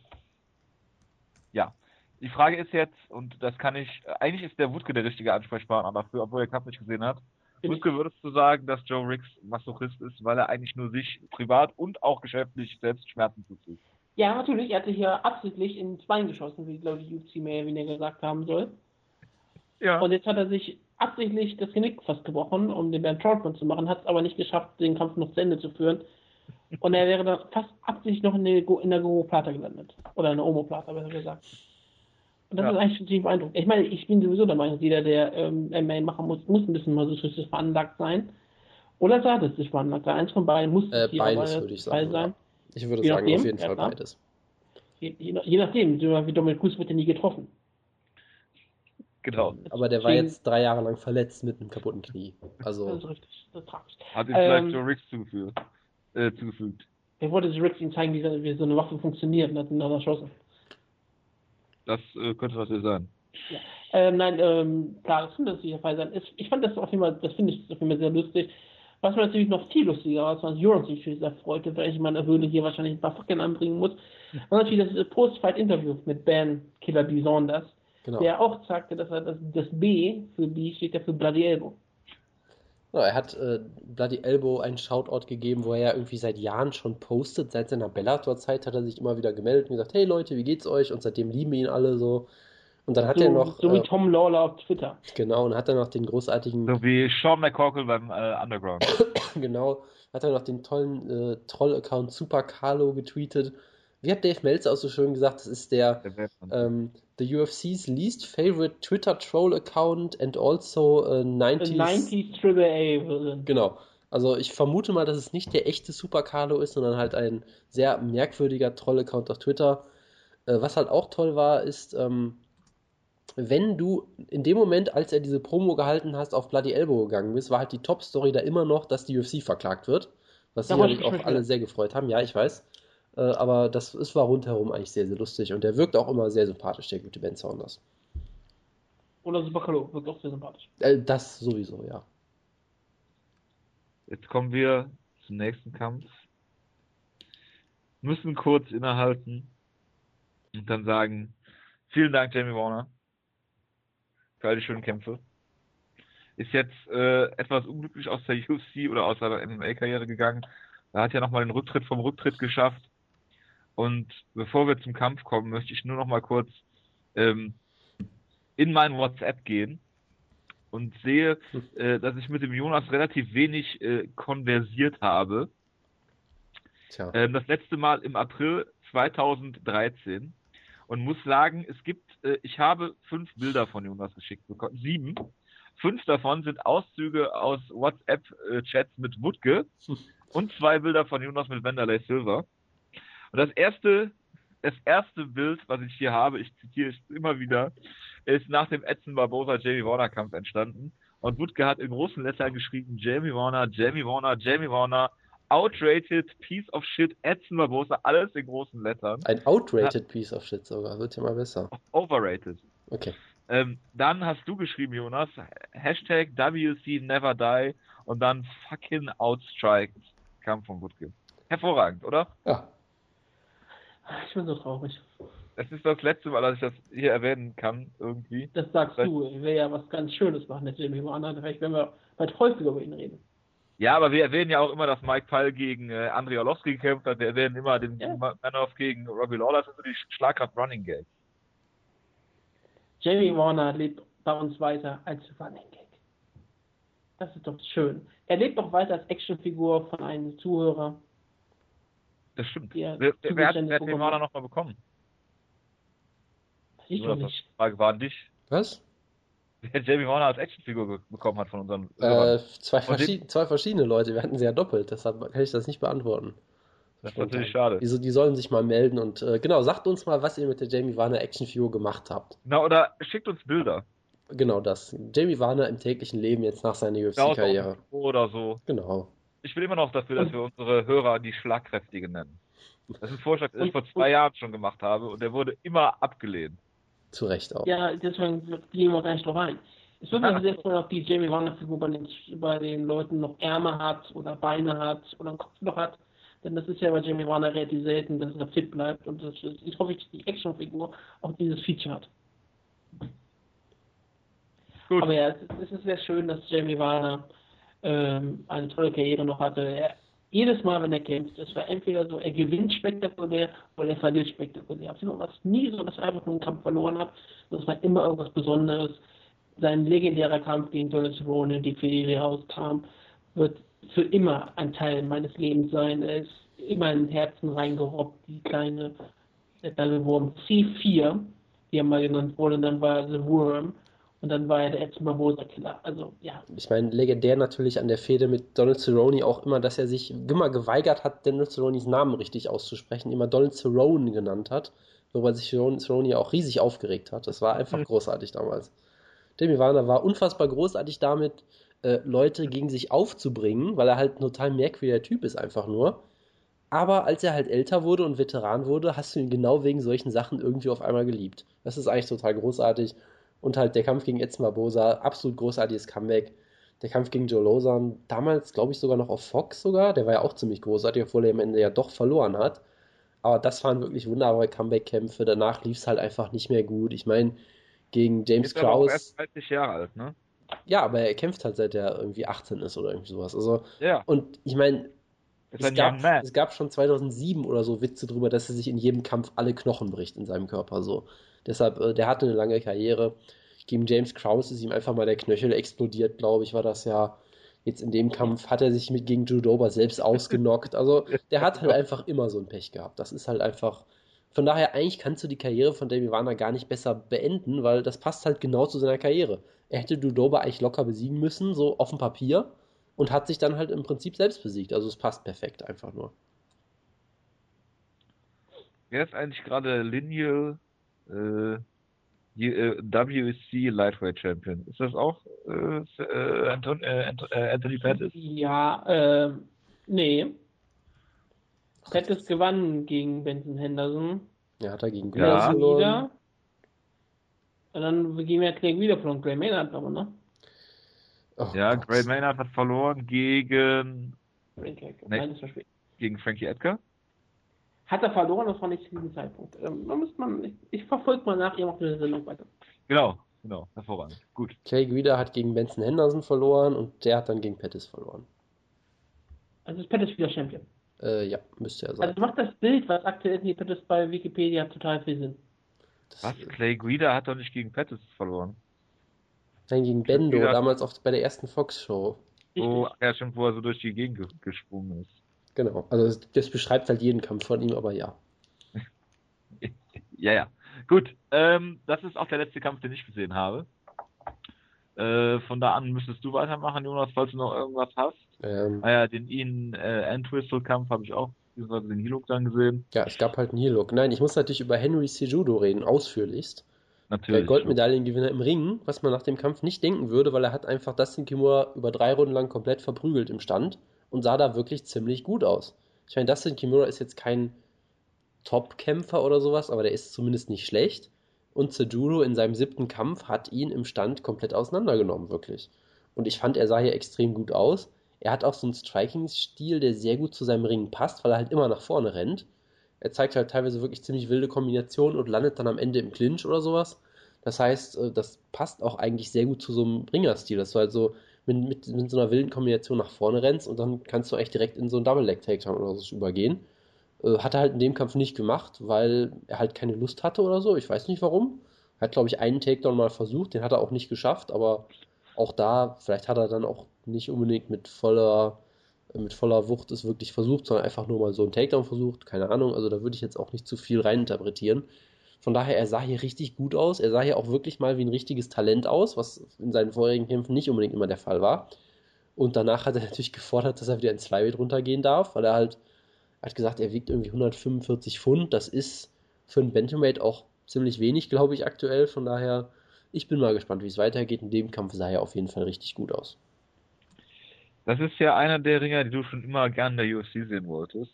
Die Frage ist jetzt, und das kann ich, eigentlich ist der Wutke der richtige Ansprechpartner dafür, obwohl er Kampf nicht gesehen hat. Wutke, würdest du sagen, dass Joe Riggs Masochist ist, weil er eigentlich nur sich privat und auch geschäftlich selbst Schmerzen zufügt? Ja, natürlich. Er hatte hier absichtlich ins Bein geschossen, wie glaube ich UFC mehr oder weniger gesagt haben soll. Ja. Und jetzt hat er sich absichtlich das Genick fast gebrochen, um den Bernd Troutman zu machen, hat es aber nicht geschafft, den Kampf noch zu Ende zu führen. Und er wäre dann fast absichtlich noch in der, in der Gomoplata gelandet. Oder in der Omoplata, besser gesagt. Und das Ja. ist eigentlich schon ziemlich beeindruckend. Ich meine, ich bin sowieso der Meinung, jeder, der ähm, MMA machen muss, muss ein bisschen masochistisch veranlagt sein. Oder sah es sich wandeln? Eins von beiden muss Äh, beides würde ich sagen. sein. Ich würde Je sagen, nachdem, auf jeden ja, Fall klar. beides. Je, je, je nachdem, wie Dominik Cruz wird ja nie getroffen. Genau. Aber der war jetzt drei Jahre lang verletzt mit einem kaputten Knie. Das Also, ist richtig, das ist tragisch. Hat ihm Ähm, vielleicht Joe Riggs zugefügt. Äh, zugefügt. Er wollte Rick ihm zeigen, wie so, wie so eine Waffe funktioniert und hat ihn dann erschossen. Das äh, könnte was sein. Ähm, nein, ähm, klar, das könnte natürlich der Fall sein. Es- Ich fand das auf jeden Fall, das finde ich auf jeden Fall sehr lustig. Was mir natürlich noch viel lustiger war, was Jonas sich sehr freute, weil ich in meiner Höhle hier wahrscheinlich ein paar Fackeln anbringen muss, war natürlich das Post-Fight-Interview mit Ben Killer B. Saunders, genau. der auch sagte, dass er das, das B für B steht ja für Bloody Elbow. Ja, er hat äh, Bloody Elbow einen Shoutout gegeben, wo er ja irgendwie seit Jahren schon postet. Seit seiner Bellator-Zeit hat er sich immer wieder gemeldet und gesagt, hey Leute, wie geht's euch? Und seitdem lieben ihn alle so. Und dann hat so, er noch, so wie äh, Tom Lawler auf Twitter. genau, und hat er noch den großartigen, So wie Sean McCorkle beim äh, Underground. *coughs* genau, hat er noch den tollen äh, Troll-Account Super Carlo getweetet. Wie hat Dave Meltzer auch so schön gesagt, das ist der ähm, the UFC's least favorite Twitter Troll Account and also äh, 90s 90s Triple A. Version. Genau. Also ich vermute mal, dass es nicht der echte Super Carlo ist, sondern halt ein sehr merkwürdiger Troll-Account auf Twitter. Äh, was halt auch toll war, ist, ähm, wenn du in dem Moment, als er diese Promo gehalten hast, auf Bloody Elbow gegangen bist, war halt die Top-Story da immer noch, dass die UFC verklagt wird. Was wollte sicherlich ich auch alle sehr gefreut haben, ja, ich weiß. Äh, aber das ist, war rundherum eigentlich sehr, sehr lustig und der wirkt auch immer sehr sympathisch, der gute Ben Saunders. Oder Super Carlo, wirkt auch sehr sympathisch. Äh, das sowieso, ja. Jetzt kommen wir zum nächsten Kampf. Müssen kurz innehalten und dann sagen, vielen Dank, Jamie Warner, für all die schönen Kämpfe. Ist jetzt äh, etwas unglücklich aus der *laughs* UFC oder aus seiner MMA-Karriere gegangen. Er hat ja nochmal den Rücktritt vom Rücktritt geschafft. Und bevor wir zum Kampf kommen, möchte ich nur noch mal kurz ähm, in mein WhatsApp gehen und sehe, äh, dass ich mit dem Jonas relativ wenig äh, konversiert habe. Tja. Ähm, das letzte Mal im April 2013 und muss sagen, es gibt, äh, ich habe fünf Bilder von Jonas geschickt bekommen, sieben. Fünf davon sind Auszüge aus WhatsApp-Chats mit Wutke *laughs* und zwei Bilder von Jonas mit Wanderlei Silver. Und das erste, das erste Bild, was ich hier habe, ich zitiere es immer wieder, ist nach dem Edson Barbosa Jamie Warner Kampf entstanden. Und Wutke hat in großen Lettern geschrieben, Jamie Warner, Jamie Warner, Jamie Warner, outrated, piece of shit, Edson Barbosa, alles in großen Lettern. Ein outrated piece of shit sogar, wird ja mal besser. Overrated. Okay. Ähm, dann hast du geschrieben, Jonas, Hashtag WC Never Die und dann fucking outstriked kam von Wutke. Hervorragend, oder? Ja, Ich bin so traurig. Es ist das letzte Mal, dass ich das hier erwähnen kann, irgendwie. Das sagst Vielleicht- du. Ich will ja was ganz Schönes machen, der Jamie Warner. Vielleicht werden wir bald häufiger über ihn reden. Ja, aber wir erwähnen ja auch immer, dass Mike Pyle gegen äh, Andrei Orlovsky gekämpft hat. Wir erwähnen immer den Ja. Manoff gegen Robbie Lawler. Das sind so die Schlagkraft Running Gags. Jamie Warner lebt bei uns weiter als Running Gag. Das ist doch schön. Er lebt auch weiter als Actionfigur von einem Zuhörer. Das stimmt. Ja, wer, wer, hat, wer hat den. Warner nochmal bekommen? Ich das nicht. Frage war an dich. was? Wer Jamie Warner als Actionfigur be- bekommen hat von unseren Äh, zwei, verschied zwei verschiedene Leute, wir hatten sie ja doppelt, deshalb kann ich das nicht beantworten. Das ist natürlich schade. Die, so- die sollen sich mal melden und äh, genau, sagt uns mal, was ihr mit der Jamie Warner Actionfigur gemacht habt. Na, oder schickt uns Bilder. Genau das. Jamie Warner im täglichen Leben jetzt nach seiner UFC-Karriere. oder so. Genau. Ich bin immer noch dafür, dass wir unsere Hörer die Schlagkräftigen nennen. Das ist ein Vorschlag, den ich vor zwei Jahren schon gemacht habe und der wurde immer abgelehnt. Zu Recht auch. Ja, deswegen gehen wir gar nicht drauf ein. Es wird mir sehr freuen, ob die Jamie Warner-Figur bei den, bei den Leuten noch Ärmel hat oder Beine hat oder einen Kopf noch hat. Denn das ist ja bei Jamie Warner relativ selten, dass er fit bleibt. Und das ist, ich hoffe, dass die Actionfigur auch dieses Feature hat. Gut. Aber ja, es ist, es ist sehr schön, dass Jamie Warner ähm, eine tolle Karriere noch hatte. Er, jedes Mal, wenn er kämpft, es war entweder so, er gewinnt spektakulär oder er verliert spektakulär. Es war nie so, dass er einfach nur einen Kampf verloren hat. Das war immer irgendwas Besonderes. Sein legendärer Kampf gegen Donald Cerrone, die für die rauskam, wird für immer ein Teil meines Lebens sein. Er ist immer in Herzen reingerobbt, die kleine, der kleine Wurm. C4, wie er mal genannt wurde, dann war er The Worm. Und dann war er der Edson Barbosa-Killer. Also, ja. Ich meine, legendär natürlich an der Fehde mit Donald Cerrone auch immer, dass er sich immer geweigert hat, Donald Cerrones Namen richtig auszusprechen, immer Donald Cerrone genannt hat, worüber sich Cerrone auch riesig aufgeregt hat. Das war einfach mhm. großartig damals. Demi Warner war unfassbar großartig damit, äh, Leute gegen sich aufzubringen, weil er halt ein total merkwürdiger Typ ist, einfach nur. Aber als er halt älter wurde und Veteran wurde, hast du ihn genau wegen solchen Sachen irgendwie auf einmal geliebt. Das ist eigentlich total großartig. Und halt der Kampf gegen Edson Barbosa, absolut großartiges Comeback. Der Kampf gegen Joe Lozan, damals glaube ich sogar noch auf Fox sogar, der war ja auch ziemlich großartig, obwohl er am Ende ja doch verloren hat. Aber das waren wirklich wunderbare Comeback-Kämpfe. Danach lief es halt einfach nicht mehr gut. Ich meine, gegen James ist Krause. erst 30 Jahre alt, ne? Ja, aber er kämpft halt seit er irgendwie 18 ist oder irgendwie sowas. Also, ja. Und ich meine, es gab, es gab schon 2007 oder so Witze drüber, dass er sich in jedem Kampf alle Knochen bricht in seinem Körper. So. Deshalb, äh, der hatte eine lange Karriere. Gegen James Krause ist ihm einfach mal der Knöchel explodiert, glaube ich, war das ja. Jetzt in dem Kampf hat er sich mit gegen Judoba selbst ausgenockt. Also der hat halt einfach immer so ein Pech gehabt. Das ist halt einfach. Von daher, eigentlich kannst du die Karriere von Davy Warner gar nicht besser beenden, weil das passt halt genau zu seiner Karriere. Er hätte Judoba eigentlich locker besiegen müssen, so auf dem Papier und hat sich dann halt im Prinzip selbst besiegt. Also es passt perfekt einfach nur. Wer ist eigentlich gerade Lineal äh, äh WC Lightweight Champion? Ist das auch äh, äh Anton, äh, äh, Anthony Pettis? Ja, äh, nee. Pettis gewann gegen Benson Henderson. Ja, hat er gegen ja. verloren. Und dann gehen wir Craig wieder von Gray Maynard, aber ne? Oh, ja, Gray Maynard hat verloren gegen. Frankie nee, gegen Frankie Edgar. Hat er verloren, das war nicht zu diesem Zeitpunkt. Ähm, da müsste man, ich, ich verfolge mal nach, ihr macht eine Sendung weiter. Genau, genau, hervorragend. Gut. Clay Guida hat gegen Benson Henderson verloren und der hat dann gegen Pettis verloren. Also ist Pettis wieder Champion. Äh, ja, müsste er sein. Also macht das Bild, was aktuell ist, Pettis bei Wikipedia total viel Sinn. Das was? Clay Guida hat doch nicht gegen Pettis verloren. Nein, gegen Bendo, damals auf, bei der ersten Fox-Show. Oh, ja, schon, wo er so durch die Gegend gesprungen ist. Genau, also das, beschreibt halt jeden Kampf von ihm, aber ja. *laughs* ja, ja. Gut, ähm, das ist auch der letzte Kampf, den ich gesehen habe. Äh, von da an müsstest du weitermachen, Jonas, falls du noch irgendwas hast. Ähm, naja, ah den Ian äh, Entwistle-Kampf habe ich auch, beziehungsweise den Hiluk dann gesehen. Ja, es gab halt einen Hiluk. Nein, ich muss natürlich über Henry Sejudo reden, ausführlichst. Natürlich. Der Goldmedaillengewinner im Ring, was man nach dem Kampf nicht denken würde, weil er hat einfach Dustin Kimura über drei Runden lang komplett verprügelt im Stand und sah da wirklich ziemlich gut aus. Ich meine, Dustin Kimura ist jetzt kein Top-Kämpfer oder sowas, aber der ist zumindest nicht schlecht. Und Sejuro in seinem siebten Kampf hat ihn im Stand komplett auseinandergenommen, wirklich. Und ich fand, er sah hier extrem gut aus. Er hat auch so einen Striking-Stil, der sehr gut zu seinem Ring passt, weil er halt immer nach vorne rennt. Er zeigt halt teilweise wirklich ziemlich wilde Kombinationen und landet dann am Ende im Clinch oder sowas. Das heißt, äh, das passt auch eigentlich sehr gut zu so einem Ringer-Stil, dass du halt so mit, mit, mit, so einer wilden Kombination nach vorne rennst und dann kannst du echt direkt in so einen Double-Leg-Takedown oder so übergehen. Äh, hat er halt in dem Kampf nicht gemacht, weil er halt keine Lust hatte oder so. Ich weiß nicht warum. Er hat, glaube ich, einen Takedown mal versucht, den hat er auch nicht geschafft, aber auch da, vielleicht hat er dann auch nicht unbedingt mit voller mit voller Wucht es wirklich versucht, sondern einfach nur mal so einen Takedown versucht. Keine Ahnung, also da würde ich jetzt auch nicht zu viel reininterpretieren. Von daher, er sah hier richtig gut aus. Er sah hier auch wirklich mal wie ein richtiges Talent aus, was in seinen vorherigen Kämpfen nicht unbedingt immer der Fall war. Und danach hat er natürlich *laughs* gefordert, dass er wieder ins Flyweight runtergehen darf, weil er halt er hat gesagt, er wiegt irgendwie 145 Pfund. Das ist für einen Bantamweight auch ziemlich wenig, glaube ich, aktuell. Von daher, ich bin mal gespannt, wie es weitergeht. In dem Kampf sah er auf jeden Fall richtig gut aus. Das ist ja einer der Ringer, die du schon immer gern in der UFC sehen wolltest.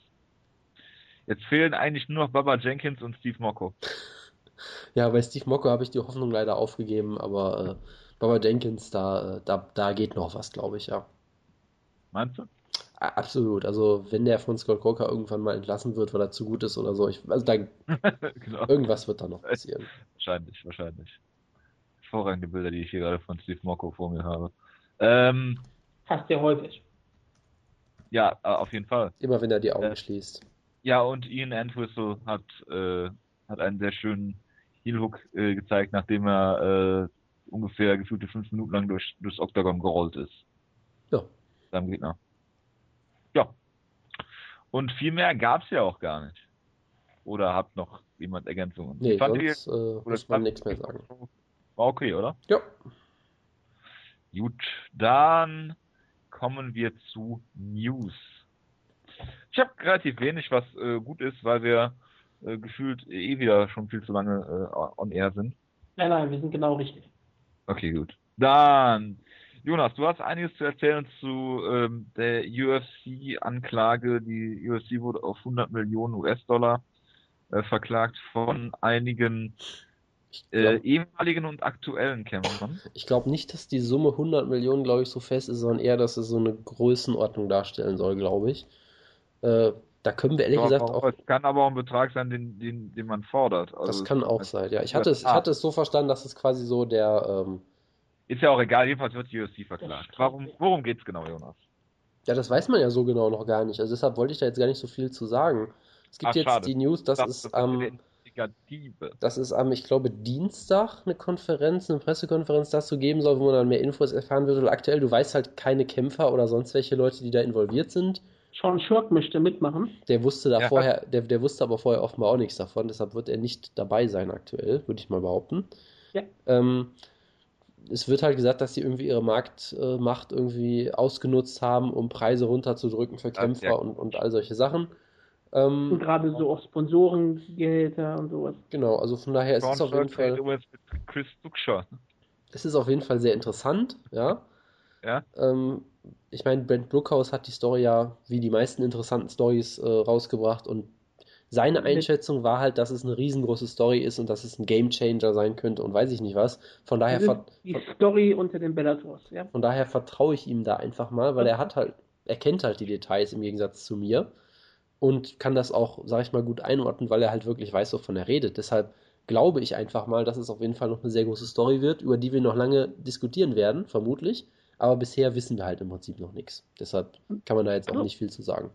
Jetzt fehlen eigentlich nur noch Baba Jenkins und Steve Mocco. *laughs* Ja, bei Steve Mocco habe ich die Hoffnung leider aufgegeben, aber äh, Baba Jenkins, da, äh, da, da geht noch was, glaube ich, ja. Meinst du? Absolut. Also, wenn der von Scott Coker irgendwann mal entlassen wird, weil er zu gut ist oder so, ich, also da, *laughs* genau. irgendwas wird da noch passieren. *laughs* Wahrscheinlich, wahrscheinlich. Hervorragende Bilder, die ich hier gerade von Steve Mocco vor mir habe. Ähm, Fast sehr häufig. Ja, auf jeden Fall. Immer wenn er die Augen äh, schließt. Ja, und Ian Entwistle hat, äh, hat einen sehr schönen Heel-Hook äh, gezeigt, nachdem er äh, ungefähr gefühlte fünf Minuten lang durch, durchs Octagon gerollt ist. Ja. Seinem Gegner. Ja. Und viel mehr gab's ja auch gar nicht. Oder habt noch jemand Ergänzungen? Nee, sonst äh, muss man nichts mehr sagen. War okay, oder? Ja. Gut, dann kommen wir zu News. Ich habe relativ wenig, was äh, gut ist, weil wir äh, gefühlt eh wieder schon viel zu lange äh, on air sind. Nein, nein, wir sind genau richtig. Okay, gut. Dann, Jonas, du hast einiges zu erzählen zu ähm, der UFC-Anklage. Die UFC wurde auf 100 Millionen US-Dollar äh, verklagt von einigen Ich äh, glaube ehemaligen und aktuellen Kämpfern. glaub nicht, dass die Summe 100 Millionen, glaube ich, so fest ist, sondern eher, dass es so eine Größenordnung darstellen soll, glaube ich. Äh, da können wir ehrlich Aber gesagt auch, es kann aber auch ein Betrag sein, den, den, den man fordert. Also, Das kann auch sein, ja. Ich hatte es, ich hatte es so verstanden, dass es quasi so der, ähm, Ist ja auch egal, jedenfalls wird die UFC verklagt. Warum, worum geht's genau, Jonas? ja, das weiß man ja so genau noch gar nicht. Also deshalb wollte ich da jetzt gar nicht so viel zu sagen. Es gibt Ach, jetzt schade. die News, das Das ist am, eine Investigative. dass es am, ich glaube, Dienstag eine Konferenz, eine Pressekonferenz dazu geben soll, wo man dann mehr Infos erfahren wird. Und aktuell, du weißt halt keine Kämpfer oder sonst welche Leute, die da involviert sind. Sean Shirk möchte mitmachen. Der wusste da Ja. vorher, der, der wusste aber vorher offenbar auch nichts davon, deshalb wird er nicht dabei sein aktuell, würde ich mal behaupten. Ja. Ähm, es wird halt gesagt, dass sie irgendwie ihre Marktmacht irgendwie ausgenutzt haben, um Preise runterzudrücken für Ja, Kämpfer ja. und, und all solche Sachen. Und Ähm, gerade so auf Sponsorengehälter und sowas. genau, also von daher ist es auf jeden Fall, mit Chris es ist auf jeden Fall sehr interessant, ja. Ja. Ähm, ich meine, Brent Brookhouse hat die Story ja wie die meisten interessanten Stories äh, rausgebracht und seine Einschätzung war halt, dass es eine riesengroße Story ist und dass es ein Gamechanger sein könnte und weiß ich nicht was. Von daher, die Story unter den Bellators, ja. von daher vertraue ich ihm da einfach mal, weil er hat halt, er kennt halt die Details im Gegensatz zu mir und kann das auch, sag ich mal, gut einordnen, weil er halt wirklich weiß, wovon er redet. Deshalb glaube ich einfach mal, dass es auf jeden Fall noch eine sehr große Story wird, über die wir noch lange diskutieren werden, vermutlich. Aber bisher wissen wir halt im Prinzip noch nichts. Deshalb kann man da jetzt auch Ja. nicht viel zu sagen.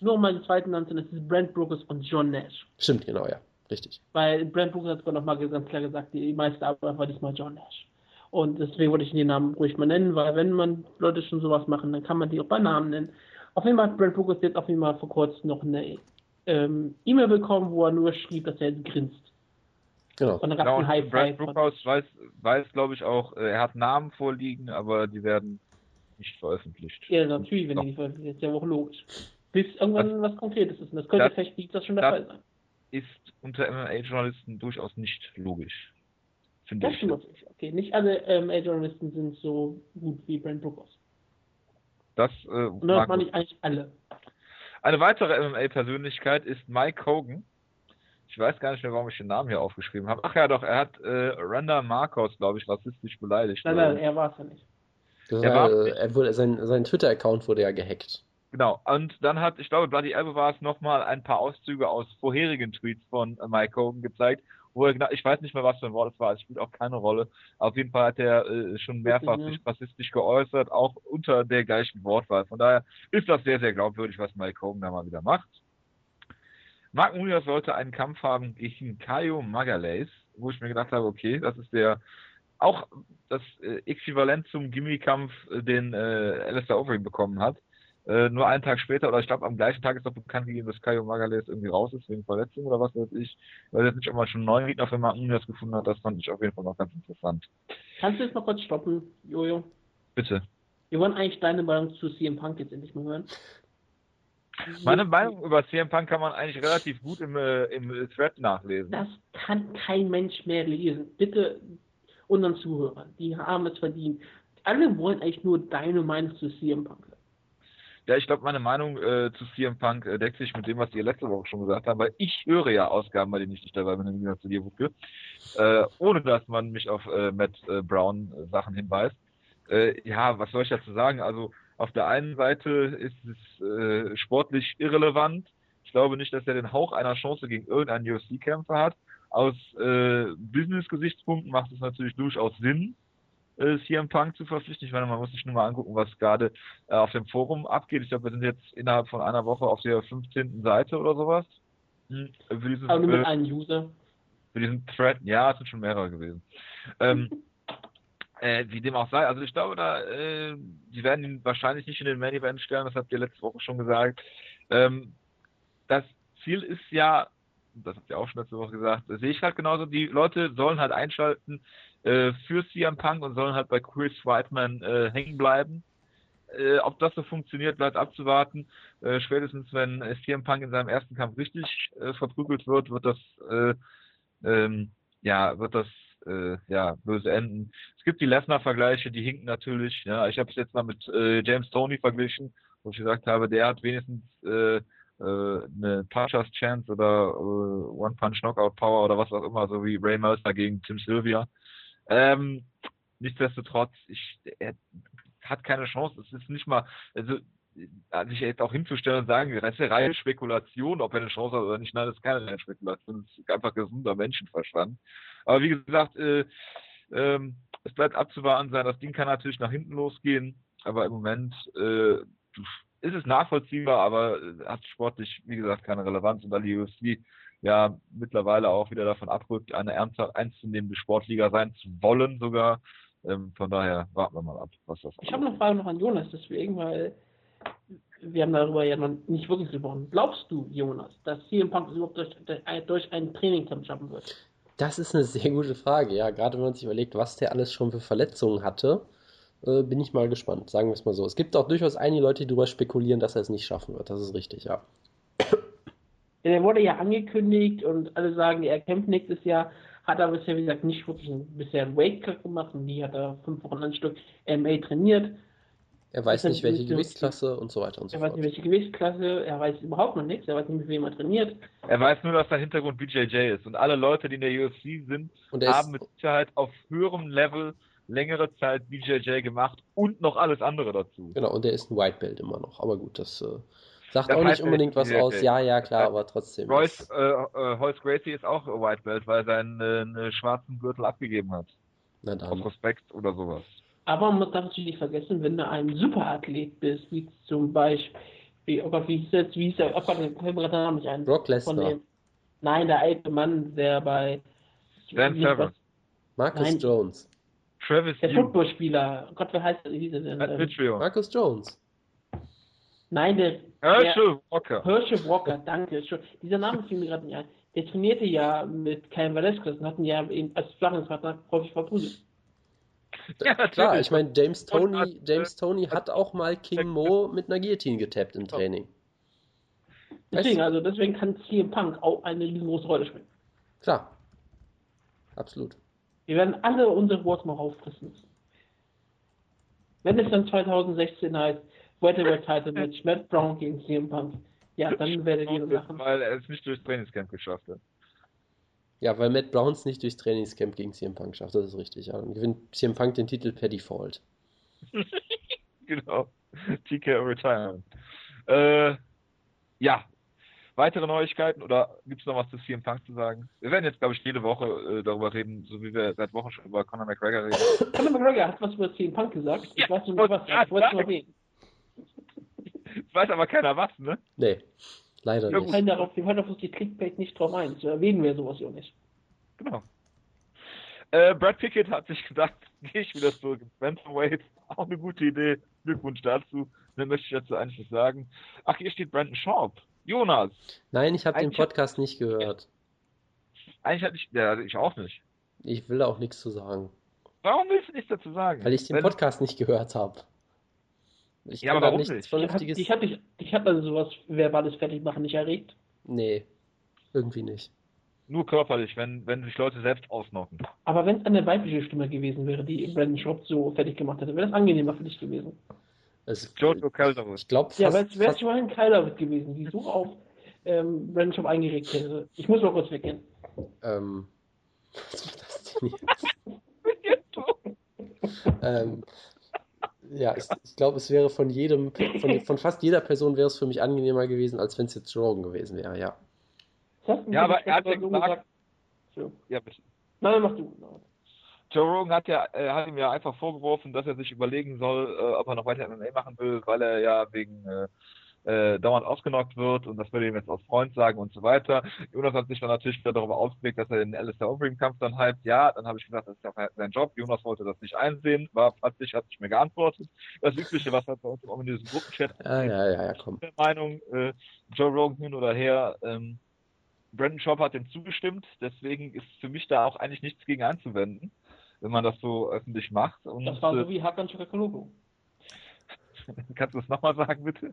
Nur um meinen zweiten Namen zu nennen, das ist Brent Brooks und John Nash. Stimmt, genau, ja. Richtig. Weil Brent Brooks hat sogar nochmal ganz klar gesagt, die meiste Arbeit war diesmal John Nash. Und deswegen wollte ich den Namen ruhig mal nennen, weil wenn man Leute schon sowas machen, dann kann man die auch bei Namen nennen. Auf jeden Fall hat Brent Brooks jetzt auf jeden Fall vor kurzem noch eine ähm, E-Mail bekommen, wo er nur schrieb, dass er jetzt grinst. Genau. Gab Genau, und Brad High Five. Brookhouse weiß, weiß glaube ich, auch, äh, er hat Namen vorliegen, aber die werden nicht veröffentlicht. Ja, natürlich, wenn Doch. die nicht veröffentlicht, ist ja auch logisch. Bis irgendwann was Konkretes ist. Und das könnte Das- vielleicht Dienstag schon der das- Fall sein. Ist unter MMA-Journalisten durchaus nicht logisch. Finde Das ich. stimmt natürlich. Okay, nicht alle ähm, A-Journalisten sind so gut wie Brent Brooks. Das, äh, Und das mag meine ich eigentlich alle. Eine weitere MMA-Persönlichkeit ist Mike Hogan. Ich weiß gar nicht mehr, warum ich den Namen hier aufgeschrieben habe. Ach ja, doch, er hat äh, Randa Marcos, glaube ich, rassistisch beleidigt. Nein, nein, er war es ja nicht. Er war, äh, er wurde, sein sein Twitter-Account wurde ja gehackt. Genau. Und dann hat, ich glaube, Bloody Elbow war es nochmal ein paar Auszüge aus vorherigen Tweets von äh, Mike Hogan gezeigt, wo er, genau- ich weiß nicht mehr, was für ein Wort es war, es spielt auch keine Rolle. Auf jeden Fall hat er äh, schon mehrfach Ja. sich rassistisch geäußert, auch unter der gleichen Wortwahl. Von daher ist das sehr, sehr glaubwürdig, was Mike Hogan da mal wieder macht. Mark Munoz sollte einen Kampf haben gegen Caio Magalhães, wo ich mir gedacht habe, okay, das ist der auch das äh, Äquivalent zum Gimmie-Kampf, äh, den äh, Alistair Overeem bekommen hat. Äh, nur einen Tag später, oder ich glaube am gleichen Tag ist doch bekannt gegeben, dass Caio Magalhães irgendwie raus ist wegen Verletzung oder was weiß ich. Weil jetzt nicht immer schon einen neuen Gegner für Mark Munoz gefunden hat, das fand ich auf jeden Fall noch ganz interessant. Kannst du jetzt mal kurz stoppen, Jojo? Bitte. Wir wollen eigentlich deine Meinung zu CM Punk jetzt endlich mal hören. Meine Meinung über CM Punk kann man eigentlich relativ gut im, äh, im Thread nachlesen. Das kann kein Mensch mehr lesen. Bitte unseren Zuhörern, die haben es verdient. Alle wollen eigentlich nur deine Meinung zu CM Punk. Ja, ich glaube, meine Meinung äh, zu CM Punk äh, deckt sich mit dem, was ihr letzte Woche schon gesagt habt, weil ich höre ja Ausgaben, bei denen ich nicht dabei bin, im Gegensatz zu dir, Wuke, äh, ohne dass man mich auf äh, Matt äh, Brown äh, Sachen hinweist. Äh, ja, was soll ich dazu sagen? Also auf der einen Seite ist es äh, sportlich irrelevant. Ich glaube nicht, dass er den Hauch einer Chance gegen irgendeinen UFC-Kämpfer hat. Aus äh, Business-Gesichtspunkten macht es natürlich durchaus Sinn, äh, CM Punk zu verpflichten. Ich meine, man muss sich nur mal angucken, was gerade äh, auf dem Forum abgeht. Ich glaube, wir sind jetzt innerhalb von einer Woche auf der 15. Seite oder sowas. Hm, für, dieses, Aber nur mit äh, einem User. für diesen Thread. Ja, es sind schon mehrere gewesen. Ähm, *laughs* äh, wie dem auch sei. Also ich glaube, da, äh, die werden ihn wahrscheinlich nicht in den Main Event stellen, das habt ihr letzte Woche schon gesagt. Ähm, das Ziel ist ja, das habt ihr auch schon letzte Woche gesagt, sehe ich halt genauso, die Leute sollen halt einschalten, äh, für CM Punk und sollen halt bei Chris Whiteman äh, hängen bleiben. Äh, ob das so funktioniert, bleibt abzuwarten. Äh, spätestens wenn CM Punk in seinem ersten Kampf richtig äh, verprügelt wird, wird das äh, ähm, ja wird das äh, ja böse enden. Es gibt die Lesnar-Vergleiche, die hinken natürlich. Ja, ich habe es jetzt mal mit äh, James Tony verglichen, wo ich gesagt habe, der hat wenigstens äh, äh, eine Punchers Chance oder äh, One Punch Knockout Power oder was auch immer, so wie Ray Mercer gegen Tim Sylvia. Ähm, nichtsdestotrotz, ich, er hat keine Chance. Es ist nicht mal, also sich jetzt auch hinzustellen und sagen, das ist eine reine Spekulation, ob er eine Chance hat oder nicht. Nein, das ist keine reine Spekulation. Das ist einfach gesunder Menschenverstand. Aber wie gesagt, äh, ähm, es bleibt abzuwarten sein. Das Ding kann natürlich nach hinten losgehen, aber im Moment äh, ist es nachvollziehbar, aber hat sportlich, wie gesagt, keine Relevanz. Und da die UFC ja mittlerweile auch wieder davon abrückt, eine ernsthaft ernstzunehmende Sportliga sein zu wollen sogar. Ähm, von daher warten wir mal ab, was das Ich habe eine Frage noch an Jonas, deswegen, weil wir haben darüber ja noch nicht wirklich gesprochen. Glaubst du, Jonas, dass CM Punk es überhaupt durch, durch einen Trainingcamp schaffen wird? Das ist eine sehr gute Frage, ja. Gerade wenn man sich überlegt, was der alles schon für Verletzungen hatte, äh, bin ich mal gespannt, sagen wir es mal so. Es gibt auch durchaus einige Leute, die darüber spekulieren, dass er es nicht schaffen wird. Das ist richtig, ja. *coughs* Ja, der wurde ja angekündigt und alle sagen, er kämpft nächstes Jahr, hat aber bisher, wie gesagt, nicht wirklich ein, bisher einen Weight-Cut gemacht und die hat er fünf Wochen ein Stück MA trainiert. Er weiß nicht, welche Gewichtsklasse und so weiter und so fort. Er weiß nicht, welche Gewichtsklasse, er weiß überhaupt noch nichts, er weiß nicht, mit wem er trainiert. Er weiß nur, dass sein Hintergrund BJJ ist und alle Leute, die in der UFC sind, haben mit Sicherheit auf höherem Level längere Zeit BJJ gemacht und noch alles andere dazu. Genau, und er ist ein White Belt immer noch, aber gut, das äh, sagt das auch nicht unbedingt was BJJ. aus. Ja, ja, klar, aber trotzdem. Royce, äh, äh, Hoyce Gracie ist auch White Belt, weil er seinen äh, schwarzen Gürtel abgegeben hat. Na dann. Auf Respekt oder sowas. Aber man darf natürlich nicht vergessen, wenn du ein Superathlet bist, wie zum Beispiel, oh Gott, wie hieß jetzt, wie hieß der, oh Gott, fällt mir gerade der Name nicht ein. Brock Lesnar. Nein, der alte Mann, der bei... Dan Severn. Marcus nein, Jones. Travis Der Footballspieler. Oh Gott, wer heißt der? Hieß er denn? Ähm, Marcus Jones. Nein, der... Herschel Walker. Herschel Walker, danke. Dieser Name fiel mir gerade nicht ein. Der trainierte ja mit Cain Velasquez und hatten ja eben als Flachenspartner häufig verprügelt. *laughs* Ja, klar, ich meine, James Tony, James Tony hat auch mal *laughs* King Mo mit einer Guillotine getappt im Training. Deswegen, also deswegen kann CM Punk auch eine riesengroße Rolle spielen. Klar. Absolut. Wir werden alle unsere Worte noch auffressen müssen. Wenn es dann 2016 heißt, Welterweight Title Match, Matt Brown gegen CM Punk, ja, dann werdet ihr lachen. Weil er es nicht durchs Trainingscamp geschafft hat. Ja, weil Matt Browns nicht durchs Trainingscamp gegen CM Punk schafft, das ist richtig. Ja. Dann gewinnt CM Punk den Titel per Default. *laughs* genau. TK Retirement. Äh, ja. Weitere Neuigkeiten oder gibt es noch was zu CM Punk zu sagen? Wir werden jetzt, glaube ich, jede Woche äh, darüber reden, so wie wir seit Wochen schon über Conor McGregor reden. *coughs* Conor McGregor hat was über CM Punk gesagt. Ich ja, weiß nicht, was. Ich wollte es nur *laughs* weiß aber keiner was, ne? Nee. Leider wir nicht. Fallen darauf, wir fallen darauf die Clickbait nicht drauf ein. So erwähnen wir sowas ja nicht. Genau. Äh, Brad Pickett hat sich gedacht, *laughs* gehe ich wieder zurück ins Bantamweight. Auch eine gute Idee. Glückwunsch dazu. Mehr möchte ich dazu eigentlich nicht sagen. Ach, hier steht Brandon Sharp. Jonas. Nein, ich habe den Podcast nicht gehört. Eigentlich hatte ich, ja, ich auch nicht. Ich will da auch nichts zu sagen. Warum willst du nichts dazu sagen? Weil ich den Wenn Podcast nicht gehört habe. Ich ja, aber warum nicht? Vernünftiges... Ich habe dich, ich hab also sowas verbales Fertigmachen nicht erregt. Nee, irgendwie nicht. Nur körperlich, wenn, wenn sich Leute selbst ausnocken. Aber wenn es eine weibliche Stimme gewesen wäre, die Brandon Shop so fertig gemacht hätte, wäre das angenehmer für dich gewesen. Es, Jojo Calderwood. Ich glaube Ja, wäre es schon mal ein Calderwood gewesen, die so auf ähm, Brandon Shop eingeregt hätte. Ich muss mal kurz weggehen. Ähm, *laughs* was war das denn jetzt? *laughs* ähm, ja, ich, ich glaube, es wäre von jedem, von, von, fast jeder Person wäre es für mich angenehmer gewesen, als wenn es jetzt Rogan gewesen wäre, ja. Ja, aber er hat ja gesagt, gesagt ja, bitte. Nein, mach du. Joe Rogan hat ja, er hat ihm ja einfach vorgeworfen, dass er sich überlegen soll, äh, ob er noch weiter MMA machen will, weil er ja wegen äh, äh, dauernd ausgenockt wird und das würde ihm jetzt als Freund sagen und so weiter. Jonas hat sich dann natürlich wieder darüber ausgelegt, dass er den Alistair Overeem-Kampf dann hypt. Ja, dann habe ich gesagt, das ist ja sein Job. Jonas wollte das nicht einsehen, war plötzlich, hat sich mir geantwortet. Das Übliche, was halt bei uns in diesem Gruppenchat ja, ja, ja, ja, komm. Der Meinung, äh, Joe Rogan hin oder her, ähm, Brandon Schaub hat dem zugestimmt, deswegen ist für mich da auch eigentlich nichts gegen einzuwenden. wenn man das so öffentlich macht. Und, Das war so äh, wie Hakan Chakaloglu. *laughs* Kannst du das nochmal sagen, bitte?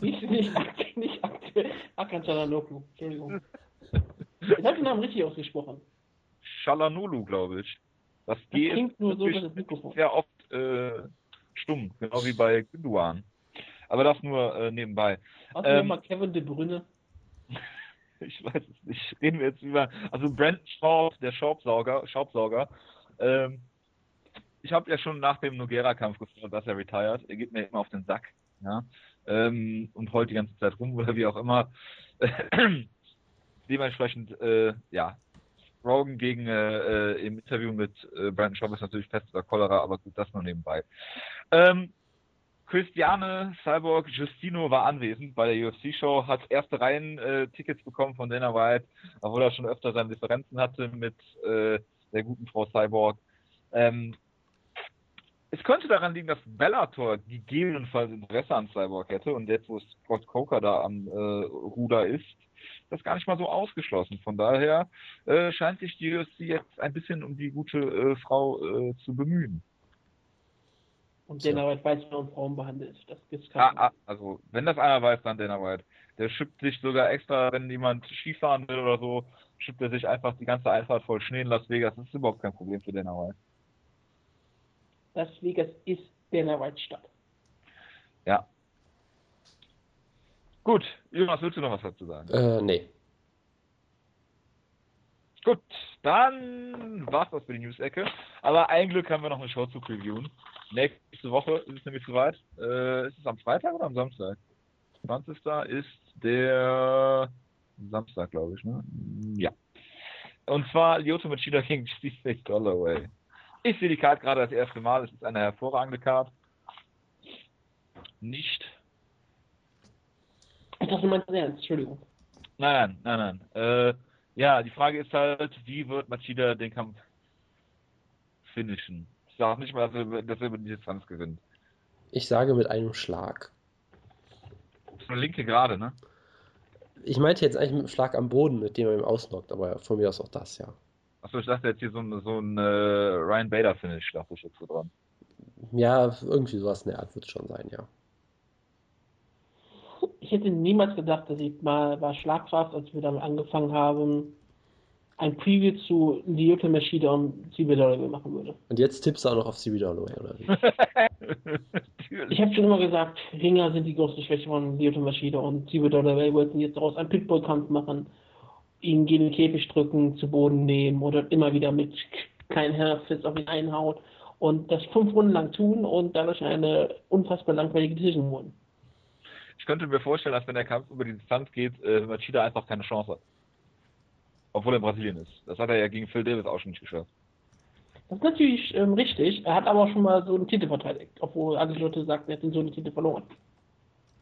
Nicht, nicht, Ak- *laughs* nicht Ak- Hakan Chakaloglu. Entschuldigung. Ich habe den Namen richtig ausgesprochen. Shalanulu, glaube ich. Das Das G klingt nur so, dass das Mikrofon. sehr oft äh, stumm, genau wie bei Günduan. Aber das nur äh, nebenbei. Was ähm, nochmal Kevin De Bruyne? *laughs* Ich weiß es nicht. Reden wir jetzt über. Also Brandon Schaub, der Schaubsauger, Schaubsauger. Ähm, ich habe ja schon nach dem Nogera-Kampf gefragt, dass er retired. Er geht mir immer auf den Sack. Ja. Ähm, und heult die ganze Zeit rum oder wie auch immer. *clears throat* Dementsprechend, äh, ja. Rogan gegen äh, äh, im Interview mit äh, Brandon Schaub ist natürlich Pest oder Cholera, aber gut, das nur nebenbei. Ähm, Christiane Cyborg Justino war anwesend bei der UFC-Show, hat erste Reihen äh, bekommen von Dana White, obwohl er schon öfter seine Differenzen hatte mit äh, der guten Frau Cyborg. Ähm, es könnte daran liegen, dass Bellator gegebenenfalls Interesse an Cyborg hätte und jetzt, wo Scott Coker da am äh, Ruder ist, das gar nicht mal so ausgeschlossen. Von daher äh, scheint sich die UFC jetzt ein bisschen um die gute äh, Frau äh, zu bemühen. Und der Arbeit weiß, wie man Frauen behandelt. Das gibt's Ah, keinen. ah, also, wenn das einer weiß, dann Dana White. Der schippt sich sogar extra, wenn jemand Skifahren will oder so, schippt er sich einfach die ganze Einfahrt voll Schnee in Las Vegas. Das ist überhaupt kein Problem für Dana White. Las Vegas ist der White Stadt. Ja. Gut, Jonas, willst du noch was dazu sagen? Äh, nee. Gut, dann war's das für die News-Ecke. Aber ein Glück haben wir noch eine Show zu previewen. Nächste Woche ist es nämlich soweit. Äh, ist es am Freitag oder am Samstag? 20. ist der Samstag, glaube ich, ne? Ja. Und zwar Lyoto Machida gegen Steve Holloway. Ich sehe die Card gerade das erste Mal. Es ist eine hervorragende Card. Nicht. Ich dachte, du meinst das ernst. Entschuldigung. Nein, nein, nein, nein. Äh, ja, die Frage ist halt, wie wird Machida den Kampf finishen? Ich sage nicht mal, dass er, dass er über die Distanz gewinnt. Ich sage mit einem Schlag. Das ist eine linke gerade, ne? Ich meinte jetzt eigentlich mit einem Schlag am Boden, mit dem er ihm ausnockt, aber von mir aus auch das, ja. Achso, ich dachte jetzt hier so ein, so ein äh, Ryan Bader-Finish, dachte ich jetzt so dran. Ja, irgendwie sowas in der Art wird es schon sein, ja. Ich hätte niemals gedacht, dass ich mal bei Schlagkraft, als wir damit angefangen haben, ein Preview zu Lyoto Machida und Holloway machen würde. Und jetzt tippst du auch noch auf Holloway, oder wie? *laughs* *laughs* Ich habe schon immer gesagt, Ringer sind die größte Schwäche von Lyoto Machida und Sibyl Holloway wollten jetzt daraus einen Pitbull-Kampf machen, ihn gegen den Käfig drücken, zu Boden nehmen oder immer wieder mit kleinen Herfits auf ihn einhauen und das fünf Runden lang tun und dadurch eine unfassbar langweilige Decision holen. Ich könnte mir vorstellen, dass wenn der Kampf über die Distanz geht, äh, Machida einfach keine Chance hat. Obwohl er in Brasilien ist. Das hat er ja gegen Phil Davis auch schon nicht geschafft. Das ist natürlich ähm, richtig. Er hat aber auch schon mal so einen Titel verteidigt, obwohl alle Leute sagten, er hat den so einen Titel verloren.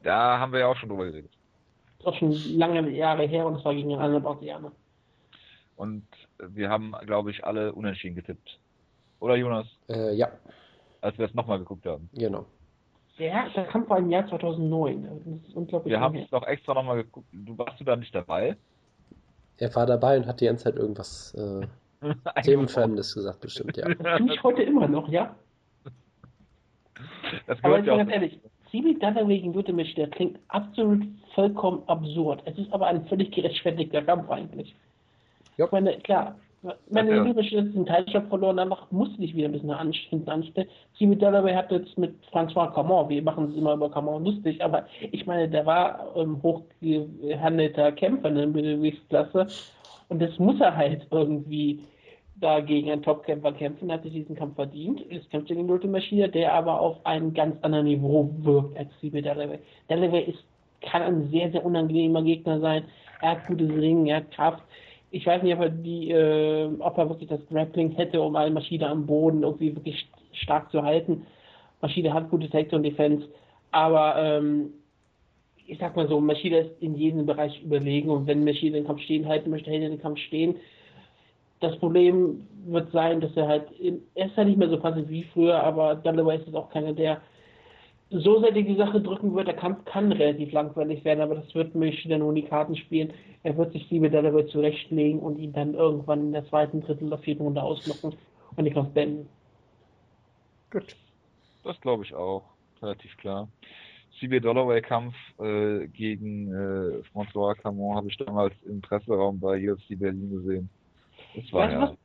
Da haben wir ja auch schon drüber geredet. Das ist auch schon lange Jahre her und es war gegen einen anderen Brasilianer. Und wir haben, glaube ich, alle unentschieden getippt. Oder Jonas? Äh, ja, Als wir es nochmal geguckt haben. genau. Der, der Kampf war im Jahr 2009. Das ist unglaublich Wir haben es doch extra nochmal geguckt. Du warst du da nicht dabei? Er war dabei und hat die ganze Zeit irgendwas *laughs* äh, Themenfremdes gesagt, bestimmt, ja. Ich heute immer noch, ja. Das Aber gehört jetzt ja mal auch. ganz ehrlich, Sibyl Dunaway gegen Lutemisch, der klingt absolut vollkommen absurd. Es ist aber ein völlig gerechtfertigter Kampf eigentlich. Ja. Ich meine, klar, wenn Ja, ja. Lutemisch jetzt den Teilstab verloren hat, macht- musste dich wieder ein bisschen an- hinten anstellen. Sibyl Dunaway hat jetzt mit François Camon, wir machen es immer über Camon lustig, aber ich meine, der war ähm, hochgehandelter Kämpfer in der Mittelgewichtsklasse und das muss er halt irgendwie da gegen einen Topkämpfer kämpfen, hat sich diesen Kampf verdient. Jetzt kämpft er gegen Lotte Maschine, der aber auf einem ganz anderen Niveau wirkt als Sibyl Dalloway. Dalloway ist, kann ein sehr, sehr unangenehmer Gegner sein. Er hat gutes Ringen, er hat Kraft. Ich weiß nicht, ob er, die, äh, ob er wirklich das Grappling hätte, um eine Maschine am Boden irgendwie wirklich st- stark zu halten. Maschine hat gute Takedown Defense, aber ähm, ich sag mal so, Maschine ist in jedem Bereich überlegen und wenn Maschine den Kampf stehen halten möchte, hält er den Kampf stehen. Das Problem wird sein, dass er halt, er ist halt nicht mehr so passiv wie früher, aber Dalloway ist jetzt auch keiner, der so sehr die Sache drücken wird, der Kampf kann relativ langweilig werden, aber das wird mich dann nur die Karten spielen. Er wird sich Steve Delaroy zurechtlegen und ihn dann irgendwann in der zweiten, dritten oder vierten Runde auslocken und den Kampf beenden. Gut. Das glaube ich auch. Relativ klar. CB Dollaway-Kampf äh, gegen äh, François Camon habe ich damals im Presseraum bei UFC Berlin gesehen. Das war weißt, ja. Was,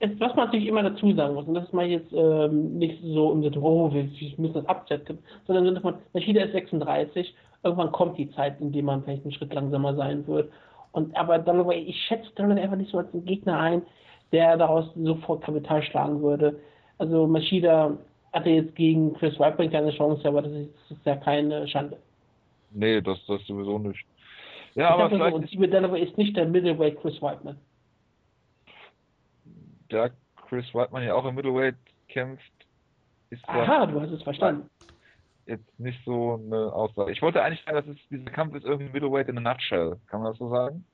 was man natürlich immer dazu sagen muss, und das ist mal jetzt ähm, nicht so im Sinne, oh, wir, wir müssen das absetzen, sondern im Sinne von, ist 36, irgendwann kommt die Zeit, in der man vielleicht einen Schritt langsamer sein wird. Und aber Dollaway, ich schätze Dollaway einfach nicht so als einen Gegner ein, der daraus sofort Kapital schlagen würde. Also Machida hatte jetzt gegen Chris Weidman keine Chance, aber das ist, das ist ja keine Schande. Nee, das, das sowieso nicht. Ja, ich aber vielleicht... So, und Steve Delaver ist nicht der Middleweight Chris Weidman. Da Chris Weidman ja auch im Middleweight kämpft, ist Aha, du hast es verstanden. Jetzt nicht so eine Aussage. Ich wollte eigentlich sagen, dass es, dieser Kampf ist irgendwie Middleweight in a nutshell. Kann man das so sagen?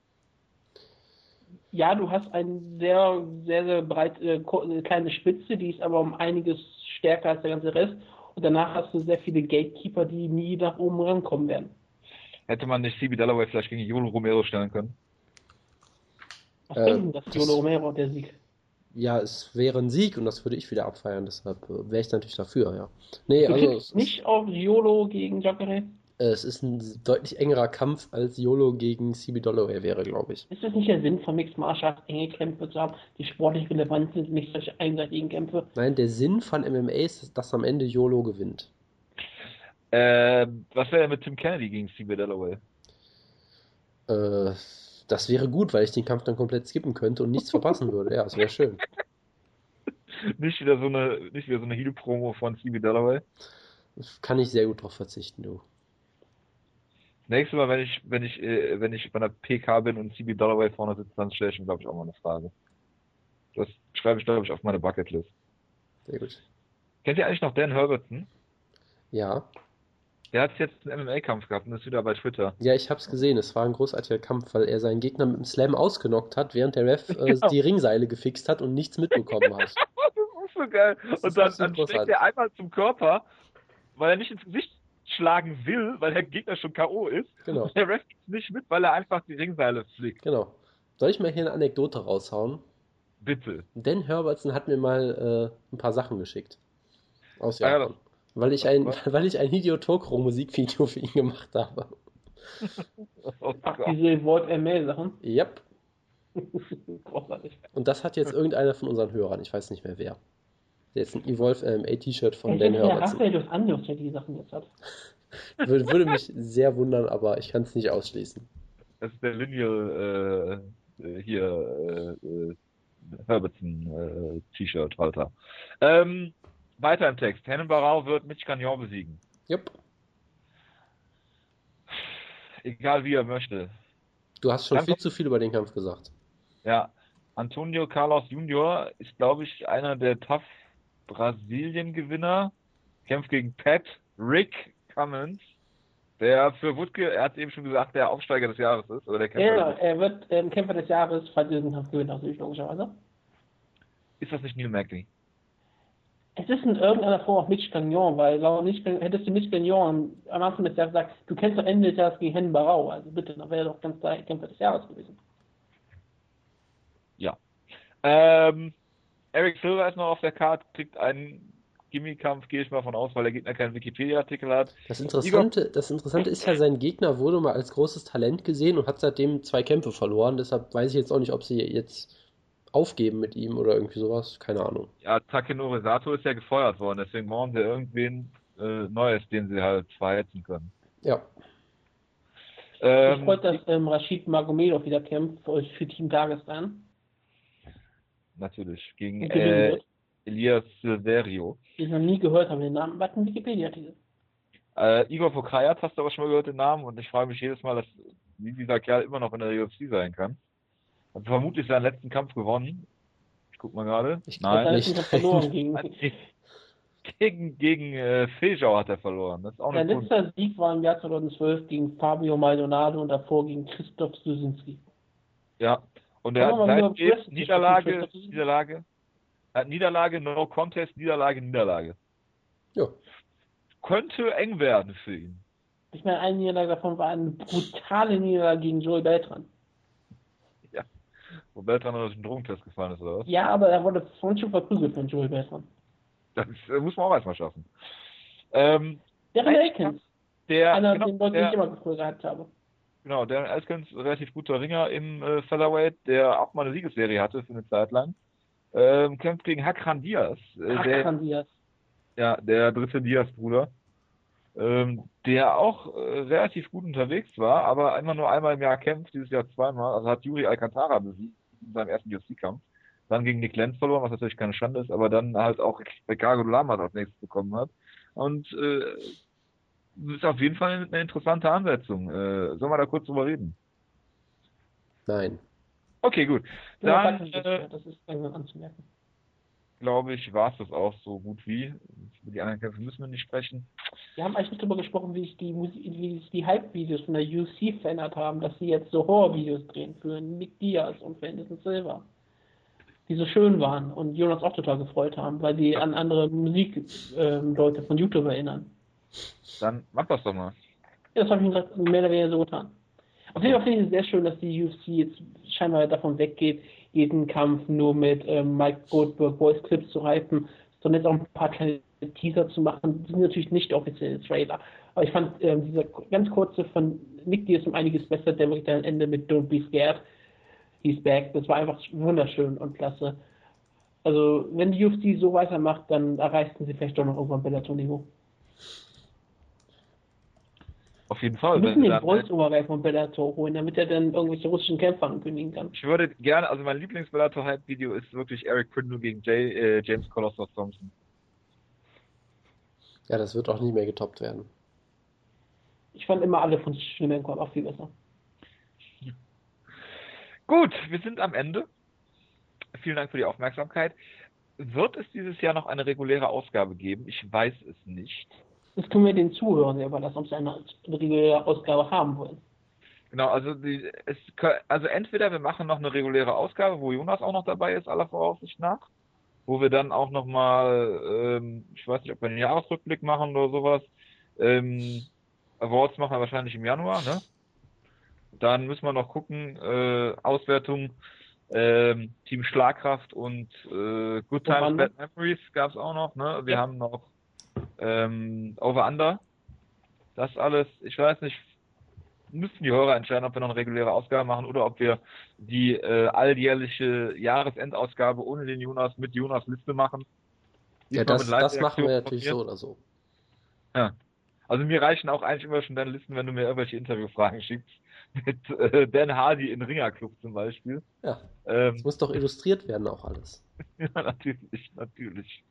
ja, du hast eine sehr, sehr, sehr breite, äh, kleine Spitze, die ist aber um einiges stärker als der ganze Rest. Und danach hast du sehr viele Gatekeeper, die nie nach oben rankommen werden. Hätte man nicht CB Dalloway vielleicht gegen Yolo Romero stellen können? Was äh, bringt das Yolo Romero, der Sieg? Ja, es wäre ein Sieg und das würde ich wieder abfeiern, deshalb äh, wäre ich natürlich dafür, ja. Nee, du also. Nicht auf Yolo gegen Jacare? es ist ein deutlich engerer Kampf als YOLO gegen CB Dollaway wäre, glaube ich. Ist das nicht der Sinn von Mixed Martial Arts, enge Kämpfe zu haben, die sportlich relevant sind, nicht solche einseitigen Kämpfe? Nein, der Sinn von MMA ist, dass am Ende YOLO gewinnt. Äh, was wäre mit Tim Kennedy gegen CB Dollaway? Äh, das wäre gut, weil ich den Kampf dann komplett skippen könnte und nichts verpassen würde. Ja, das wäre schön. *laughs* nicht wieder so eine, nicht wieder so eine Heal-Promo von CB Dollaway? Kann ich sehr gut drauf verzichten, du. Nächstes Mal, wenn ich, wenn ich, äh, wenn ich bei einer PK bin und CB Dollaway vorne sitzt, dann stelle ich ihm, glaube ich, auch mal eine Frage. Das schreibe ich, glaube ich, auf meine Bucketlist. Sehr gut. Kennt ihr eigentlich noch Dan Herbertson? Ja. Der hat jetzt einen MMA-Kampf gehabt und ist wieder bei Twitter. Ja, ich hab's gesehen. Es war ein großartiger Kampf, weil er seinen Gegner mit dem Slam ausgenockt hat, während der Ref äh, *laughs* genau. die Ringseile gefixt hat und nichts mitbekommen hat. *laughs* das ist so geil. Das und dann, dann steckt er einmal zum Körper, weil er nicht ins Gesicht schlagen will, weil der Gegner schon K.O. ist. Genau. Und der Ref gibt nicht mit, weil er einfach die Ringseile fliegt. Genau. Soll ich mal hier eine Anekdote raushauen? Bitte. Dan Herbertson hat mir mal äh, ein paar Sachen geschickt. Aus Japan. Ah, ja, *laughs* weil ich ein, weil ich ein Hideo Musikvideo für ihn gemacht habe. oh, Ach, diese Wort ML Sachen? Yep. *laughs* Und das hat jetzt irgendeiner von unseren Hörern, ich weiß nicht mehr wer. Jetzt ein Evolve ähm, T-Shirt von Dan Herbertson. Raphael dos Anjos, der die Sachen jetzt hat. *laughs* würde, würde mich sehr wundern, aber ich kann es nicht ausschließen. Das ist der Lineal äh, äh hier äh, äh, Herbertson äh, T-Shirt-Halter. Ähm, weiter im Text. Hennen Barau wird Mitch Gagnon besiegen. Jupp. Egal wie er möchte. Du hast schon Danke. viel zu viel über den Kampf gesagt. Ja. Antonio Carlos Junior ist, glaube ich, einer der tough Brasilien-Gewinner, kämpft gegen Pat Rick Cummins, der für Wutke, er hat eben schon gesagt, der Aufsteiger des Jahres ist. Oder der Kämpfer ja, er wird ähm, Kämpfer des Jahres, falls er den Kampf gewinnt, natürlich logischerweise. Ist das nicht Neil Magny? Es ist in irgendeiner Form auch Mitch Gagnon, weil nicht, hättest du Mitch Gagnon am Anfang des Jahres gesagt, du kennst doch Ende des Jahres gegen Hen Barau, also bitte, dann wäre er doch ganz klar Kämpfer des Jahres gewesen. Ja. Ähm, Eric Silver ist noch auf der Karte, kriegt einen Gimmikampf, gehe ich mal von aus, weil der Gegner keinen Wikipedia-Artikel hat. Das Interessante, das Interessante ist ja, sein Gegner wurde mal als großes Talent gesehen und hat seitdem zwei Kämpfe verloren. Deshalb weiß ich jetzt auch nicht, ob sie jetzt aufgeben mit ihm oder irgendwie sowas. Keine Ahnung. Ja, Takenori Sato ist ja gefeuert worden, deswegen brauchen sie irgendwen äh, Neues, den sie halt verhetzen können. Ja. Ähm, ich freut, dass ähm, Rashid Magomedov wieder kämpft für, für Team Dagestan natürlich. Gegen äh, Elias Silverio. Den ich noch nie gehört habe, den Namen. Was ein Wikipedia-Artikel? Äh, Igor Vokrajat hast du aber schon mal gehört, den Namen, und ich frage mich jedes Mal, dass, wie dieser Kerl immer noch in der UFC sein kann. Hat vermutlich seinen letzten Kampf gewonnen. Ich guck mal gerade. Nein, nicht. verloren *laughs* gegen, gegen, gegen äh, Fejau hat er verloren. Das ist auch Der letzte Sieg war im Jahr 2012 gegen Fabio Maldonado und davor gegen Christoph Susinski. Ja, und er hat seitdem Niederlage, Niederlage, hat Niederlage, No Contest, Niederlage, Niederlage. Ja. könnte eng werden für ihn. Ich meine, eine Niederlage davon war eine brutale Niederlage gegen Joey Beltran. Wo Beltran durch den Drogentest gefallen ist, oder was? Ja, aber er wurde vorhin schon verprügelt von Joey Beltran. Das äh, muss man auch erstmal schaffen. Ähm, Darren Elkins, der, einer, genau, den Leute der, ich immer gehabt habe. Genau, Darren Elkins, relativ guter Ringer im äh, Featherweight, der auch mal eine Siegesserie hatte für eine Zeit lang. Ähm, kämpft gegen Hakran Diaz. Äh, Hakran Diaz. ja, der dritte Diaz-Bruder. Ähm, der auch äh, relativ gut unterwegs war, aber immer nur einmal im Jahr kämpft, dieses Jahr zweimal. Also hat Yuri Alcantara besiegt in seinem ersten UFC-Kampf. Dann gegen Nick Lenz verloren, was natürlich keine Schande ist, aber dann halt auch Ricardo Lamas als nächstes bekommen hat. Und äh, ist auf jeden Fall eine interessante Ansetzung. Äh, sollen wir da kurz drüber reden? Nein. Okay, gut. Ja, Dann, danke, äh, das ist langsam anzumerken. Glaube ich, war es das auch so gut wie. Über die anderen Kämpfe müssen wir nicht sprechen. Wir haben eigentlich nicht darüber gesprochen, wie sich die, Musi- wie sich die Hype-Videos von der UC verändert haben, dass sie jetzt so Horror-Videos drehen für Nick Diaz und für Anderson Silva. Die so schön waren und Jonas auch total gefreut haben, weil die an andere Musikleute von YouTube erinnern. Dann mach das doch mal. Ja, das habe ich ihm gesagt, mehr oder weniger so getan. Auf jeden Fall finde ich es sehr schön, dass die UFC jetzt scheinbar davon weggeht, jeden Kampf nur mit ähm, Mike Goldberg Voice Clips zu hypen, sondern jetzt auch ein paar kleine Teaser zu machen. Die sind natürlich nicht offizielle Trailer. Aber ich fand ähm, dieser ganz kurze von Nick Diaz um einiges besser, der wirklich dann am Ende mit Don't Be Scared, He's Back, das war einfach wunderschön und klasse. Also, wenn die UFC so weitermacht, dann erreichten sie vielleicht doch noch irgendwann Bellator-Niveau. Auf jeden Wir Fall. müssen wenn den Voice-Over von Bellator holen, damit er dann irgendwelche russischen Kämpfer ankündigen kann. Ich würde gerne, also mein Lieblings-Bellator-Hype-Video ist wirklich Eric Prindle gegen Jay, äh, James Colossus Thompson. Ja, das wird auch nie mehr getoppt werden. Ich fand immer alle von Schlimenko auch viel besser. *laughs* Gut, wir sind am Ende. Vielen Dank für die Aufmerksamkeit. Wird es dieses Jahr noch eine reguläre Ausgabe geben? Ich weiß es nicht. Das können wir den Zuhörern ja überlassen, ob sie eine reguläre Ausgabe haben wollen. Genau, also die, es, also entweder wir machen noch eine reguläre Ausgabe, wo Jonas auch noch dabei ist, aller Voraussicht nach, wo wir dann auch noch mal, ähm, ich weiß nicht, ob wir einen Jahresrückblick machen oder sowas. Ähm, Awards machen wir wahrscheinlich im Januar, ne? Dann müssen wir noch gucken, äh, Auswertung, ähm, Team Schlagkraft und äh, Good Times? Bad Memories gab's auch noch, ne? Wir Ja. haben noch ähm, Over Under. Das alles, ich weiß nicht, müssten die Hörer entscheiden, ob wir noch eine reguläre Ausgabe machen oder ob wir die äh, alljährliche Jahresendausgabe ohne den Jonas mit Jonas Liste machen. Ja, das, das machen wir natürlich so oder so. Ja. Also mir reichen auch eigentlich immer schon deine Listen, wenn du mir irgendwelche Interviewfragen schickst. *laughs* Mit äh, Dan Hardy in Ringerclub zum Beispiel. Ja, Ähm, es muss doch illustriert werden auch alles. *laughs* ja, natürlich, natürlich.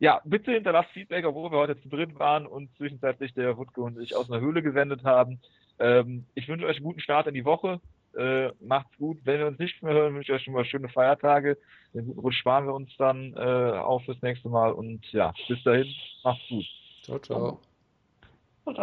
Ja, bitte hinterlasst Feedback, obwohl wir heute zu dritt waren und zwischenzeitlich der Wutke und ich aus einer Höhle gesendet haben. Ähm, ich wünsche euch einen guten Start in die Woche. Äh, macht's gut. Wenn wir uns nicht mehr hören, wünsche ich euch schon mal schöne Feiertage. Den guten Rutsch sparen wir uns dann äh, auf fürs nächste Mal. Und ja, bis dahin, macht's gut. Ciao, ciao. Und,